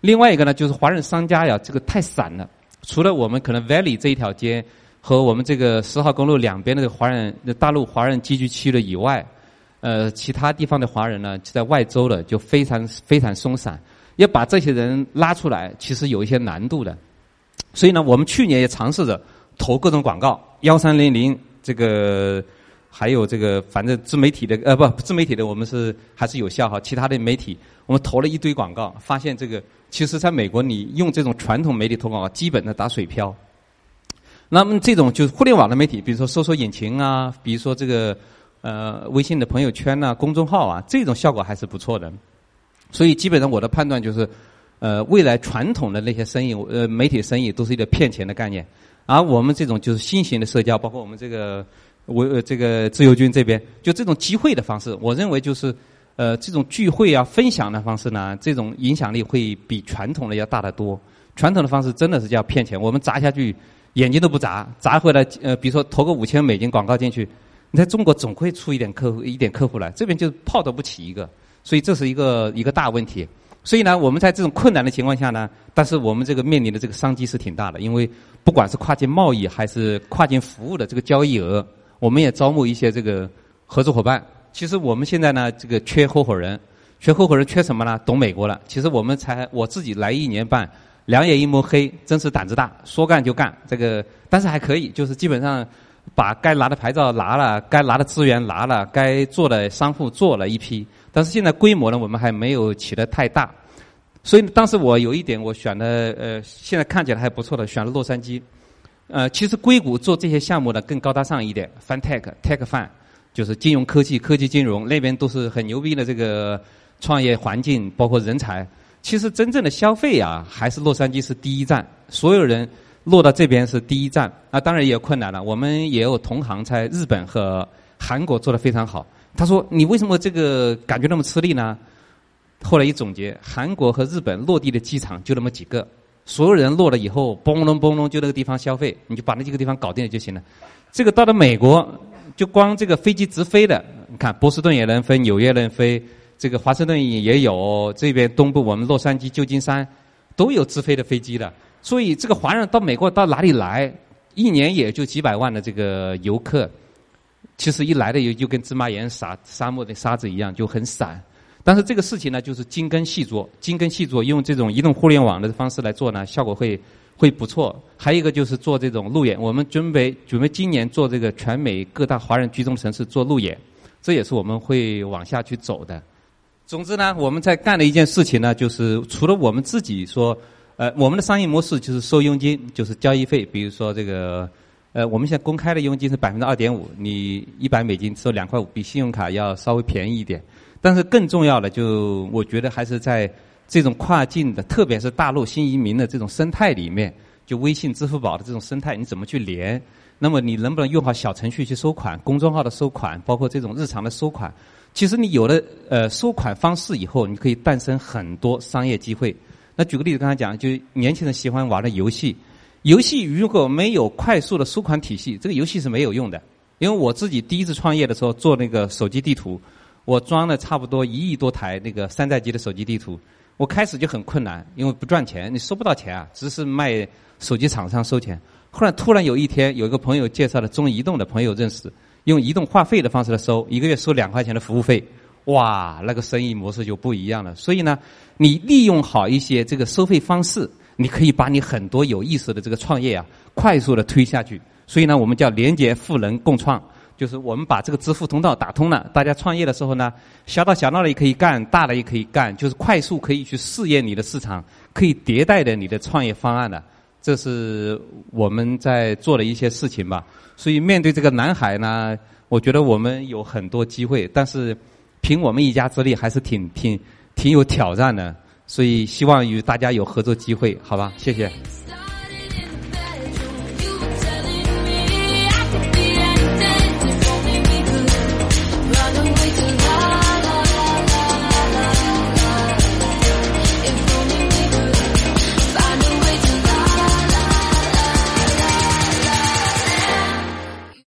另外一个呢，就是华人商家呀，这个太散了。除了我们可能 Valley 这一条街和我们这个十号公路两边的华人大陆华人聚居区的以外，呃，其他地方的华人呢，就在外州的就非常非常松散。要把这些人拉出来，其实有一些难度的。所以呢，我们去年也尝试着投各种广告。幺三零零这个。还有这个，反正自媒体的呃不自媒体的，我们是还是有效哈。其他的媒体，我们投了一堆广告，发现这个其实在美国，你用这种传统媒体投广告，基本的打水漂。那么这种就是互联网的媒体，比如说搜索引擎啊，比如说这个呃微信的朋友圈呐、公众号啊，这种效果还是不错的。所以基本上我的判断就是，呃，未来传统的那些生意，呃，媒体生意都是一个骗钱的概念，而我们这种就是新型的社交，包括我们这个。我呃这个自由军这边，就这种集会的方式，我认为就是，呃，这种聚会啊、分享的方式呢，这种影响力会比传统的要大得多。传统的方式真的是叫骗钱，我们砸下去，眼睛都不眨，砸回来，呃，比如说投个五千美金广告进去，你在中国总会出一点客户、一点客户来，这边就泡都不起一个，所以这是一个一个大问题。所以呢，我们在这种困难的情况下呢，但是我们这个面临的这个商机是挺大的，因为不管是跨境贸易还是跨境服务的这个交易额。我们也招募一些这个合作伙伴。其实我们现在呢，这个缺合伙人，缺合伙人缺什么呢？懂美国了。其实我们才我自己来一年半，两眼一抹黑，真是胆子大，说干就干。这个但是还可以，就是基本上把该拿的牌照拿了，该拿的资源拿了，该做的商户做了一批。但是现在规模呢，我们还没有起得太大。所以当时我有一点，我选的呃，现在看起来还不错的，选了洛杉矶。呃，其实硅谷做这些项目的更高大上一点，FinTech、TechFin，就是金融科技、科技金融那边都是很牛逼的这个创业环境，包括人才。其实真正的消费啊，还是洛杉矶是第一站，所有人落到这边是第一站。啊，当然也困难了，我们也有同行在日本和韩国做的非常好。他说：“你为什么这个感觉那么吃力呢？”后来一总结，韩国和日本落地的机场就那么几个。所有人落了以后，嘣隆嘣隆就那个地方消费，你就把那几个地方搞定了就行了。这个到了美国，就光这个飞机直飞的，你看波士顿也能飞，纽约能飞，这个华盛顿也也有，这边东部我们洛杉矶、旧金山都有直飞的飞机的。所以这个华人到美国到哪里来，一年也就几百万的这个游客，其实一来的也就跟芝麻盐撒沙漠的沙子一样，就很散。但是这个事情呢，就是精耕细作，精耕细作，用这种移动互联网的方式来做呢，效果会会不错。还有一个就是做这种路演，我们准备准备今年做这个全美各大华人居中城市做路演，这也是我们会往下去走的。总之呢，我们在干的一件事情呢，就是除了我们自己说，呃，我们的商业模式就是收佣金，就是交易费。比如说这个，呃，我们现在公开的佣金是百分之二点五，你一百美金收两块五，比信用卡要稍微便宜一点。但是更重要的，就我觉得还是在这种跨境的，特别是大陆新移民的这种生态里面，就微信、支付宝的这种生态，你怎么去连？那么你能不能用好小程序去收款？公众号的收款，包括这种日常的收款，其实你有了呃收款方式以后，你可以诞生很多商业机会。那举个例子，刚才讲，就年轻人喜欢玩的游戏，游戏如果没有快速的收款体系，这个游戏是没有用的。因为我自己第一次创业的时候做那个手机地图。我装了差不多一亿多台那个山寨机的手机地图，我开始就很困难，因为不赚钱，你收不到钱啊，只是卖手机厂商收钱。后来突然有一天，有一个朋友介绍了中移动的朋友认识，用移动话费的方式来收，一个月收两块钱的服务费，哇，那个生意模式就不一样了。所以呢，你利用好一些这个收费方式，你可以把你很多有意思的这个创业啊，快速的推下去。所以呢，我们叫廉洁赋能共创。就是我们把这个支付通道打通了，大家创业的时候呢，小到小到的也可以干，大的也可以干，就是快速可以去试验你的市场，可以迭代的你的创业方案的，这是我们在做的一些事情吧。所以面对这个南海呢，我觉得我们有很多机会，但是凭我们一家之力还是挺挺挺有挑战的。所以希望与大家有合作机会，好吧？谢谢。